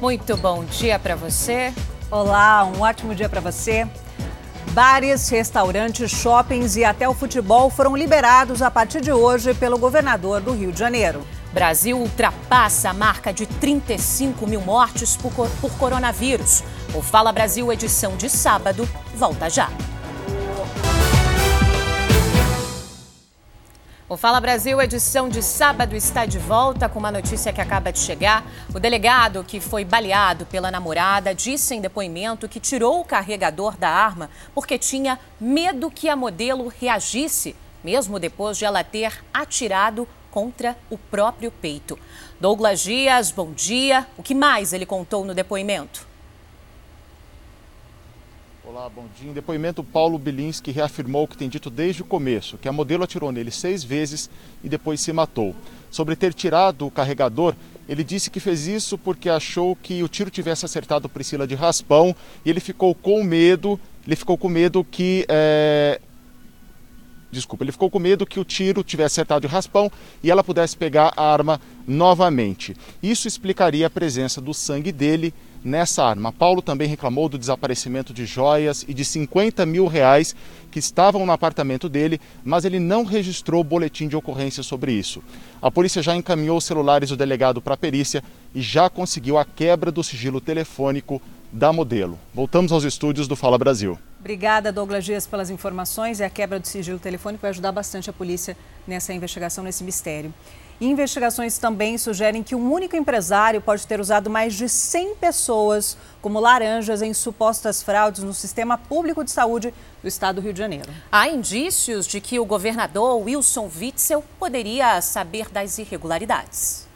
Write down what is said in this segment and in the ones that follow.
Muito bom dia para você. Olá, um ótimo dia para você. Bares, restaurantes, shoppings e até o futebol foram liberados a partir de hoje pelo governador do Rio de Janeiro. Brasil ultrapassa a marca de 35 mil mortes por, por coronavírus. O Fala Brasil, edição de sábado, volta já. O Fala Brasil, edição de sábado, está de volta com uma notícia que acaba de chegar. O delegado que foi baleado pela namorada disse em depoimento que tirou o carregador da arma porque tinha medo que a modelo reagisse, mesmo depois de ela ter atirado contra o próprio peito. Douglas Dias, bom dia. O que mais ele contou no depoimento? Olá, bom dia. Em depoimento, Paulo Bilinski reafirmou o que tem dito desde o começo, que a modelo atirou nele seis vezes e depois se matou. Sobre ter tirado o carregador, ele disse que fez isso porque achou que o tiro tivesse acertado Priscila de raspão e ele ficou com medo, ele ficou com medo que é, desculpa, ele ficou com medo que o tiro tivesse acertado de raspão e ela pudesse pegar a arma novamente. Isso explicaria a presença do sangue dele nessa arma. Paulo também reclamou do desaparecimento de joias e de 50 mil reais que estavam no apartamento dele, mas ele não registrou boletim de ocorrência sobre isso. A polícia já encaminhou os celulares do delegado para a perícia e já conseguiu a quebra do sigilo telefônico da modelo. Voltamos aos estúdios do Fala Brasil. Obrigada, Douglas Dias, pelas informações. E a quebra do sigilo telefônico vai ajudar bastante a polícia nessa investigação, nesse mistério. Investigações também sugerem que um único empresário pode ter usado mais de 100 pessoas como laranjas em supostas fraudes no sistema público de saúde do estado do Rio de Janeiro. Há indícios de que o governador Wilson Witzel poderia saber das irregularidades.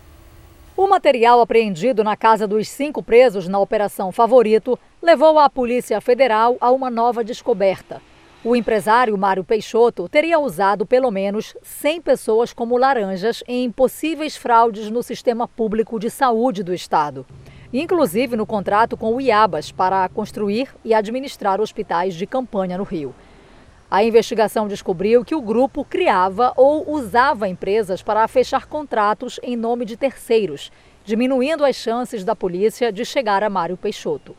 O material apreendido na casa dos cinco presos na Operação Favorito levou a Polícia Federal a uma nova descoberta. O empresário Mário Peixoto teria usado pelo menos 100 pessoas como laranjas em possíveis fraudes no sistema público de saúde do Estado, inclusive no contrato com o IABAS para construir e administrar hospitais de campanha no Rio. A investigação descobriu que o grupo criava ou usava empresas para fechar contratos em nome de terceiros, diminuindo as chances da polícia de chegar a Mário Peixoto.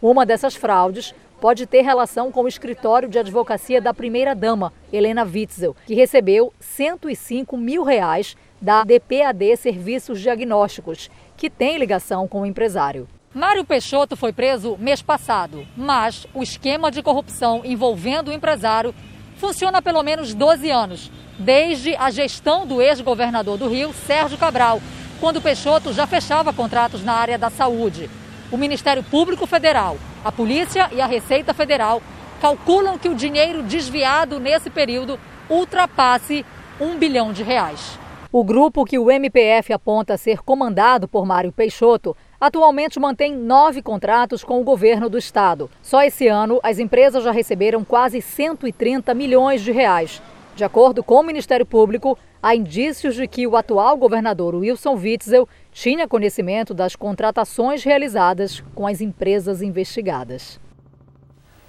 Uma dessas fraudes pode ter relação com o escritório de advocacia da primeira-dama, Helena Witzel, que recebeu 105 mil reais da DPAD Serviços Diagnósticos, que tem ligação com o empresário. Mário Peixoto foi preso mês passado, mas o esquema de corrupção envolvendo o empresário funciona há pelo menos 12 anos, desde a gestão do ex-governador do Rio, Sérgio Cabral, quando Peixoto já fechava contratos na área da saúde. O Ministério Público Federal, a Polícia e a Receita Federal calculam que o dinheiro desviado nesse período ultrapasse um bilhão de reais. O grupo que o MPF aponta ser comandado por Mário Peixoto atualmente mantém nove contratos com o governo do estado. Só esse ano, as empresas já receberam quase 130 milhões de reais. De acordo com o Ministério Público, há indícios de que o atual governador Wilson Witzel tinha conhecimento das contratações realizadas com as empresas investigadas.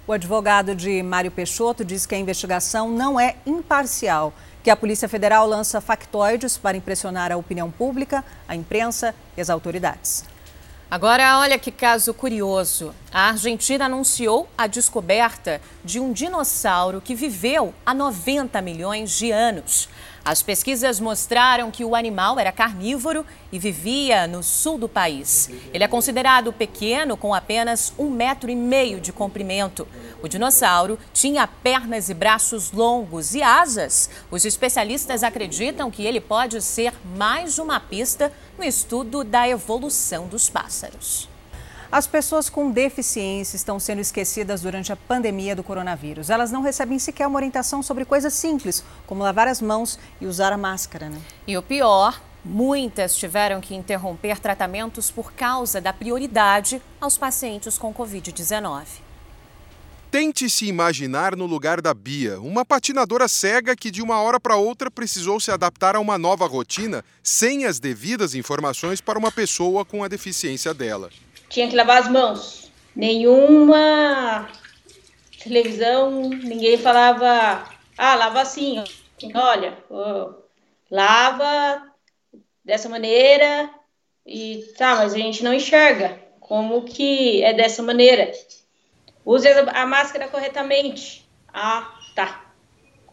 O advogado de Mário Peixoto diz que a investigação não é imparcial, que a Polícia Federal lança factoides para impressionar a opinião pública, a imprensa e as autoridades. Agora, olha que caso curioso. A Argentina anunciou a descoberta de um dinossauro que viveu há 90 milhões de anos. As pesquisas mostraram que o animal era carnívoro e vivia no sul do país. Ele é considerado pequeno, com apenas um metro e meio de comprimento. O dinossauro tinha pernas e braços longos e asas. Os especialistas acreditam que ele pode ser mais uma pista no estudo da evolução dos pássaros. As pessoas com deficiência estão sendo esquecidas durante a pandemia do coronavírus. Elas não recebem sequer uma orientação sobre coisas simples, como lavar as mãos e usar a máscara. Né? E o pior, muitas tiveram que interromper tratamentos por causa da prioridade aos pacientes com Covid-19. Tente se imaginar no lugar da Bia, uma patinadora cega que de uma hora para outra precisou se adaptar a uma nova rotina sem as devidas informações para uma pessoa com a deficiência dela tinha que lavar as mãos. Nenhuma televisão, ninguém falava, ah, lava assim, olha, oh, lava dessa maneira e tá, mas a gente não enxerga. como que é dessa maneira? Use a máscara corretamente. Ah, tá.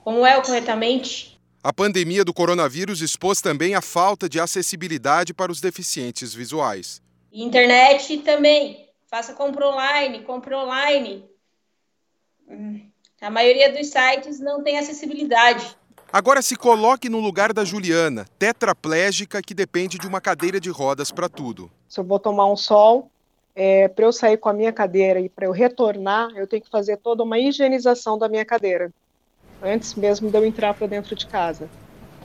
Como é o corretamente? A pandemia do coronavírus expôs também a falta de acessibilidade para os deficientes visuais. Internet também. Faça compra online, compra online. Hum, a maioria dos sites não tem acessibilidade. Agora se coloque no lugar da Juliana, tetraplégica que depende de uma cadeira de rodas para tudo. Se eu vou tomar um sol, é, para eu sair com a minha cadeira e para eu retornar, eu tenho que fazer toda uma higienização da minha cadeira, antes mesmo de eu entrar para dentro de casa.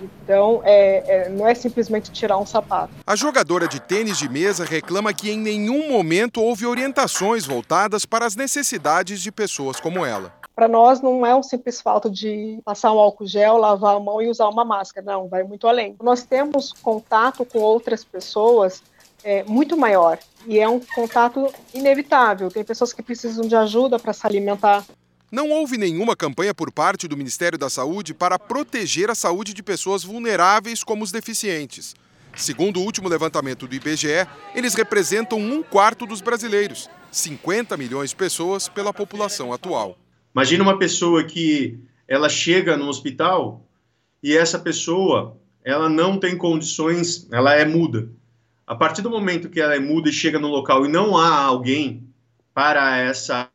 Então, é, é, não é simplesmente tirar um sapato. A jogadora de tênis de mesa reclama que em nenhum momento houve orientações voltadas para as necessidades de pessoas como ela. Para nós, não é um simples fato de passar um álcool gel, lavar a mão e usar uma máscara. Não, vai muito além. Nós temos contato com outras pessoas é, muito maior e é um contato inevitável. Tem pessoas que precisam de ajuda para se alimentar. Não houve nenhuma campanha por parte do Ministério da Saúde para proteger a saúde de pessoas vulneráveis como os deficientes. Segundo o último levantamento do IBGE, eles representam um quarto dos brasileiros, 50 milhões de pessoas pela população atual. Imagina uma pessoa que ela chega no hospital e essa pessoa ela não tem condições, ela é muda. A partir do momento que ela é muda e chega no local e não há alguém para essa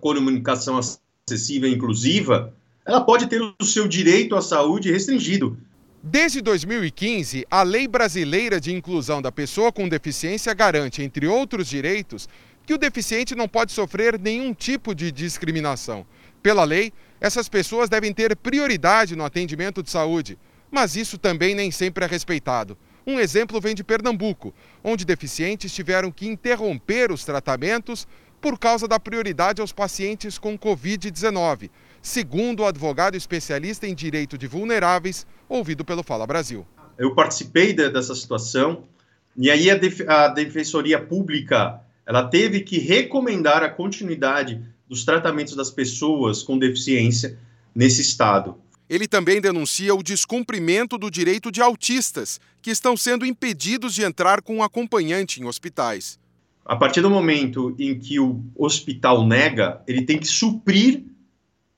comunicação acessível e inclusiva, ela pode ter o seu direito à saúde restringido. Desde 2015, a Lei Brasileira de Inclusão da Pessoa com Deficiência garante, entre outros direitos, que o deficiente não pode sofrer nenhum tipo de discriminação. Pela lei, essas pessoas devem ter prioridade no atendimento de saúde, mas isso também nem sempre é respeitado. Um exemplo vem de Pernambuco, onde deficientes tiveram que interromper os tratamentos por causa da prioridade aos pacientes com Covid-19, segundo o advogado especialista em direito de vulneráveis, ouvido pelo Fala Brasil. Eu participei de, dessa situação e aí a, def a Defensoria Pública ela teve que recomendar a continuidade dos tratamentos das pessoas com deficiência nesse estado. Ele também denuncia o descumprimento do direito de autistas, que estão sendo impedidos de entrar com um acompanhante em hospitais. A partir do momento em que o hospital nega, ele tem que suprir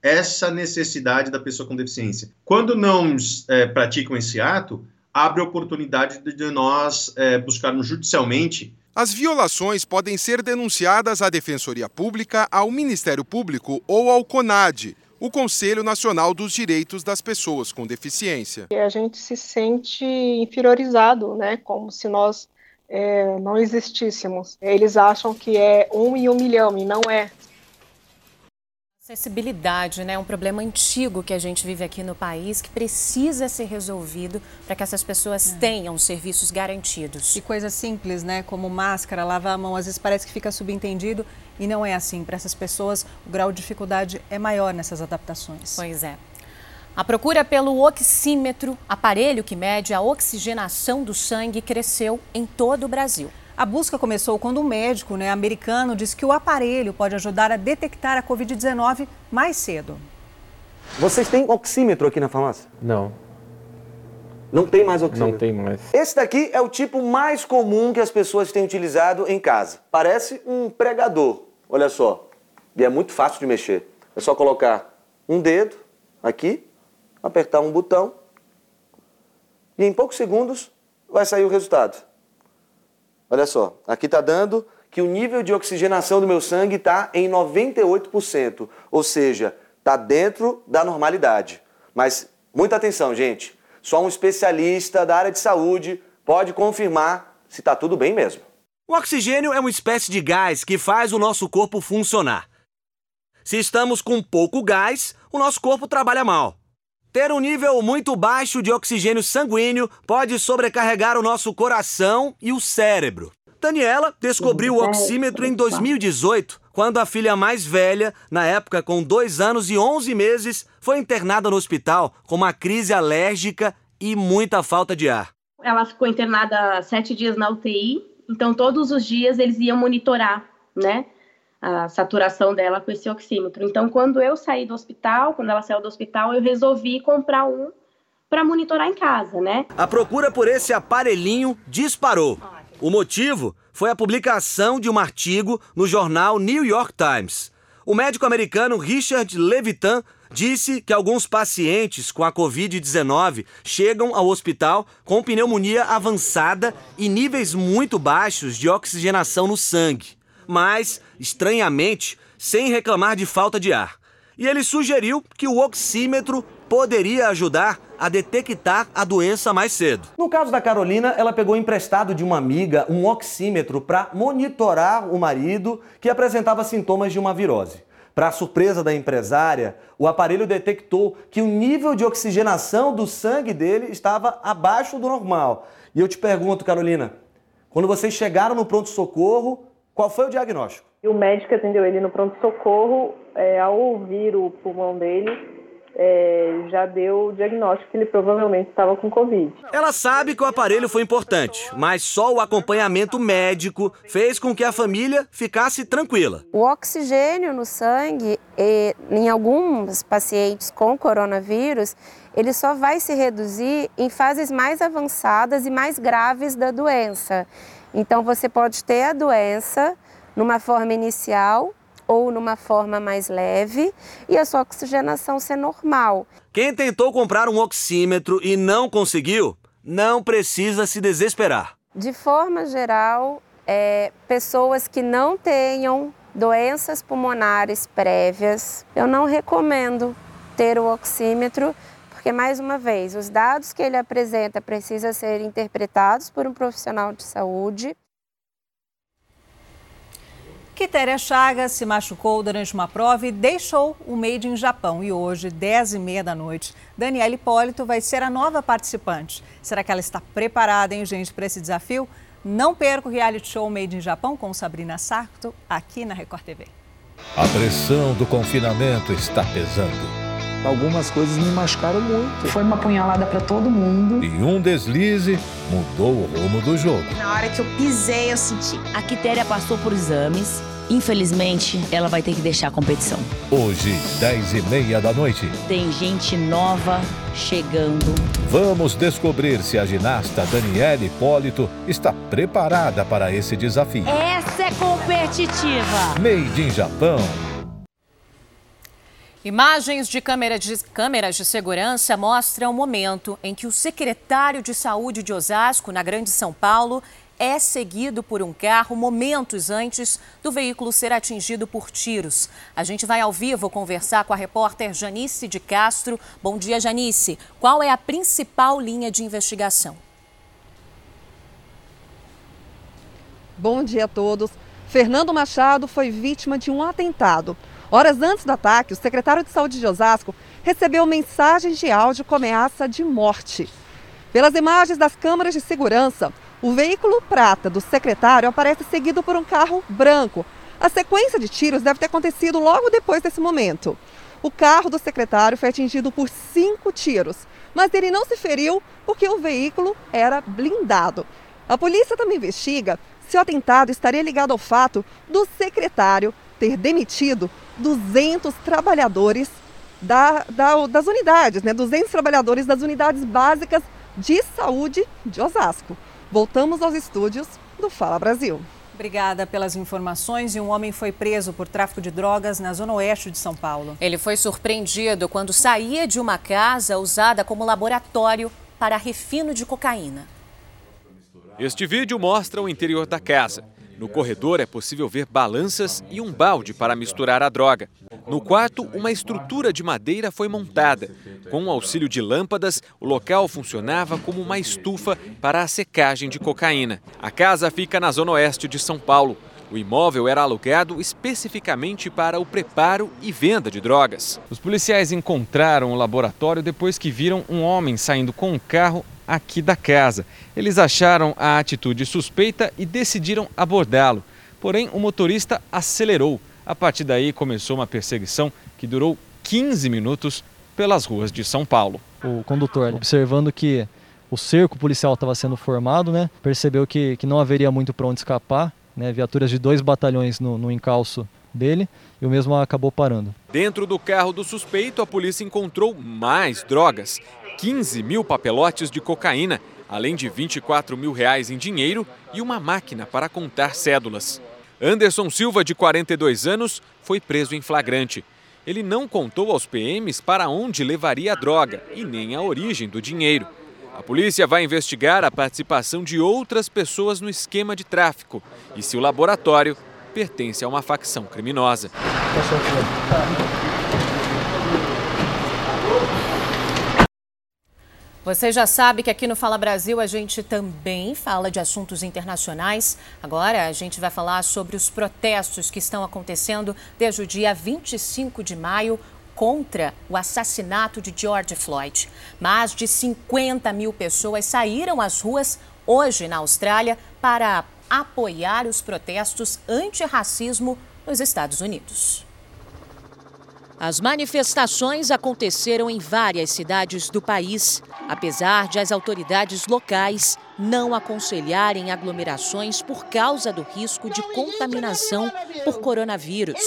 essa necessidade da pessoa com deficiência. Quando não é, praticam esse ato, abre a oportunidade de nós é, buscarmos judicialmente. As violações podem ser denunciadas à Defensoria Pública, ao Ministério Público ou ao CONAD, o Conselho Nacional dos Direitos das Pessoas com Deficiência. E a gente se sente inferiorizado, né? Como se nós é, não existíssemos. Eles acham que é um em um milhão e não é. Acessibilidade, né? É um problema antigo que a gente vive aqui no país que precisa ser resolvido para que essas pessoas é. tenham serviços garantidos. E coisas simples, né? Como máscara, lavar a mão, às vezes parece que fica subentendido e não é assim. Para essas pessoas, o grau de dificuldade é maior nessas adaptações. Pois é. A procura pelo oxímetro, aparelho que mede a oxigenação do sangue, cresceu em todo o Brasil. A busca começou quando um médico né, americano disse que o aparelho pode ajudar a detectar a Covid-19 mais cedo. Vocês têm oxímetro aqui na farmácia? Não. Não tem mais oxímetro? Não tem mais. Esse daqui é o tipo mais comum que as pessoas têm utilizado em casa. Parece um pregador, olha só. E é muito fácil de mexer. É só colocar um dedo aqui, apertar um botão e em poucos segundos vai sair o resultado. Olha só, aqui está dando que o nível de oxigenação do meu sangue está em 98%, ou seja, está dentro da normalidade. Mas muita atenção, gente. Só um especialista da área de saúde pode confirmar se está tudo bem mesmo. O oxigênio é uma espécie de gás que faz o nosso corpo funcionar. Se estamos com pouco gás, o nosso corpo trabalha mal. Ter um nível muito baixo de oxigênio sanguíneo pode sobrecarregar o nosso coração e o cérebro. Daniela descobriu o oxímetro em 2018, quando a filha mais velha, na época com 2 anos e 11 meses, foi internada no hospital com uma crise alérgica e muita falta de ar. Ela ficou internada sete dias na UTI, então todos os dias eles iam monitorar, né? A saturação dela com esse oxímetro. Então, quando eu saí do hospital, quando ela saiu do hospital, eu resolvi comprar um para monitorar em casa, né? A procura por esse aparelhinho disparou. O motivo foi a publicação de um artigo no jornal New York Times. O médico americano Richard Levitan disse que alguns pacientes com a Covid-19 chegam ao hospital com pneumonia avançada e níveis muito baixos de oxigenação no sangue, mas, estranhamente, sem reclamar de falta de ar. E ele sugeriu que o oxímetro poderia ajudar a detectar a doença mais cedo. No caso da Carolina, ela pegou emprestado de uma amiga um oxímetro para monitorar o marido que apresentava sintomas de uma virose. Para surpresa da empresária, o aparelho detectou que o nível de oxigenação do sangue dele estava abaixo do normal. E eu te pergunto, Carolina, quando vocês chegaram no pronto-socorro, qual foi o diagnóstico? O médico atendeu ele no pronto-socorro, é, ao ouvir o pulmão dele, é, já deu o diagnóstico que ele provavelmente estava com Covid. Ela sabe que o aparelho foi importante, mas só o acompanhamento médico fez com que a família ficasse tranquila. O oxigênio no sangue, em alguns pacientes com coronavírus, ele só vai se reduzir em fases mais avançadas e mais graves da doença. Então, você pode ter a doença numa forma inicial ou numa forma mais leve e a sua oxigenação ser normal. Quem tentou comprar um oxímetro e não conseguiu, não precisa se desesperar. De forma geral, é, pessoas que não tenham doenças pulmonares prévias, eu não recomendo ter o oxímetro, porque mais uma vez, os dados que ele apresenta precisam ser interpretados por um profissional de saúde. Quitéria Chagas se machucou durante uma prova e deixou o Made in Japão. E hoje, 10h30 da noite, Daniela Hipólito vai ser a nova participante. Será que ela está preparada, hein, gente, para esse desafio? Não perca o reality show Made in Japão com Sabrina Sarto aqui na Record TV. A pressão do confinamento está pesando. Algumas coisas me machucaram muito. Foi uma punhalada para todo mundo. E um deslize mudou o rumo do jogo. Na hora que eu pisei, eu senti. A Quitéria passou por exames Infelizmente, ela vai ter que deixar a competição. Hoje, 10 e meia da noite. Tem gente nova chegando. Vamos descobrir se a ginasta Daniela Hipólito está preparada para esse desafio. Essa é competitiva. Made in Japão. Imagens de, de câmeras de segurança mostram o momento em que o secretário de Saúde de Osasco, na Grande São Paulo, é seguido por um carro momentos antes do veículo ser atingido por tiros. A gente vai ao vivo conversar com a repórter Janice de Castro. Bom dia, Janice. Qual é a principal linha de investigação? Bom dia a todos. Fernando Machado foi vítima de um atentado. Horas antes do ataque, o secretário de Saúde de Osasco recebeu mensagens de áudio com ameaça de morte. Pelas imagens das câmeras de segurança, o veículo prata do secretário aparece seguido por um carro branco. A sequência de tiros deve ter acontecido logo depois desse momento. O carro do secretário foi atingido por cinco tiros, mas ele não se feriu porque o veículo era blindado. A polícia também investiga se o atentado estaria ligado ao fato do secretário ter demitido 200 trabalhadores da, da, das unidades, né? 200 trabalhadores das unidades básicas de saúde de Osasco. Voltamos aos estúdios do Fala Brasil. Obrigada pelas informações. E um homem foi preso por tráfico de drogas na zona oeste de São Paulo. Ele foi surpreendido quando saía de uma casa usada como laboratório para refino de cocaína. Este vídeo mostra o interior da casa. No corredor é possível ver balanças e um balde para misturar a droga. No quarto, uma estrutura de madeira foi montada. Com o auxílio de lâmpadas, o local funcionava como uma estufa para a secagem de cocaína. A casa fica na zona oeste de São Paulo. O imóvel era alugado especificamente para o preparo e venda de drogas. Os policiais encontraram o laboratório depois que viram um homem saindo com um carro aqui da casa. Eles acharam a atitude suspeita e decidiram abordá-lo. Porém, o motorista acelerou. A partir daí começou uma perseguição que durou 15 minutos pelas ruas de São Paulo. O condutor, observando que o cerco policial estava sendo formado, né, percebeu que, que não haveria muito para onde escapar, né, viaturas de dois batalhões no, no encalço dele e o mesmo acabou parando. Dentro do carro do suspeito, a polícia encontrou mais drogas 15 mil papelotes de cocaína, além de 24 mil reais em dinheiro e uma máquina para contar cédulas. Anderson Silva, de 42 anos, foi preso em flagrante. Ele não contou aos PMs para onde levaria a droga e nem a origem do dinheiro. A polícia vai investigar a participação de outras pessoas no esquema de tráfico e se o laboratório pertence a uma facção criminosa. Você já sabe que aqui no Fala Brasil a gente também fala de assuntos internacionais. Agora a gente vai falar sobre os protestos que estão acontecendo desde o dia 25 de maio contra o assassinato de George Floyd. Mais de 50 mil pessoas saíram às ruas hoje na Austrália para apoiar os protestos anti-racismo nos Estados Unidos. As manifestações aconteceram em várias cidades do país, apesar de as autoridades locais não aconselharem aglomerações por causa do risco de contaminação por coronavírus.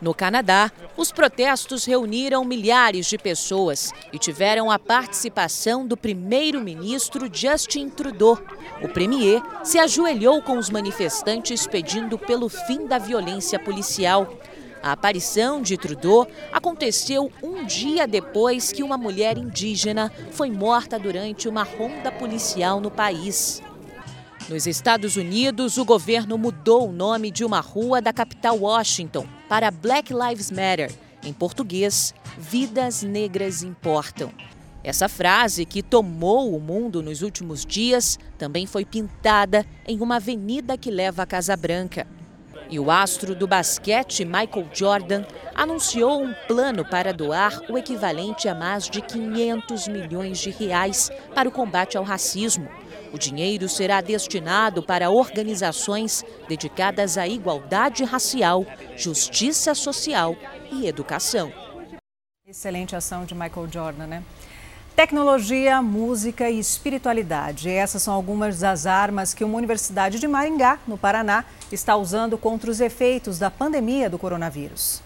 No Canadá, os protestos reuniram milhares de pessoas e tiveram a participação do primeiro-ministro Justin Trudeau. O premier se ajoelhou com os manifestantes pedindo pelo fim da violência policial. A aparição de Trudeau aconteceu um dia depois que uma mulher indígena foi morta durante uma ronda policial no país. Nos Estados Unidos, o governo mudou o nome de uma rua da capital Washington para Black Lives Matter. Em português, Vidas Negras Importam. Essa frase, que tomou o mundo nos últimos dias, também foi pintada em uma avenida que leva à Casa Branca. E o astro do basquete, Michael Jordan, anunciou um plano para doar o equivalente a mais de 500 milhões de reais para o combate ao racismo. O dinheiro será destinado para organizações dedicadas à igualdade racial, justiça social e educação. Excelente ação de Michael Jordan, né? Tecnologia, música e espiritualidade. Essas são algumas das armas que uma universidade de Maringá, no Paraná, está usando contra os efeitos da pandemia do coronavírus.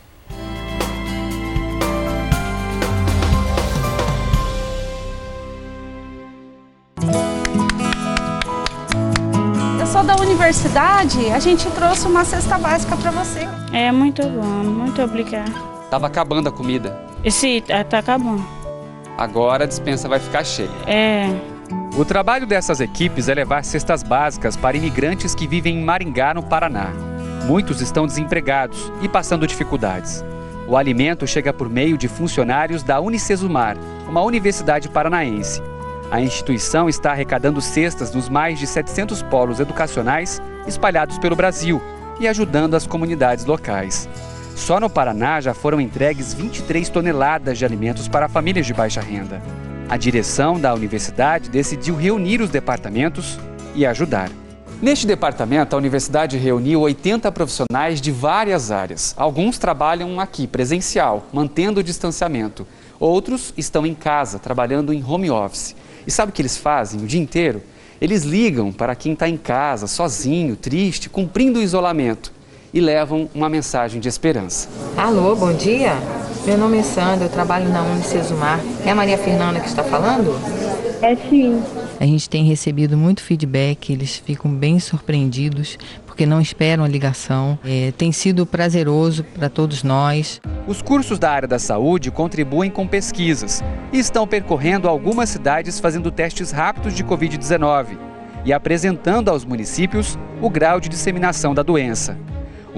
Eu sou da universidade, a gente trouxe uma cesta básica para você. É muito bom, muito obrigado. Tava acabando a comida. Esse tá acabando. Agora a dispensa vai ficar cheia. É. O trabalho dessas equipes é levar cestas básicas para imigrantes que vivem em Maringá, no Paraná. Muitos estão desempregados e passando dificuldades. O alimento chega por meio de funcionários da Unicesumar, uma universidade paranaense. A instituição está arrecadando cestas nos mais de 700 polos educacionais espalhados pelo Brasil e ajudando as comunidades locais. Só no Paraná já foram entregues 23 toneladas de alimentos para famílias de baixa renda. A direção da universidade decidiu reunir os departamentos e ajudar. Neste departamento, a universidade reuniu 80 profissionais de várias áreas. Alguns trabalham aqui presencial, mantendo o distanciamento. Outros estão em casa, trabalhando em home office. E sabe o que eles fazem o dia inteiro? Eles ligam para quem está em casa, sozinho, triste, cumprindo o isolamento e levam uma mensagem de esperança. Alô, bom dia. Meu nome é Sandra, eu trabalho na Unicesumar. É a Maria Fernanda que está falando? É sim. A gente tem recebido muito feedback, eles ficam bem surpreendidos porque não esperam a ligação. É, tem sido prazeroso para todos nós. Os cursos da área da saúde contribuem com pesquisas e estão percorrendo algumas cidades fazendo testes rápidos de Covid-19 e apresentando aos municípios o grau de disseminação da doença.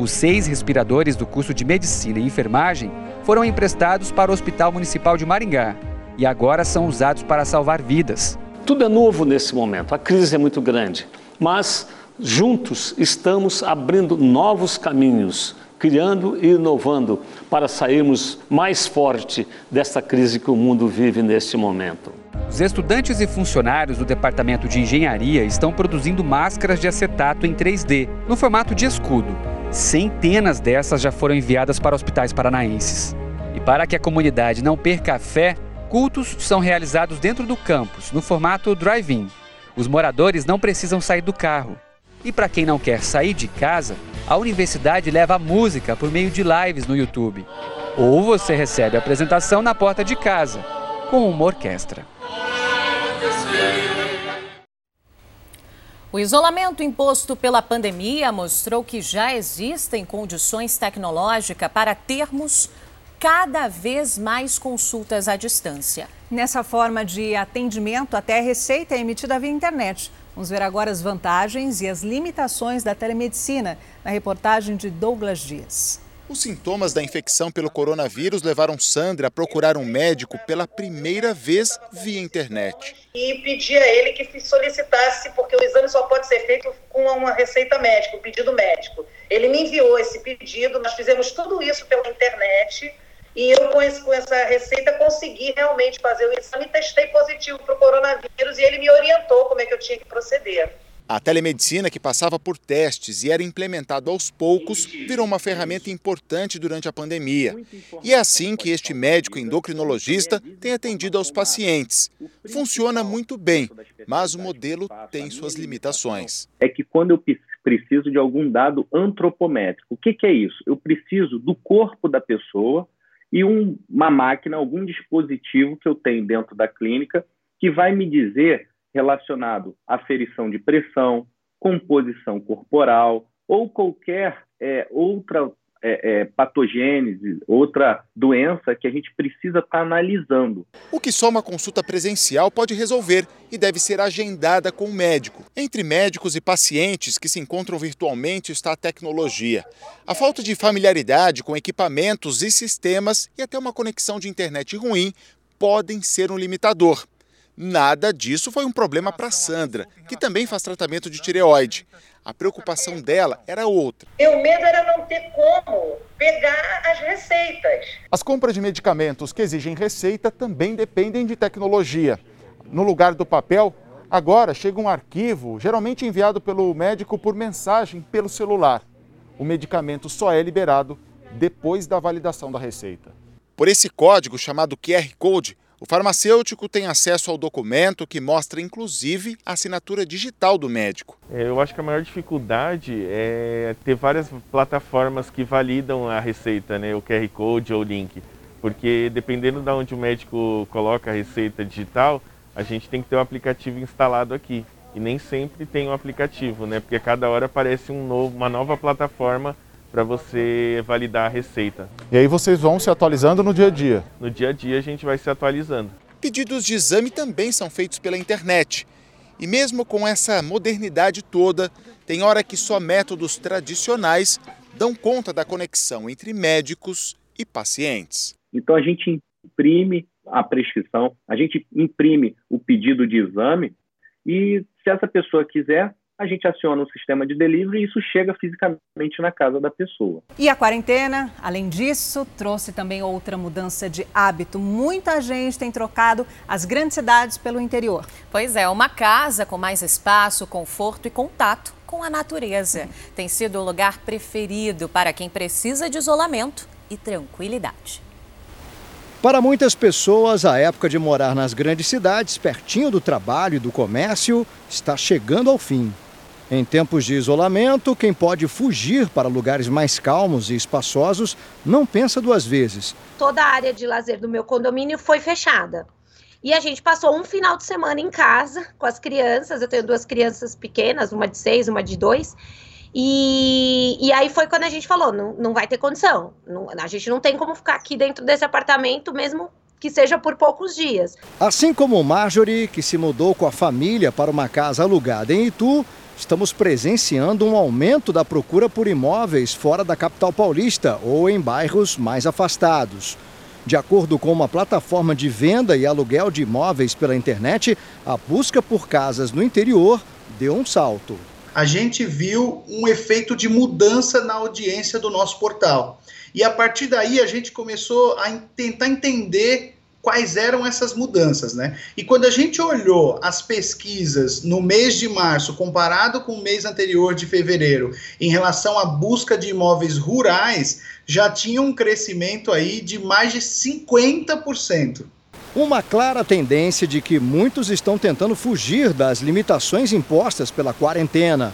Os seis respiradores do curso de Medicina e Enfermagem foram emprestados para o Hospital Municipal de Maringá e agora são usados para salvar vidas. Tudo é novo nesse momento, a crise é muito grande, mas juntos estamos abrindo novos caminhos, criando e inovando para sairmos mais forte dessa crise que o mundo vive neste momento. Os estudantes e funcionários do Departamento de Engenharia estão produzindo máscaras de acetato em 3D, no formato de escudo Centenas dessas já foram enviadas para hospitais paranaenses. E para que a comunidade não perca a fé, cultos são realizados dentro do campus, no formato drive-in. Os moradores não precisam sair do carro. E para quem não quer sair de casa, a universidade leva a música por meio de lives no YouTube. Ou você recebe a apresentação na porta de casa, com uma orquestra. O isolamento imposto pela pandemia mostrou que já existem condições tecnológicas para termos cada vez mais consultas à distância. Nessa forma de atendimento, até a receita é emitida via internet. Vamos ver agora as vantagens e as limitações da telemedicina na reportagem de Douglas Dias. Os sintomas da infecção pelo coronavírus levaram Sandra a procurar um médico pela primeira vez via internet. E pedi a ele que solicitasse, porque o exame só pode ser feito com uma receita médica, um pedido médico. Ele me enviou esse pedido, nós fizemos tudo isso pela internet. E eu, com, com essa receita, consegui realmente fazer o exame, testei positivo para o coronavírus e ele me orientou como é que eu tinha que proceder. A telemedicina, que passava por testes e era implementado aos poucos, virou uma ferramenta importante durante a pandemia. E é assim que este médico endocrinologista tem atendido aos pacientes. Funciona muito bem, mas o modelo tem suas limitações. É que quando eu preciso de algum dado antropométrico, o que, é isso? Eu preciso do corpo da pessoa e um, uma máquina, algum dispositivo que eu tenho dentro da clínica que vai me dizer relacionado à ferição de pressão, composição corporal ou qualquer é, outra é, é, patogênese, outra doença que a gente precisa estar tá analisando. O que só uma consulta presencial pode resolver e deve ser agendada com o médico. Entre médicos e pacientes que se encontram virtualmente está a tecnologia. A falta de familiaridade com equipamentos e sistemas e até uma conexão de internet ruim podem ser um limitador. Nada disso foi um problema para Sandra, que também faz tratamento de tireoide. A preocupação dela era outra. Meu medo era não ter como pegar as receitas. As compras de medicamentos que exigem receita também dependem de tecnologia. No lugar do papel, agora chega um arquivo, geralmente enviado pelo médico por mensagem pelo celular. O medicamento só é liberado depois da validação da receita. Por esse código chamado QR Code, o farmacêutico tem acesso ao documento que mostra, inclusive, a assinatura digital do médico. É, eu acho que a maior dificuldade é ter várias plataformas que validam a receita, né, o QR Code ou o link. Porque dependendo de onde o médico coloca a receita digital, a gente tem que ter o aplicativo instalado aqui. E nem sempre tem o um aplicativo, né? Porque cada hora aparece um novo, uma nova plataforma para você validar a receita. E aí vocês vão se atualizando no dia a dia? No dia a dia a gente vai se atualizando. Pedidos de exame também são feitos pela internet. E mesmo com essa modernidade toda, tem hora que só métodos tradicionais dão conta da conexão entre médicos e pacientes. Então a gente imprime a prescrição, a gente imprime o pedido de exame e se essa pessoa quiser, a gente aciona o sistema de delivery e isso chega fisicamente na casa da pessoa. E a quarentena, além disso, trouxe também outra mudança de hábito. Muita gente tem trocado as grandes cidades pelo interior. Pois é, uma casa com mais espaço, conforto e contato com a natureza. Tem sido o lugar preferido para quem precisa de isolamento e tranquilidade. Para muitas pessoas, a época de morar nas grandes cidades, pertinho do trabalho e do comércio, está chegando ao fim. Em tempos de isolamento, quem pode fugir para lugares mais calmos e espaçosos não pensa duas vezes. Toda a área de lazer do meu condomínio foi fechada. E a gente passou um final de semana em casa com as crianças. Eu tenho duas crianças pequenas, uma de seis, uma de dois. E, e aí foi quando a gente falou: não, não vai ter condição. Não, a gente não tem como ficar aqui dentro desse apartamento, mesmo que seja por poucos dias. Assim como Marjorie, que se mudou com a família para uma casa alugada em Itu, estamos presenciando um aumento da procura por imóveis fora da capital paulista ou em bairros mais afastados. De acordo com uma plataforma de venda e aluguel de imóveis pela internet, a busca por casas no interior deu um salto. A gente viu um efeito de mudança na audiência do nosso portal. E a partir daí a gente começou a tentar entender quais eram essas mudanças, né? E quando a gente olhou as pesquisas no mês de março comparado com o mês anterior de fevereiro, em relação à busca de imóveis rurais, já tinha um crescimento aí de mais de 50%. Uma clara tendência de que muitos estão tentando fugir das limitações impostas pela quarentena.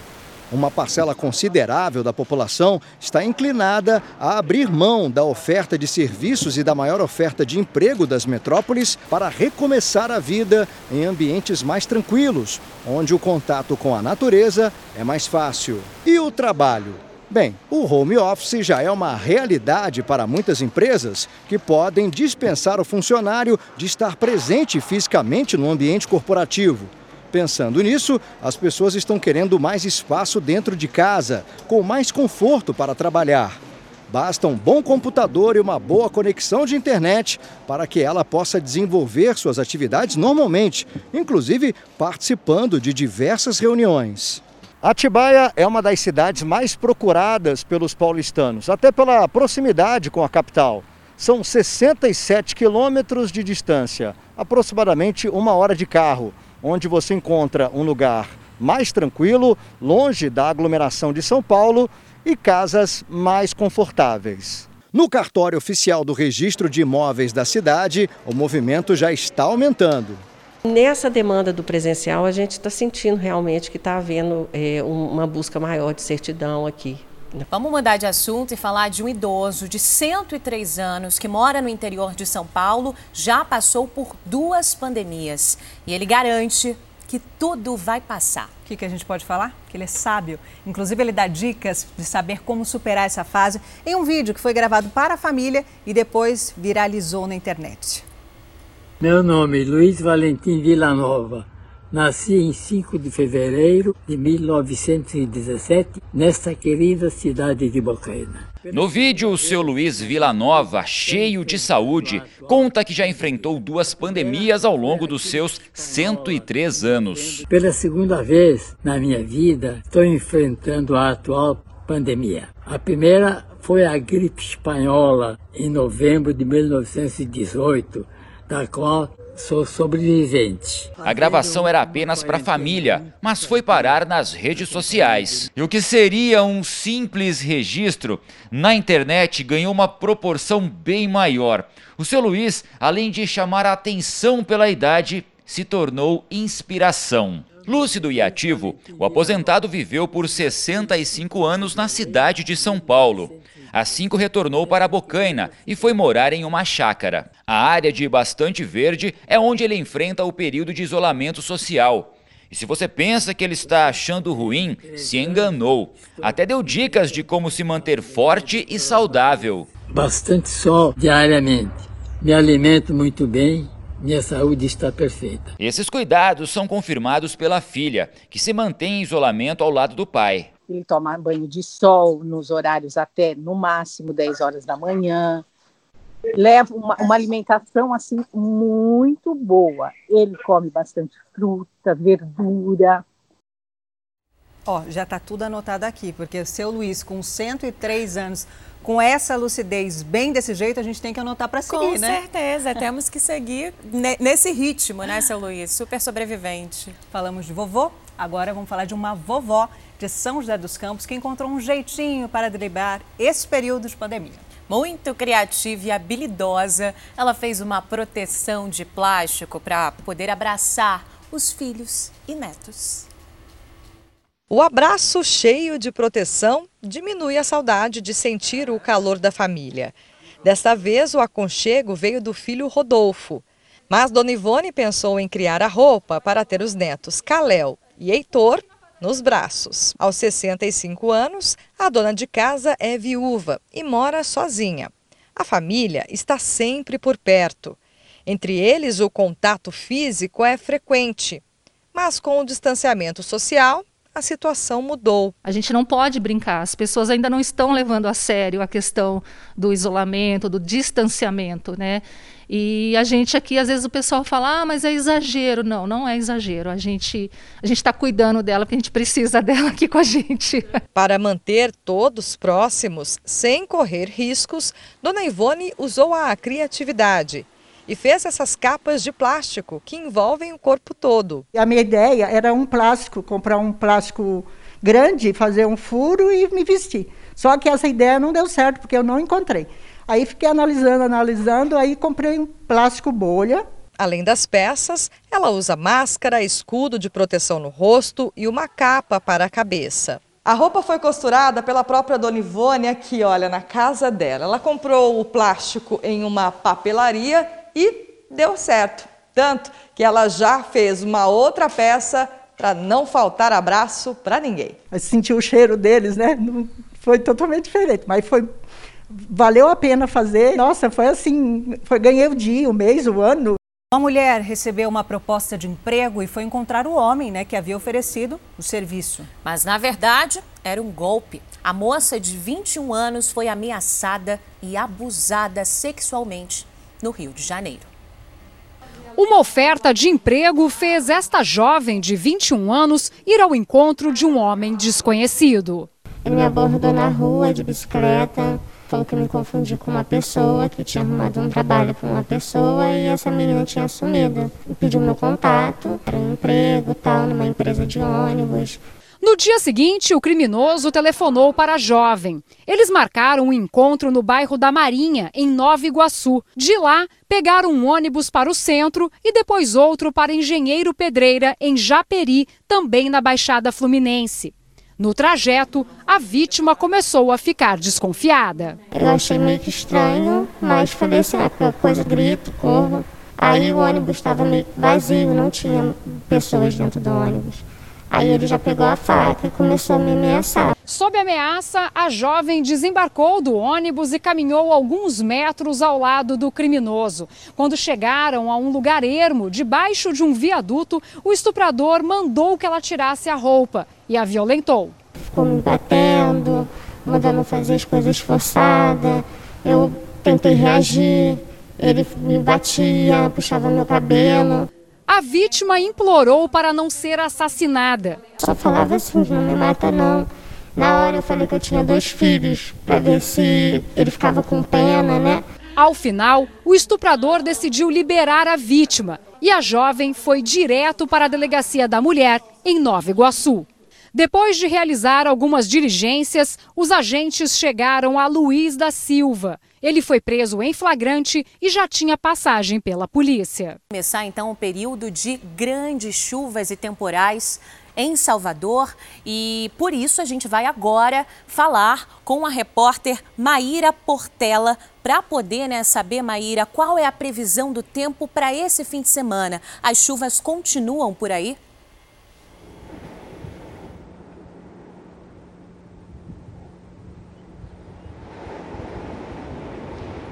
Uma parcela considerável da população está inclinada a abrir mão da oferta de serviços e da maior oferta de emprego das metrópoles para recomeçar a vida em ambientes mais tranquilos, onde o contato com a natureza é mais fácil. E o trabalho? Bem, o home office já é uma realidade para muitas empresas que podem dispensar o funcionário de estar presente fisicamente no ambiente corporativo. Pensando nisso, as pessoas estão querendo mais espaço dentro de casa, com mais conforto para trabalhar. Basta um bom computador e uma boa conexão de internet para que ela possa desenvolver suas atividades normalmente, inclusive participando de diversas reuniões. Atibaia é uma das cidades mais procuradas pelos paulistanos, até pela proximidade com a capital. São 67 quilômetros de distância, aproximadamente uma hora de carro onde você encontra um lugar mais tranquilo, longe da aglomeração de São Paulo e casas mais confortáveis. No cartório oficial do Registro de Imóveis da cidade, o movimento já está aumentando. Nessa demanda do presencial, a gente está sentindo realmente que está havendo é, uma busca maior de certidão aqui. Vamos mudar de assunto e falar de um idoso de 103 anos que mora no interior de São Paulo, já passou por duas pandemias. E ele garante que tudo vai passar. O que, que a gente pode falar? Que ele é sábio. Inclusive, ele dá dicas de saber como superar essa fase em um vídeo que foi gravado para a família e depois viralizou na internet. Meu nome é Luiz Valentim Villanova. Nasci em 5 de fevereiro de 1917, nesta querida cidade de Bocaina. No vídeo, o seu Luiz Villanova, cheio de saúde, conta que já enfrentou duas pandemias ao longo dos seus 103 anos. Pela segunda vez na minha vida, estou enfrentando a atual pandemia. A primeira foi a gripe espanhola, em novembro de 1918, da qual Sou sobrevivente. A gravação era apenas para a família, mas foi parar nas redes sociais. E o que seria um simples registro, na internet ganhou uma proporção bem maior. O seu Luiz, além de chamar a atenção pela idade, se tornou inspiração. Lúcido e ativo, o aposentado viveu por 65 anos na cidade de São Paulo. Assim que retornou para Bocaina e foi morar em uma chácara. A área de bastante verde é onde ele enfrenta o período de isolamento social. E se você pensa que ele está achando ruim, se enganou. Até deu dicas de como se manter forte e saudável. Bastante sol diariamente. Me alimento muito bem, minha saúde está perfeita. Esses cuidados são confirmados pela filha, que se mantém em isolamento ao lado do pai ele toma banho de sol nos horários até no máximo 10 horas da manhã. Leva uma, uma alimentação assim muito boa. Ele come bastante fruta, verdura. Ó, já está tudo anotado aqui, porque o seu Luiz, com 103 anos, com essa lucidez bem desse jeito, a gente tem que anotar para seguir, com né? Com certeza, temos que seguir nesse ritmo, né, seu Luiz? Super sobrevivente. Falamos de vovô, agora vamos falar de uma vovó de São José dos Campos que encontrou um jeitinho para driblar esse período de pandemia. Muito criativa e habilidosa, ela fez uma proteção de plástico para poder abraçar os filhos e netos. O abraço cheio de proteção diminui a saudade de sentir o calor da família. Desta vez, o aconchego veio do filho Rodolfo. Mas Dona Ivone pensou em criar a roupa para ter os netos Caléu e Heitor nos braços. Aos 65 anos, a dona de casa é viúva e mora sozinha. A família está sempre por perto. Entre eles, o contato físico é frequente. Mas com o distanciamento social, a situação mudou. A gente não pode brincar, as pessoas ainda não estão levando a sério a questão do isolamento, do distanciamento, né? E a gente aqui, às vezes o pessoal fala, ah, mas é exagero. Não, não é exagero. A gente a está cuidando dela porque a gente precisa dela aqui com a gente. Para manter todos próximos, sem correr riscos, Dona Ivone usou a criatividade e fez essas capas de plástico que envolvem o corpo todo. A minha ideia era um plástico, comprar um plástico grande, fazer um furo e me vestir. Só que essa ideia não deu certo porque eu não encontrei. Aí fiquei analisando, analisando, aí comprei um plástico bolha. Além das peças, ela usa máscara, escudo de proteção no rosto e uma capa para a cabeça. A roupa foi costurada pela própria Dona Ivone aqui, olha, na casa dela. Ela comprou o plástico em uma papelaria e deu certo. Tanto que ela já fez uma outra peça para não faltar abraço para ninguém. Senti o cheiro deles, né? Foi totalmente diferente, mas foi valeu a pena fazer. Nossa, foi assim, foi ganhei o dia, o mês, o ano. Uma mulher recebeu uma proposta de emprego e foi encontrar o homem né, que havia oferecido o serviço. Mas, na verdade, era um golpe. A moça de 21 anos foi ameaçada e abusada sexualmente no Rio de Janeiro. Uma oferta de emprego fez esta jovem de 21 anos ir ao encontro de um homem desconhecido. Ele me abordou na rua de bicicleta, falou que me confundi com uma pessoa, que tinha arrumado um trabalho para uma pessoa e essa menina tinha sumido. E pediu meu contato para um emprego tal, numa empresa de ônibus. No dia seguinte, o criminoso telefonou para a jovem. Eles marcaram um encontro no bairro da Marinha, em Nova Iguaçu. De lá, pegaram um ônibus para o centro e depois outro para Engenheiro Pedreira, em Japeri, também na Baixada Fluminense. No trajeto, a vítima começou a ficar desconfiada. Eu achei meio que estranho, mas falei assim, ah, coisa grito, corro. Aí o ônibus estava meio vazio, não tinha pessoas dentro do ônibus. Aí ele já pegou a faca e começou a me ameaçar. Sob ameaça, a jovem desembarcou do ônibus e caminhou alguns metros ao lado do criminoso. Quando chegaram a um lugar ermo, debaixo de um viaduto, o estuprador mandou que ela tirasse a roupa e a violentou. Ficou me batendo, mandando fazer as coisas forçadas. Eu tentei reagir, ele me batia, puxava meu cabelo. A vítima implorou para não ser assassinada. Só falava assim: não me mata, não. Na hora eu falei que eu tinha dois filhos, para ver se ele ficava com pena, né? Ao final, o estuprador decidiu liberar a vítima e a jovem foi direto para a delegacia da mulher em Nova Iguaçu. Depois de realizar algumas diligências, os agentes chegaram a Luiz da Silva. Ele foi preso em flagrante e já tinha passagem pela polícia. Começar então o período de grandes chuvas e temporais em Salvador e por isso a gente vai agora falar com a repórter Maíra Portela para poder né, saber, Maíra, qual é a previsão do tempo para esse fim de semana. As chuvas continuam por aí?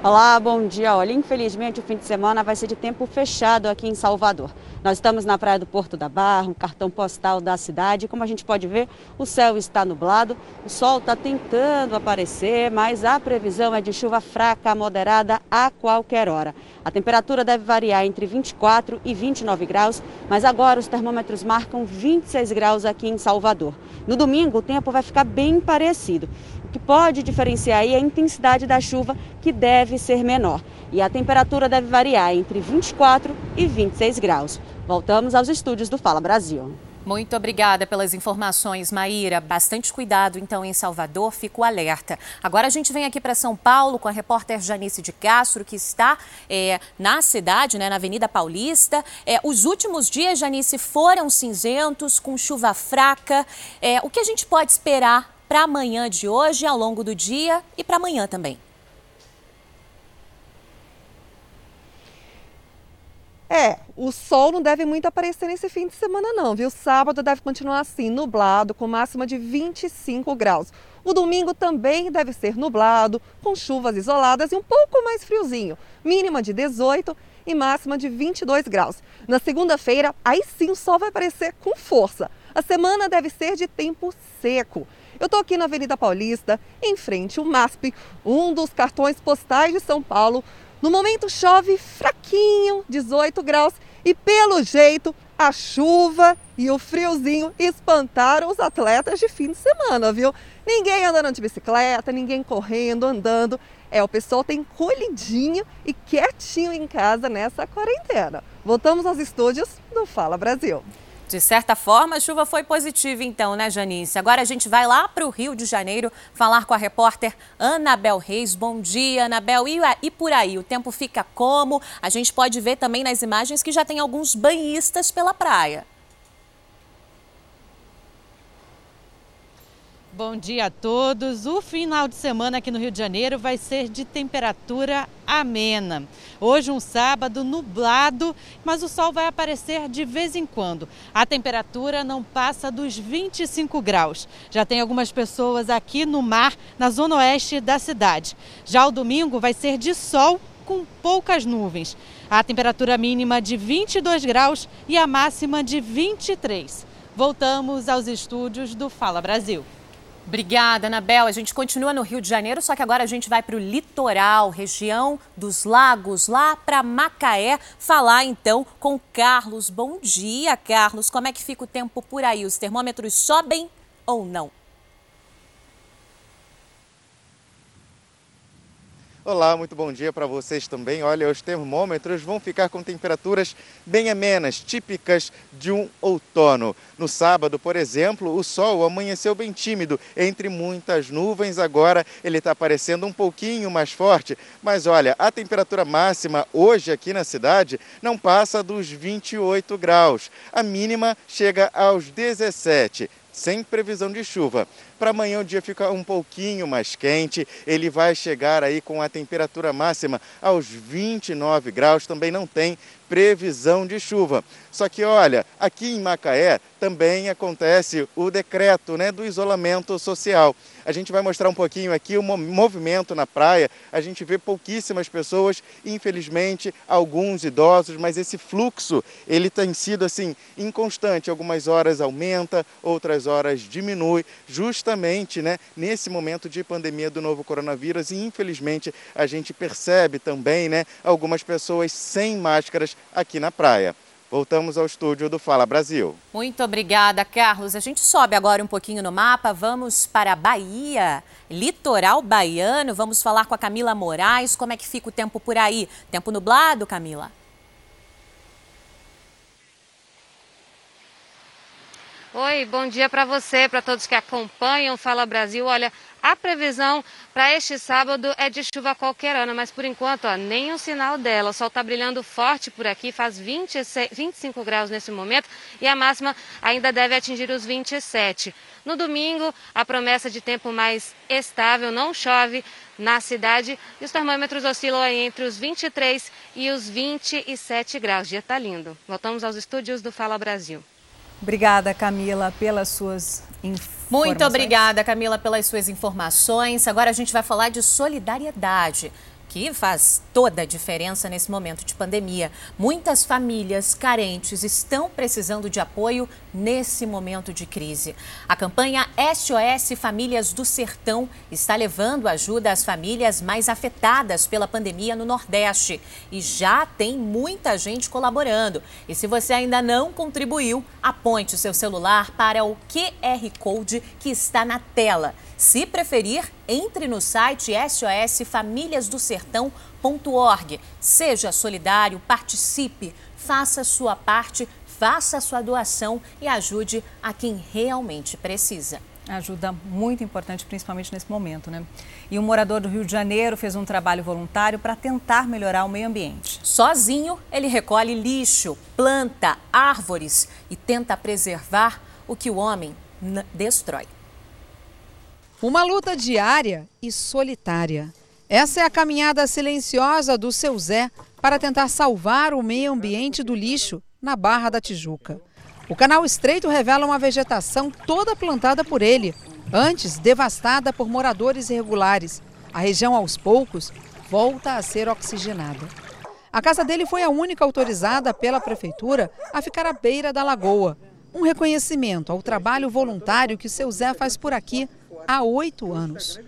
Olá, bom dia. Olha, infelizmente o fim de semana vai ser de tempo fechado aqui em Salvador. Nós estamos na praia do Porto da Barra, um cartão postal da cidade. Como a gente pode ver, o céu está nublado, o sol está tentando aparecer, mas a previsão é de chuva fraca moderada a qualquer hora. A temperatura deve variar entre 24 e 29 graus, mas agora os termômetros marcam 26 graus aqui em Salvador. No domingo, o tempo vai ficar bem parecido. Que pode diferenciar aí a intensidade da chuva, que deve ser menor. E a temperatura deve variar entre 24 e 26 graus. Voltamos aos estúdios do Fala Brasil. Muito obrigada pelas informações, Maíra. Bastante cuidado, então, em Salvador, fico alerta. Agora a gente vem aqui para São Paulo com a repórter Janice de Castro, que está é, na cidade, né, na Avenida Paulista. É, os últimos dias, Janice, foram cinzentos, com chuva fraca. É, o que a gente pode esperar para amanhã de hoje, ao longo do dia e para amanhã também? É, o sol não deve muito aparecer nesse fim de semana não, viu? Sábado deve continuar assim, nublado, com máxima de 25 graus. O domingo também deve ser nublado, com chuvas isoladas e um pouco mais friozinho, mínima de 18 e máxima de 22 graus. Na segunda-feira, aí sim o sol vai aparecer com força. A semana deve ser de tempo seco. Eu estou aqui na Avenida Paulista, em frente ao MASP, um dos cartões postais de São Paulo, no momento chove fraquinho, 18 graus, e pelo jeito a chuva e o friozinho espantaram os atletas de fim de semana, viu? Ninguém andando de bicicleta, ninguém correndo, andando. É, o pessoal tem colhidinho e quietinho em casa nessa quarentena. Voltamos aos estúdios do Fala Brasil. De certa forma, a chuva foi positiva então, né, Janice? Agora a gente vai lá para o Rio de Janeiro falar com a repórter Anabel Reis. Bom dia, Anabel. E, por aí, o tempo fica como? A gente pode ver também nas imagens que já tem alguns banhistas pela praia. Bom dia a todos. O final de semana aqui no Rio de Janeiro vai ser de temperatura amena. Hoje um sábado nublado, mas o sol vai aparecer de vez em quando. A temperatura não passa dos 25 graus. Já tem algumas pessoas aqui no mar, na zona oeste da cidade. Já o domingo vai ser de sol com poucas nuvens. A temperatura mínima de 22 graus e a máxima de 23. Voltamos aos estúdios do Fala Brasil. Obrigada, Anabel. A gente continua no Rio de Janeiro, só que agora a gente vai para o litoral, região dos lagos, lá para Macaé, falar então com Carlos. Bom dia, Carlos. Como é que fica o tempo por aí? Os termômetros sobem ou não? Olá, muito bom dia para vocês também. Olha, os termômetros vão ficar com temperaturas bem amenas, típicas de um outono. No sábado, por exemplo, o sol amanheceu bem tímido, entre muitas nuvens. Agora ele está aparecendo um pouquinho mais forte. Mas olha, a temperatura máxima hoje aqui na cidade não passa dos 28 graus. A mínima chega aos 17 sem previsão de chuva. Para amanhã o dia fica um pouquinho mais quente, ele vai chegar aí com a temperatura máxima aos 29 graus, também não tem previsão de chuva. Só que olha, aqui em Macaé também acontece o decreto né, do isolamento social. A gente vai mostrar um pouquinho aqui o movimento na praia. A gente vê pouquíssimas pessoas, infelizmente, alguns idosos, mas esse fluxo ele tem sido assim inconstante. Algumas horas aumenta, outras horas diminui, justamente né, nesse momento de pandemia do novo coronavírus. E infelizmente a gente percebe também né, algumas pessoas sem máscaras aqui na praia. Voltamos ao estúdio do Fala Brasil. Muito obrigada, Carlos. A gente sobe agora um pouquinho no mapa, vamos para a Bahia, litoral baiano. Vamos falar com a Camila Moraes. Como é que fica o tempo por aí? Tempo nublado, Camila? Oi, bom dia para você, para todos que acompanham Fala Brasil. Olha, a previsão para este sábado é de chuva a qualquer ano, mas por enquanto, ó, nem um sinal dela. O sol está brilhando forte por aqui, faz 26, 25 graus nesse momento e a máxima ainda deve atingir os 27. No domingo, a promessa de tempo mais estável, não chove na cidade e os termômetros oscilam entre os 23 e os 27 graus. O dia está lindo. Voltamos aos estúdios do Fala Brasil. Obrigada, Camila, pelas suas informações. Muito obrigada, Camila, pelas suas informações. Agora a gente vai falar de solidariedade faz toda a diferença nesse momento de pandemia. Muitas famílias carentes estão precisando de apoio nesse momento de crise. A campanha SOS Famílias do Sertão está levando ajuda às famílias mais afetadas pela pandemia no Nordeste. E já tem muita gente colaborando. E se você ainda não contribuiu, aponte o seu celular para o QR Code que está na tela. Se preferir, entre no site sosfamiliasdosertão.org. Seja solidário, participe, faça a sua parte, faça a sua doação e ajude a quem realmente precisa. Ajuda muito importante, principalmente nesse momento, né? E um morador do Rio de Janeiro fez um trabalho voluntário para tentar melhorar o meio ambiente. Sozinho, ele recolhe lixo, planta árvores e tenta preservar o que o homem destrói. Uma luta diária e solitária. Essa é a caminhada silenciosa do seu Zé para tentar salvar o meio ambiente do lixo na Barra da Tijuca. O canal estreito revela uma vegetação toda plantada por ele, antes devastada por moradores irregulares. A região, aos poucos, volta a ser oxigenada. A casa dele foi a única autorizada pela prefeitura a ficar à beira da lagoa. Um reconhecimento ao trabalho voluntário que seu Zé faz por aqui há oito anos.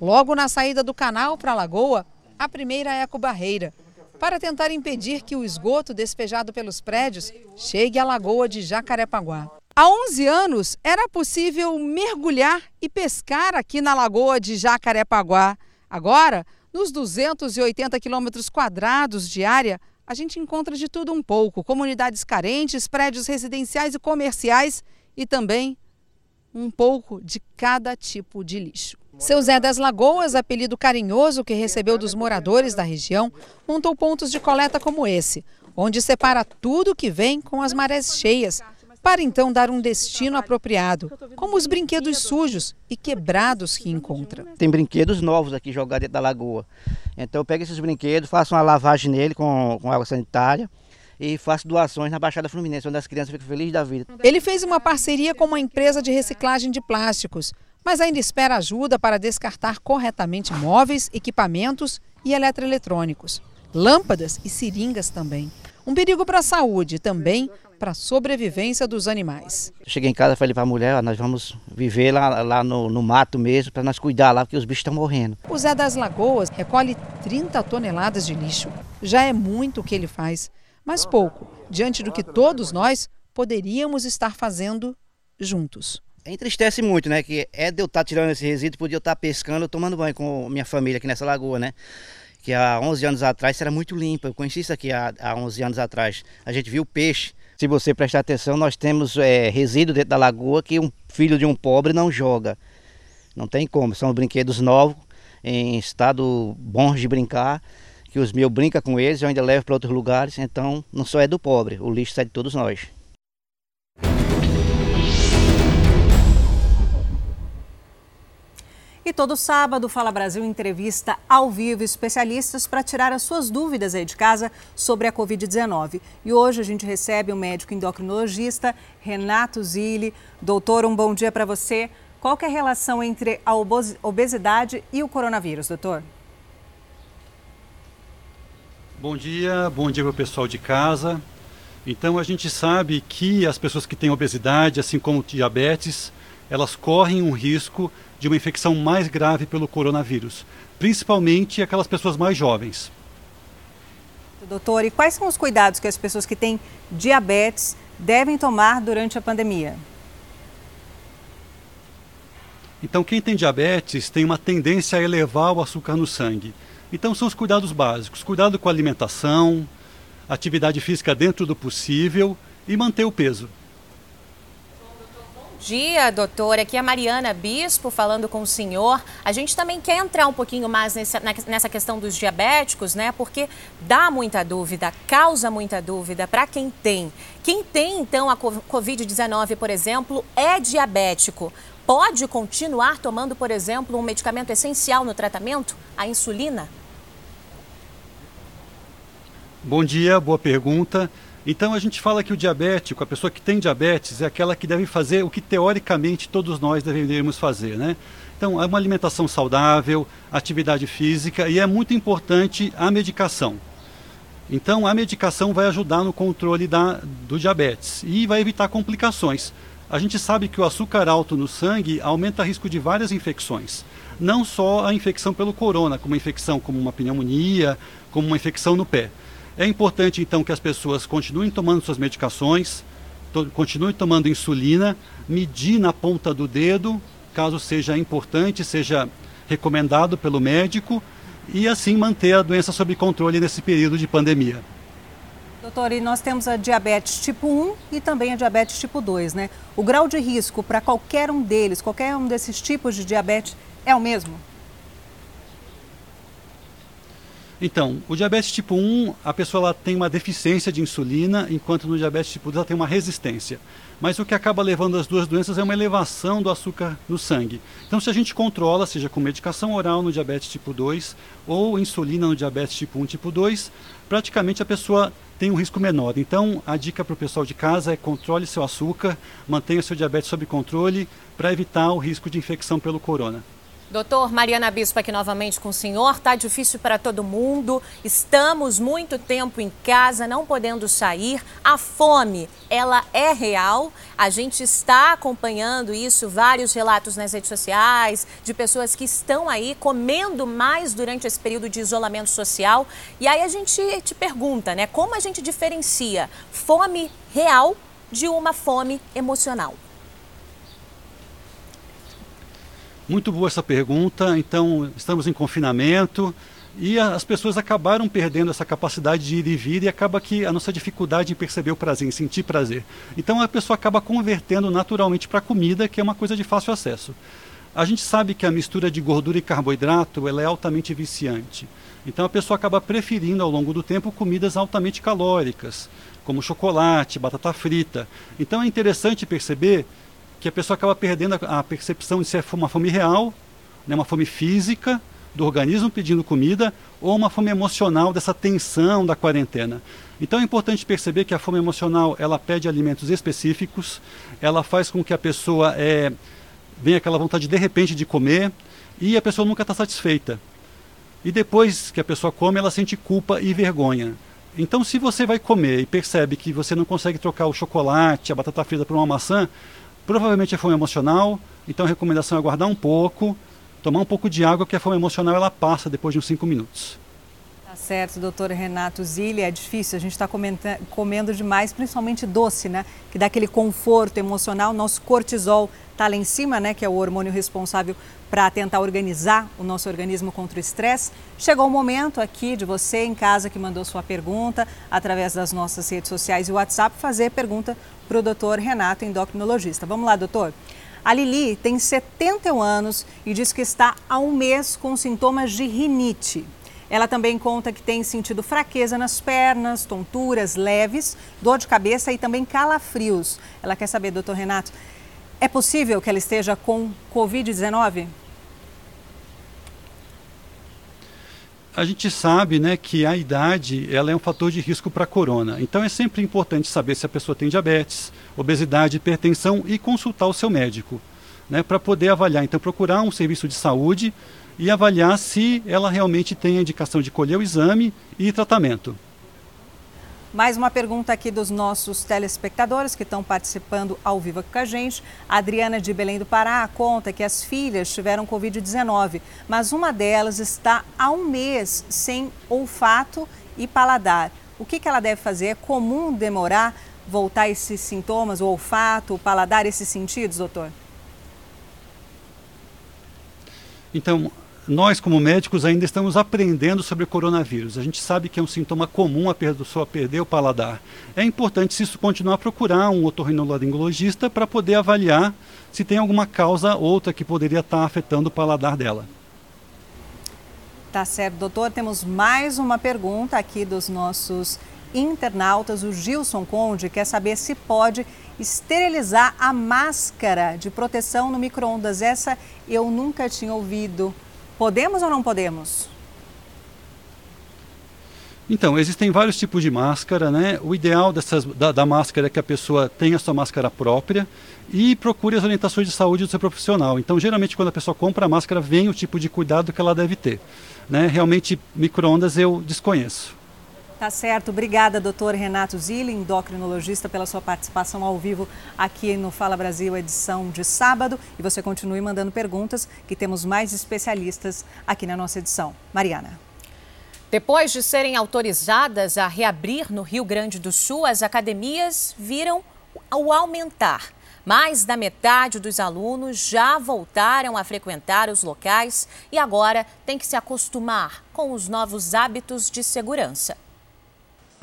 Logo na saída do canal para a lagoa, a primeira ecobarreira, para tentar impedir que o esgoto despejado pelos prédios chegue à lagoa de Jacarepaguá. Há 11 anos era possível mergulhar e pescar aqui na lagoa de Jacarepaguá. Agora, nos 280 quilômetros quadrados de área, a gente encontra de tudo um pouco: comunidades carentes, prédios residenciais e comerciais e também um pouco de cada tipo de lixo. Seu Zé das Lagoas, apelido carinhoso que recebeu dos moradores da região, montou pontos de coleta como esse, onde separa tudo que vem com as marés cheias, para então dar um destino apropriado, como os brinquedos sujos e quebrados que encontra. Tem brinquedos novos aqui jogados dentro da lagoa. Então eu pego esses brinquedos, faço uma lavagem nele com, com água sanitária e faço doações na Baixada Fluminense, onde as crianças ficam felizes da vida. Ele fez uma parceria com uma empresa de reciclagem de plásticos, mas ainda espera ajuda para descartar corretamente móveis, equipamentos e eletroeletrônicos. Lâmpadas e seringas também. Um perigo para a saúde também para a sobrevivência dos animais. Cheguei em casa e falei para a mulher, nós vamos viver lá, lá no, no mato mesmo, para nós cuidar lá, porque os bichos estão morrendo. O Zé das Lagoas recolhe 30 toneladas de lixo. Já é muito o que ele faz, mas pouco, diante do que todos nós poderíamos estar fazendo juntos. Entristece muito, né? Que é de eu estar tirando esse resíduo, podia eu estar pescando, tomando banho com minha família aqui nessa lagoa, né? Que há 11 anos atrás era muito limpa. Eu conheci isso aqui há, há 11 anos atrás. A gente viu peixe. Se você prestar atenção, nós temos é, resíduo dentro da lagoa que um filho de um pobre não joga. Não tem como. São brinquedos novos, em estado bom de brincar, que os meus brincam com eles, eu ainda levo para outros lugares. Então, não só é do pobre, o lixo sai de todos nós. E todo sábado, Fala Brasil entrevista ao vivo especialistas para tirar as suas dúvidas aí de casa sobre a Covid-19. E hoje a gente recebe o médico endocrinologista Renato Zilli. Doutor, um bom dia para você. Qual é a relação entre a obesidade e o coronavírus, doutor? Bom dia, bom dia para o pessoal de casa. Então, a gente sabe que as pessoas que têm obesidade, assim como diabetes, elas correm um risco de uma infecção mais grave pelo coronavírus, principalmente aquelas pessoas mais jovens. Doutor, e quais são os cuidados que as pessoas que têm diabetes devem tomar durante a pandemia? Então, quem tem diabetes tem uma tendência a elevar o açúcar no sangue. Então, são os cuidados básicos: cuidado com a alimentação, atividade física dentro do possível e manter o peso dia, doutor. Aqui é a Mariana Bispo falando com o senhor. A gente também quer entrar um pouquinho mais nessa, nessa questão dos diabéticos, né? Porque dá muita dúvida, causa muita dúvida para quem tem. Quem tem, então, a Covid-19, por exemplo, é diabético. Pode continuar tomando, por exemplo, um medicamento essencial no tratamento, a insulina? Bom dia, boa pergunta. Então a gente fala que o diabético, a pessoa que tem diabetes, é aquela que deve fazer o que teoricamente todos nós deveríamos fazer, né? Então é uma alimentação saudável, atividade física e é muito importante a medicação. Então a medicação vai ajudar no controle da, do diabetes e vai evitar complicações. A gente sabe que o açúcar alto no sangue aumenta o risco de várias infecções. Não só a infecção pelo corona, como uma infecção como uma pneumonia, como uma infecção no pé. É importante então que as pessoas continuem tomando suas medicações, to continuem tomando insulina, medir na ponta do dedo, caso seja importante, seja recomendado pelo médico, e assim manter a doença sob controle nesse período de pandemia. Doutor, e nós temos a diabetes tipo 1 e também a diabetes tipo 2, né? O grau de risco para qualquer um deles, qualquer um desses tipos de diabetes é o mesmo? Então, o diabetes tipo 1, a pessoa ela tem uma deficiência de insulina, enquanto no diabetes tipo 2 ela tem uma resistência. Mas o que acaba levando as duas doenças é uma elevação do açúcar no sangue. Então, se a gente controla, seja com medicação oral no diabetes tipo 2 ou insulina no diabetes tipo 1 tipo 2, praticamente a pessoa tem um risco menor. Então, a dica para o pessoal de casa é controle seu açúcar, mantenha seu diabetes sob controle para evitar o risco de infecção pelo corona. Doutor Mariana Bispo aqui novamente com o senhor. Tá difícil para todo mundo. Estamos muito tempo em casa, não podendo sair. A fome, ela é real. A gente está acompanhando isso, vários relatos nas redes sociais de pessoas que estão aí comendo mais durante esse período de isolamento social. E aí a gente te pergunta, né, como a gente diferencia fome real de uma fome emocional? Muito boa essa pergunta. Então, estamos em confinamento e as pessoas acabaram perdendo essa capacidade de ir e vir e acaba que a nossa dificuldade em perceber o prazer, em sentir prazer. Então, a pessoa acaba convertendo naturalmente para comida, que é uma coisa de fácil acesso. A gente sabe que a mistura de gordura e carboidrato ela é altamente viciante. Então a pessoa acaba preferindo ao longo do tempo comidas altamente calóricas, como chocolate, batata frita. Então é interessante perceber que a pessoa acaba perdendo a, percepção de se é uma fome real, né, uma fome física do organismo pedindo comida, ou uma fome emocional dessa tensão da quarentena. Então é importante perceber que a fome emocional ela pede alimentos específicos, ela faz com que a pessoa é, venha aquela vontade de repente de comer e a pessoa nunca está satisfeita. E depois que a pessoa come, ela sente culpa e vergonha. Então, se você vai comer e percebe que você não consegue trocar o chocolate, a batata frita por uma maçã, provavelmente é fome emocional. Então, a recomendação é guardar um pouco, tomar um pouco de água, que a fome emocional ela passa depois de uns 5 minutos. Tá certo, doutor Renato Zilli, é difícil, a gente está comendo demais, principalmente doce, né? Que dá aquele conforto emocional, nosso cortisol está lá em cima, né? Que é o hormônio responsável para tentar organizar o nosso organismo contra o estresse. Chegou o momento aqui de você em casa que mandou sua pergunta através das nossas redes sociais e WhatsApp fazer pergunta para o doutor Renato, endocrinologista. Vamos lá, doutor. A Lili tem 71 anos e diz que está há um mês com sintomas de rinite. Ela também conta que tem sentido fraqueza nas pernas, tonturas leves, dor de cabeça e também calafrios. Ela quer saber, doutor Renato, é possível que ela esteja com Covid-19? A gente sabe né, que a idade ela é um fator de risco para a corona. Então é sempre importante saber se a pessoa tem diabetes, obesidade, hipertensão e consultar o seu médico né, para poder avaliar. Então procurar um serviço de saúde e avaliar se ela realmente tem a indicação de colher o exame e tratamento. Mais uma pergunta aqui dos nossos telespectadores que estão participando ao vivo aqui com a gente. A Adriana de Belém do Pará conta que as filhas tiveram Covid-19, mas uma delas está há um mês sem olfato e paladar. O que, que ela deve fazer? É comum demorar voltar esses sintomas, o olfato, o paladar, esses sentidos, doutor? Então, nós, como médicos, ainda estamos aprendendo sobre coronavírus. A gente sabe que é um sintoma comum a pessoa perder o paladar. É importante, se isso continuar, procurar um otorrinolaringologista para poder avaliar se tem alguma causa outra que poderia estar afetando o paladar dela. Tá certo, doutor. Temos mais uma pergunta aqui dos nossos internautas. O Gilson Conde quer saber se pode esterilizar a máscara de proteção no micro-ondas. Essa eu nunca tinha ouvido. Podemos ou não podemos? Então, existem vários tipos de máscara, né? O ideal dessas, da, da, máscara é que a pessoa tenha a sua máscara própria e procure as orientações de saúde do seu profissional. Então, geralmente, quando a pessoa compra a máscara, vem o tipo de cuidado que ela deve ter. Né? Realmente, micro-ondas eu desconheço. Tá certo. Obrigada, doutor Renato Zilli, endocrinologista, pela sua participação ao vivo aqui no Fala Brasil, edição de sábado. E você continue mandando perguntas, que temos mais especialistas aqui na nossa edição. Mariana. Depois de serem autorizadas a reabrir no Rio Grande do Sul, as academias viram o aumentar. Mais da metade dos alunos já voltaram a frequentar os locais e agora tem que se acostumar com os novos hábitos de segurança.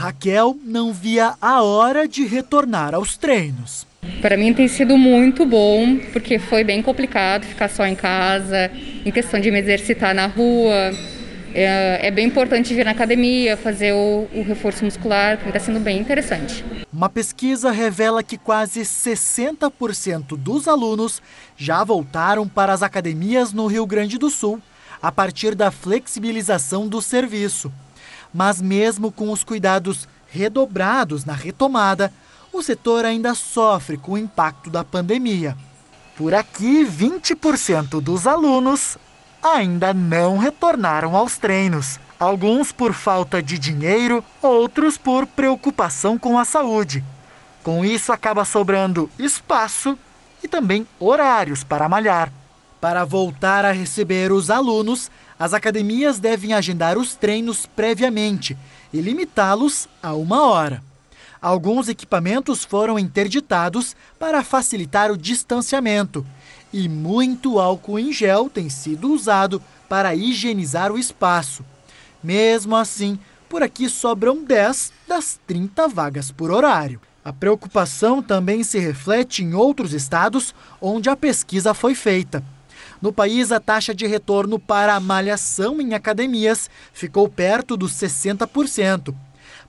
Raquel não via a hora de retornar aos treinos. Para mim tem sido muito bom, porque foi bem complicado ficar só em casa, em questão de me exercitar na rua. É, é bem importante vir na academia, fazer o, o reforço muscular, está sendo bem interessante. Uma pesquisa revela que quase 60% dos alunos já voltaram para as academias no Rio Grande do Sul, a partir da flexibilização do serviço. Mas, mesmo com os cuidados redobrados na retomada, o setor ainda sofre com o impacto da pandemia. Por aqui, 20% dos alunos ainda não retornaram aos treinos. Alguns por falta de dinheiro, outros por preocupação com a saúde. Com isso, acaba sobrando espaço e também horários para malhar. Para voltar a receber os alunos, as academias devem agendar os treinos previamente e limitá-los a uma hora. Alguns equipamentos foram interditados para facilitar o distanciamento e muito álcool em gel tem sido usado para higienizar o espaço. Mesmo assim, por aqui sobram 10 das 30 vagas por horário. A preocupação também se reflete em outros estados onde a pesquisa foi feita. No país, a taxa de retorno para a malhação em academias ficou perto dos 60%.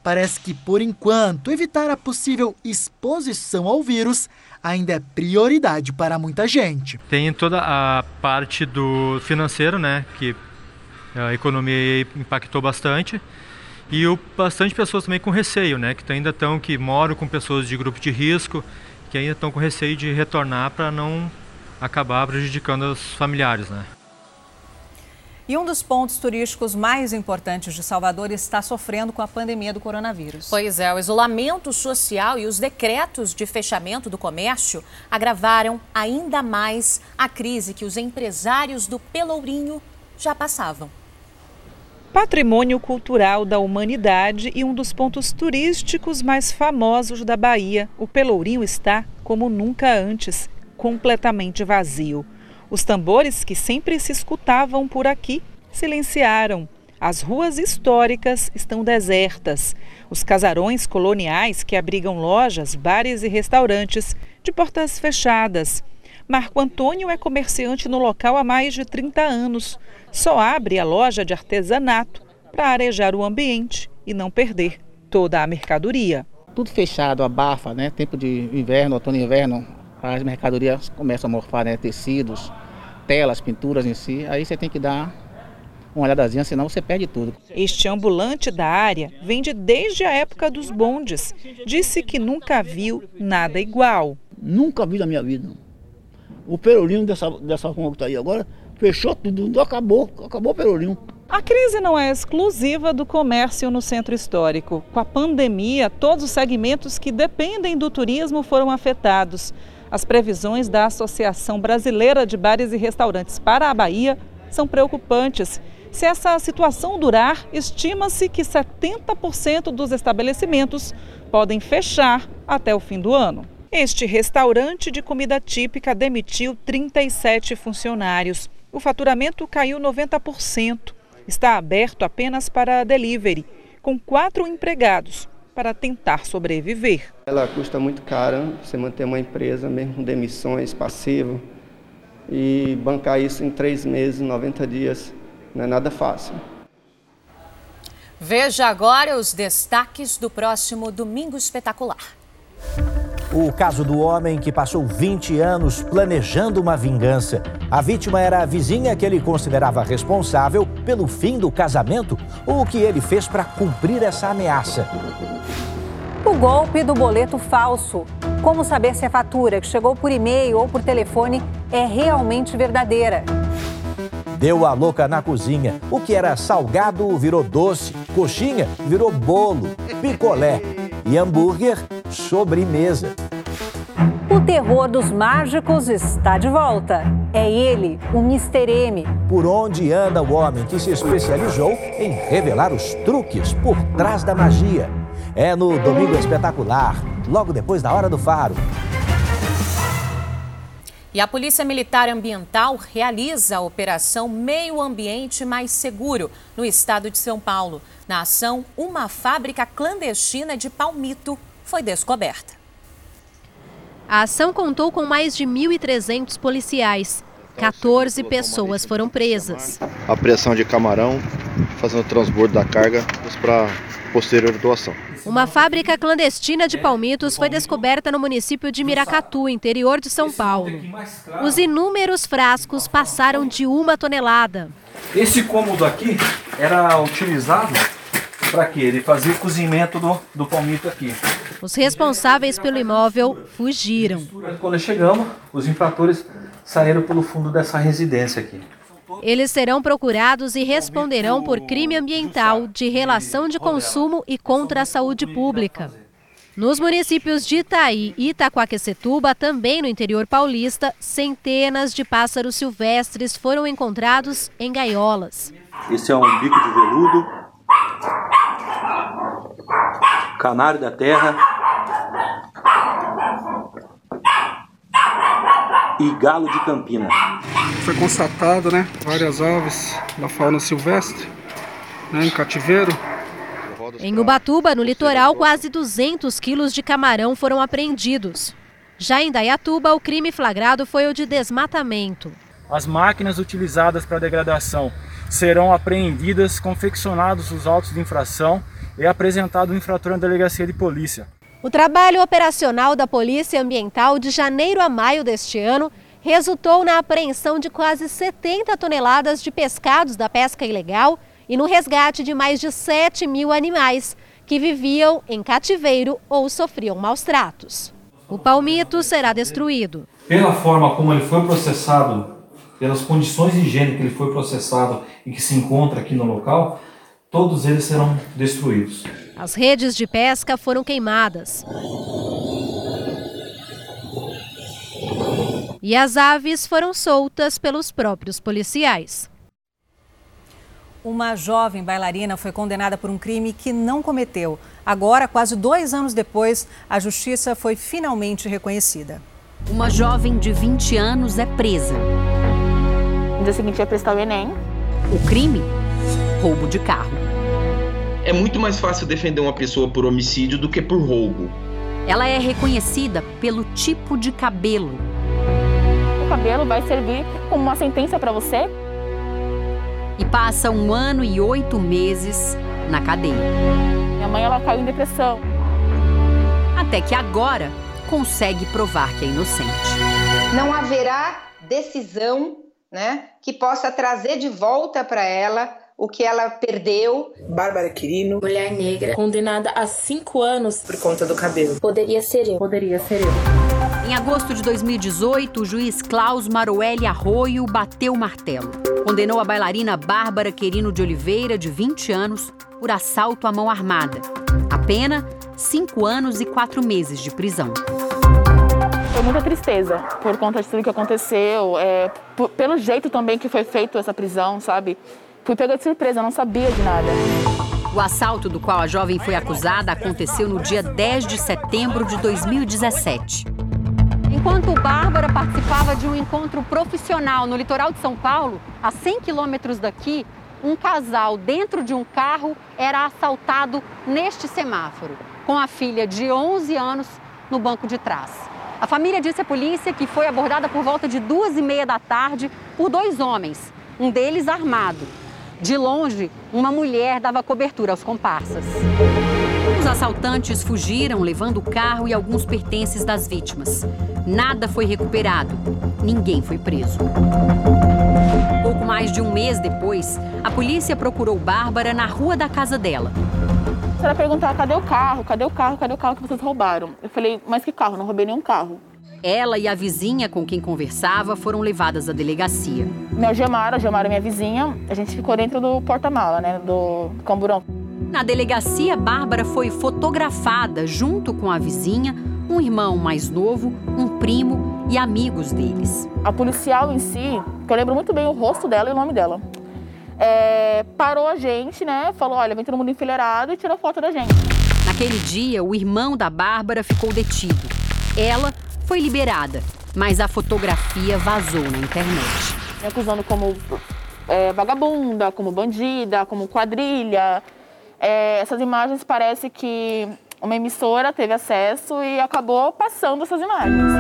parece que, por enquanto, evitar a possível exposição ao vírus ainda é prioridade para muita gente. Tem toda a parte do financeiro, né, que a economia impactou bastante. E o, bastante pessoas também com receio, né, que ainda estão, que moram com pessoas de grupo de risco, que ainda estão com receio de retornar para não acabar prejudicando os familiares, né. E um dos pontos turísticos mais importantes de Salvador está sofrendo com a pandemia do coronavírus. Pois é, o isolamento social e os decretos de fechamento do comércio agravaram ainda mais a crise que os empresários do Pelourinho já passavam. Patrimônio cultural da humanidade e um dos pontos turísticos mais famosos da Bahia, o Pelourinho está, como nunca antes, completamente vazio. Os tambores que sempre se escutavam por aqui silenciaram. As ruas históricas estão desertas. Os casarões coloniais que abrigam lojas, bares e restaurantes de portas fechadas. Marco Antônio é comerciante no local há mais de 30 anos. Só abre a loja de artesanato para arejar o ambiente e não perder toda a mercadoria. Tudo fechado, abafa, né? Tempo de inverno, outono e inverno, as mercadorias começam a morfar, né? Tecidos, telas, pinturas em si, aí você tem que dar uma olhadazinha, senão você perde tudo. Este ambulante da área vende desde a época dos bondes. Disse que nunca viu nada igual. Nunca vi na minha vida. O perolinho dessa, dessa rua que está aí agora fechou tudo, acabou, acabou o perolinho. A crise não é exclusiva do comércio no centro histórico. Com a pandemia, todos os segmentos que dependem do turismo foram afetados. As previsões da Associação Brasileira de Bares e Restaurantes para a Bahia são preocupantes. Se essa situação durar, estima-se que 70% dos estabelecimentos podem fechar até o fim do ano. Este restaurante de comida típica demitiu 37 funcionários. O faturamento caiu 90%. Está aberto apenas para delivery, com quatro empregados para tentar sobreviver. Ela custa muito cara, você manter uma empresa, mesmo com demissões, passivo, e bancar isso em três meses, 90 dias, não é nada fácil. Veja agora os destaques do próximo Domingo Espetacular. O caso do homem que passou 20 anos planejando uma vingança. A vítima era a vizinha que ele considerava responsável pelo fim do casamento ou o que ele fez para cumprir essa ameaça. O golpe do boleto falso. Como saber se a fatura que chegou por e-mail ou por telefone é realmente verdadeira? Deu a louca na cozinha. O que era salgado virou doce, coxinha virou bolo, picolé e hambúrguer sobremesa. O terror dos mágicos está de volta. É ele, o Mr. M. Por onde anda o homem que se especializou em revelar os truques por trás da magia? É no Domingo Espetacular, logo depois da Hora do Faro. E a Polícia Militar Ambiental realiza a Operação Meio Ambiente Mais Seguro no estado de São Paulo. Na ação, uma fábrica clandestina de palmito foi descoberta. A ação contou com mais de 1.300 policiais. 14 pessoas foram presas. Apreensão de camarão, fazendo transbordo da carga para posterior doação. Uma fábrica clandestina de palmitos foi descoberta no município de Miracatu, interior de São Paulo. Os inúmeros frascos passaram de uma tonelada. Esse cômodo aqui era utilizado para quê? Ele fazia o cozimento do, do palmito aqui. Os responsáveis pelo imóvel fugiram. Quando chegamos, os infratores saíram pelo fundo dessa residência aqui. Eles serão procurados e responderão por crime ambiental, de relação de consumo e contra a saúde pública. Nos municípios de Itaí e Itaquaquecetuba, também no interior paulista, centenas de pássaros silvestres foram encontrados em gaiolas. Esse é um bico de veludo, canário da terra e galo de Campina. Foi constatado, né, várias aves da fauna silvestre, né, em cativeiro. Em Ubatuba, no litoral, quase 200 quilos de camarão foram apreendidos. Já em Dayatuba, o crime flagrado foi o de desmatamento. As máquinas utilizadas para degradação serão apreendidas, confeccionados os autos de infração é apresentado o infrator na delegacia de polícia. O trabalho operacional da Polícia Ambiental de janeiro a maio deste ano resultou na apreensão de quase 70 toneladas de pescados da pesca ilegal e no resgate de mais de 7 mil animais que viviam em cativeiro ou sofriam maus tratos. O palmito será destruído. Pela forma como ele foi processado, pelas condições de higiene que ele foi processado e que se encontra aqui no local, todos eles serão destruídos. As redes de pesca foram queimadas. E as aves foram soltas pelos próprios policiais. Uma jovem bailarina foi condenada por um crime que não cometeu. Agora, quase dois anos depois, a justiça foi finalmente reconhecida. Uma jovem de 20 anos é presa. No dia seguinte, ia prestar o Enem. O crime? Roubo de carro. É muito mais fácil defender uma pessoa por homicídio do que por roubo. Ela é reconhecida pelo tipo de cabelo. O cabelo vai servir como uma sentença para você e passa um ano e oito meses na cadeia. Minha mãe ela caiu em depressão. Até que agora consegue provar que é inocente. Não haverá decisão, né, que possa trazer de volta para ela o que ela perdeu. Bárbara Quirino, mulher negra, condenada a cinco anos por conta do cabelo. Poderia ser eu. Poderia ser eu. Em agosto de 2018, o juiz Klaus Maruelli Arroio bateu o martelo. Condenou a bailarina Bárbara Querino de Oliveira, de 20 anos, por assalto à mão armada. A pena, cinco anos e quatro meses de prisão. Foi muita tristeza por conta de tudo que aconteceu, é, por, pelo jeito também que foi feito essa prisão, sabe? Fui pega de surpresa, não sabia de nada. O assalto do qual a jovem foi acusada aconteceu no dia 10 de setembro de 2017. Enquanto Bárbara participava de um encontro profissional no litoral de São Paulo, a 100 quilômetros daqui, um casal dentro de um carro era assaltado neste semáforo, com a filha de 11 anos no banco de trás. A família disse à polícia que foi abordada por volta de duas e meia da tarde por dois homens, um deles armado. De longe, uma mulher dava cobertura aos comparsas. Os assaltantes fugiram, levando o carro e alguns pertences das vítimas. Nada foi recuperado. Ninguém foi preso. Pouco mais de um mês depois, a polícia procurou Bárbara na rua da casa dela. Você vai perguntar: cadê o carro? Cadê o carro? Cadê o carro que vocês roubaram? Eu falei: mas que carro? Não roubei nenhum carro. Ela e a vizinha com quem conversava foram levadas à delegacia. Minha Gemara, a Gemara é minha vizinha, a gente ficou dentro do porta-mala, né, do camburão. Na delegacia, Bárbara foi fotografada junto com a vizinha, um irmão mais novo, um primo e amigos deles. A policial em si, que eu lembro muito bem o rosto dela e o nome dela, é, parou a gente, né, falou, olha, vem todo mundo enfileirado e tirou foto da gente. Naquele dia, o irmão da Bárbara ficou detido. Ela foi liberada, mas a fotografia vazou na internet. Me acusando como é, vagabunda, como bandida, como quadrilha. É, essas imagens parece que uma emissora teve acesso e acabou passando essas imagens.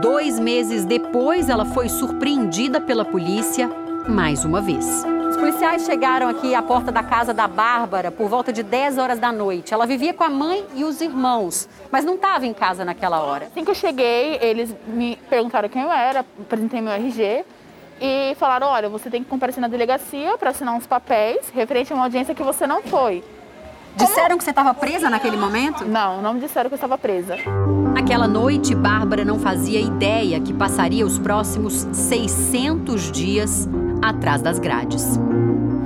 Dois meses depois, ela foi surpreendida pela polícia mais uma vez. Os policiais chegaram aqui à porta da casa da Bárbara por volta de 10 horas da noite. Ela vivia com a mãe e os irmãos, mas não estava em casa naquela hora. Assim que eu cheguei, eles me perguntaram quem eu era, apresentei meu RG e falaram: olha, você tem que comparecer na delegacia para assinar uns papéis referente a uma audiência que você não foi. Disseram que você estava presa naquele momento? Não, não me disseram que eu estava presa. Naquela noite, Bárbara não fazia ideia que passaria os próximos 600 dias atrás das grades.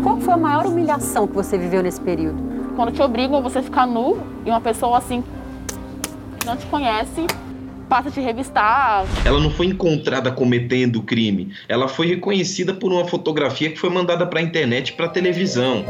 Qual foi a maior humilhação que você viveu nesse período? Quando te obrigam a você ficar nu e uma pessoa assim que não te conhece passa a te revistar. Ela não foi encontrada cometendo o crime. Ela foi reconhecida por uma fotografia que foi mandada para a internet e para a televisão.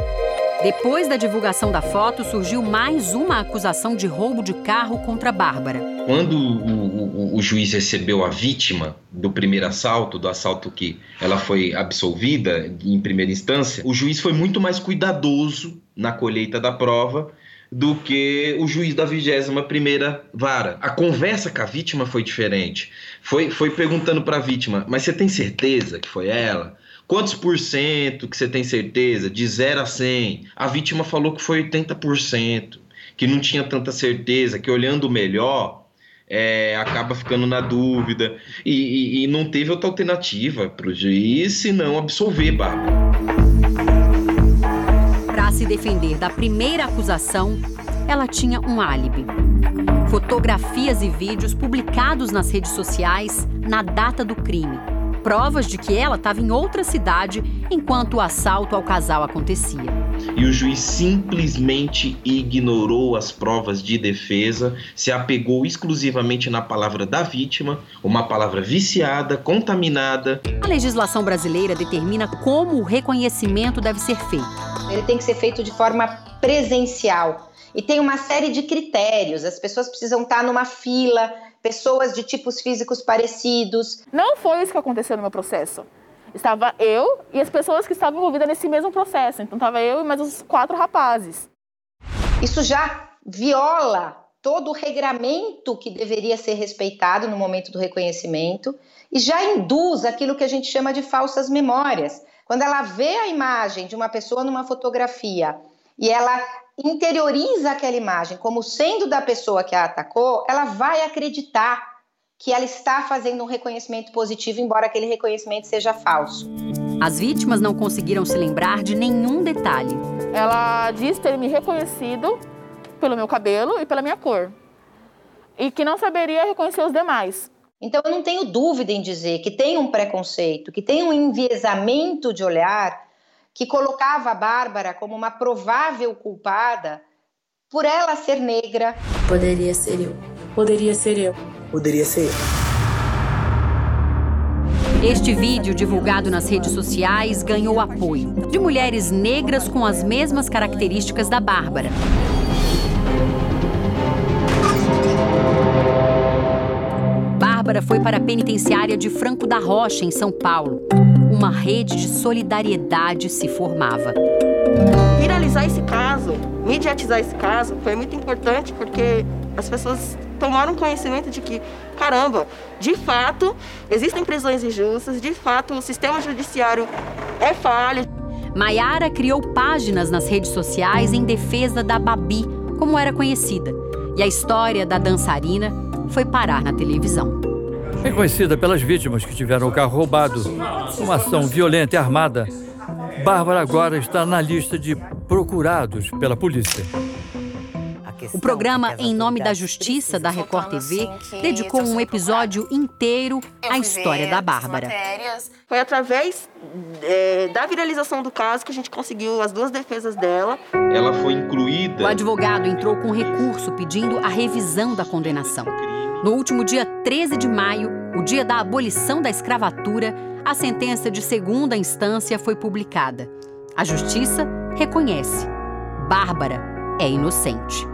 Depois da divulgação da foto, surgiu mais uma acusação de roubo de carro contra Bárbara. Quando o, o, o, juiz recebeu a vítima do primeiro assalto, do assalto que ela foi absolvida em primeira instância, o juiz foi muito mais cuidadoso na colheita da prova do que o juiz da vigésima primeira vara. A conversa com a vítima foi diferente. Foi, foi perguntando para a vítima, mas você tem certeza que foi ela? Quantos por cento que você tem certeza? De 0 a 100. A vítima falou que foi 80%, que não tinha tanta certeza, que olhando melhor, é, acaba ficando na dúvida. E, e, e não teve outra alternativa para o juiz senão absolver Bárbara. Para se defender da primeira acusação, ela tinha um álibi. Fotografias e vídeos publicados nas redes sociais na data do crime. Provas de que ela estava em outra cidade enquanto o assalto ao casal acontecia. E o juiz simplesmente ignorou as provas de defesa, se apegou exclusivamente na palavra da vítima, uma palavra viciada, contaminada. A legislação brasileira determina como o reconhecimento deve ser feito. Ele tem que ser feito de forma presencial e tem uma série de critérios. As pessoas precisam estar numa fila, pessoas de tipos físicos parecidos. Não foi isso que aconteceu no meu processo. Estava eu e as pessoas que estavam envolvidas nesse mesmo processo. Então estava eu e mais uns quatro rapazes. Isso já viola todo o regramento que deveria ser respeitado no momento do reconhecimento e já induz aquilo que a gente chama de falsas memórias. Quando ela vê a imagem de uma pessoa numa fotografia e ela interioriza aquela imagem como sendo da pessoa que a atacou, ela vai acreditar que ela está fazendo um reconhecimento positivo, embora aquele reconhecimento seja falso. As vítimas não conseguiram se lembrar de nenhum detalhe. Ela diz ter me reconhecido pelo meu cabelo e pela minha cor. E que não saberia reconhecer os demais. Então eu não tenho dúvida em dizer que tem um preconceito, que tem um enviesamento de olhar que colocava a Bárbara como uma provável culpada por ela ser negra. Poderia ser eu. Poderia ser eu. Poderia ser eu. Este vídeo, divulgado nas redes sociais, ganhou apoio de mulheres negras com as mesmas características da Bárbara. Bárbara foi para a penitenciária de Franco da Rocha, em São Paulo uma rede de solidariedade se formava. Viralizar esse caso, mediatizar esse caso, foi muito importante porque as pessoas tomaram conhecimento de que, caramba, de fato, existem prisões injustas, de fato, o sistema judiciário é falho. Maiara criou páginas nas redes sociais em defesa da Babi, como era conhecida, e a história da dançarina foi parar na televisão. Reconhecida pelas vítimas que tiveram o carro roubado, uma ação violenta e armada, Bárbara agora está na lista de procurados pela polícia. O programa Em Nome da Justiça da Record TV dedicou um episódio inteiro à história da Bárbara. Foi através é, da viralização do caso que a gente conseguiu as duas defesas dela. Ela foi incluída. O advogado entrou com recurso pedindo a revisão da condenação. No último dia 13 de maio, o dia da abolição da escravatura, a sentença de segunda instância foi publicada. A justiça reconhece: Bárbara é inocente.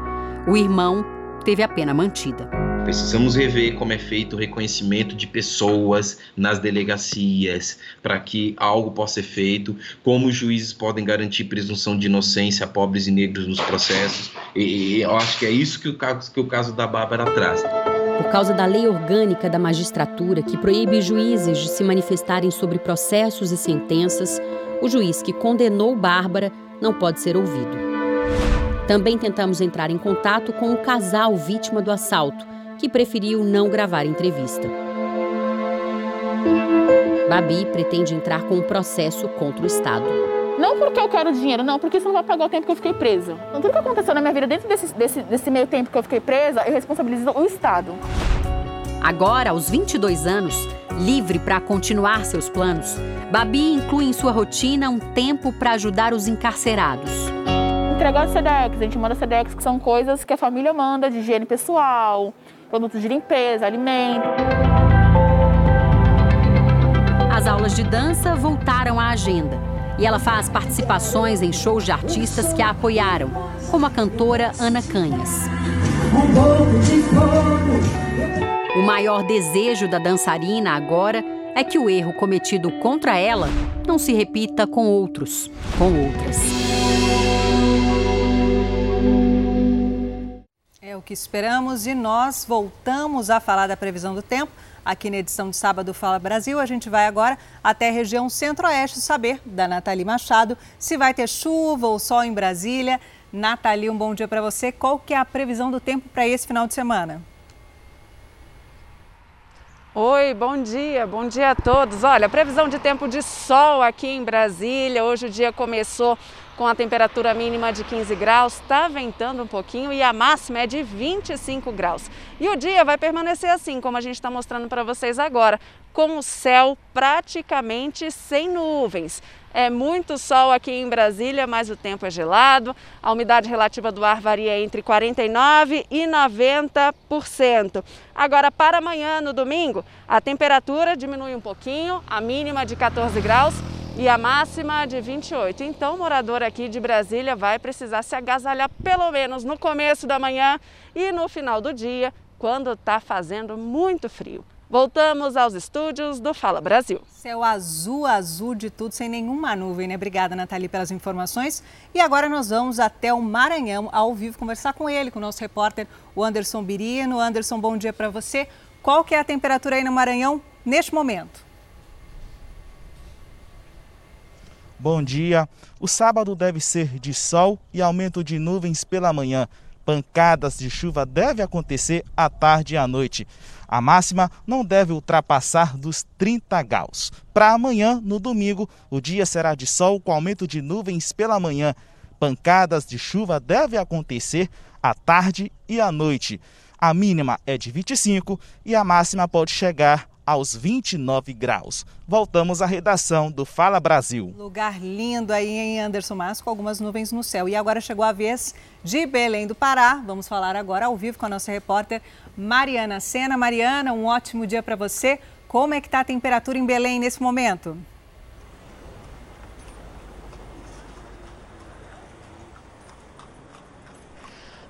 O irmão teve a pena mantida. Precisamos rever como é feito o reconhecimento de pessoas nas delegacias para que algo possa ser feito, como os juízes podem garantir presunção de inocência a pobres e negros nos processos. E, eu acho que é isso que o caso, que o caso da Bárbara traz por causa da lei orgânica da magistratura que proíbe juízes de se manifestarem sobre processos e sentenças, o juiz que condenou Bárbara não pode ser ouvido. Também tentamos entrar em contato com o casal vítima do assalto, que preferiu não gravar entrevista. Babi pretende entrar com um processo contra o Estado. Não porque eu quero dinheiro, não, porque isso não vai pagar o tempo que eu fiquei presa. Então, tudo que aconteceu na minha vida dentro desse, desse, desse meio tempo que eu fiquei presa, eu responsabilizo o Estado. Agora, aos 22 anos, livre para continuar seus planos, Babi inclui em sua rotina um tempo para ajudar os encarcerados. Entregar SEDEX, a gente manda SEDEX que são coisas que a família manda de higiene pessoal, produtos de limpeza, alimento. As aulas de dança voltaram à agenda e ela faz participações em shows de artistas que a apoiaram, como a cantora Ana Canhas. O maior desejo da dançarina agora é que o erro cometido contra ela não se repita com outros, com outras. É o que esperamos e nós voltamos a falar da previsão do tempo. Aqui na edição de sábado Fala Brasil, a gente vai agora até a região centro-oeste saber da Nathalie Machado se vai ter chuva ou sol em Brasília. Nathalie, um bom dia para você. Qual que é a previsão do tempo para esse final de semana? Oi, bom dia, bom dia a todos. Olha, previsão de tempo de sol aqui em Brasília. Hoje o dia começou com a temperatura mínima de 15 graus, está ventando um pouquinho e a máxima é de 25 graus. E o dia vai permanecer assim, como a gente está mostrando para vocês agora, com o céu praticamente sem nuvens. É muito sol aqui em Brasília, mas o tempo é gelado. A umidade relativa do ar varia entre 49% e 90%. Agora, para amanhã, no domingo, a temperatura diminui um pouquinho, a mínima de 14 graus e a máxima de 28. Então, morador aqui de Brasília vai precisar se agasalhar pelo menos no começo da manhã e no final do dia, quando está fazendo muito frio. Voltamos aos estúdios do Fala Brasil. Céu azul, azul de tudo, sem nenhuma nuvem, né? Obrigada, Nathalie, pelas informações. E agora nós vamos até o Maranhão, ao vivo, conversar com ele, com o nosso repórter, o Anderson Birino. Anderson, bom dia para você. Qual que é a temperatura aí no Maranhão neste momento? Bom dia. O sábado deve ser de sol e aumento de nuvens pela manhã. Pancadas de chuva devem acontecer à tarde e à noite. A máxima não deve ultrapassar dos 30 graus. Para amanhã, no domingo, o dia será de sol com aumento de nuvens pela manhã. Pancadas de chuva devem acontecer à tarde e à noite. A mínima é de 25 e a máxima pode chegar aos 29 graus. Voltamos à redação do Fala Brasil. Lugar lindo aí em Anderson Mas, com algumas nuvens no céu. E agora chegou a vez de Belém do Pará. Vamos falar agora ao vivo com a nossa repórter Mariana Sena. Mariana, um ótimo dia para você. Como é que está a temperatura em Belém nesse momento?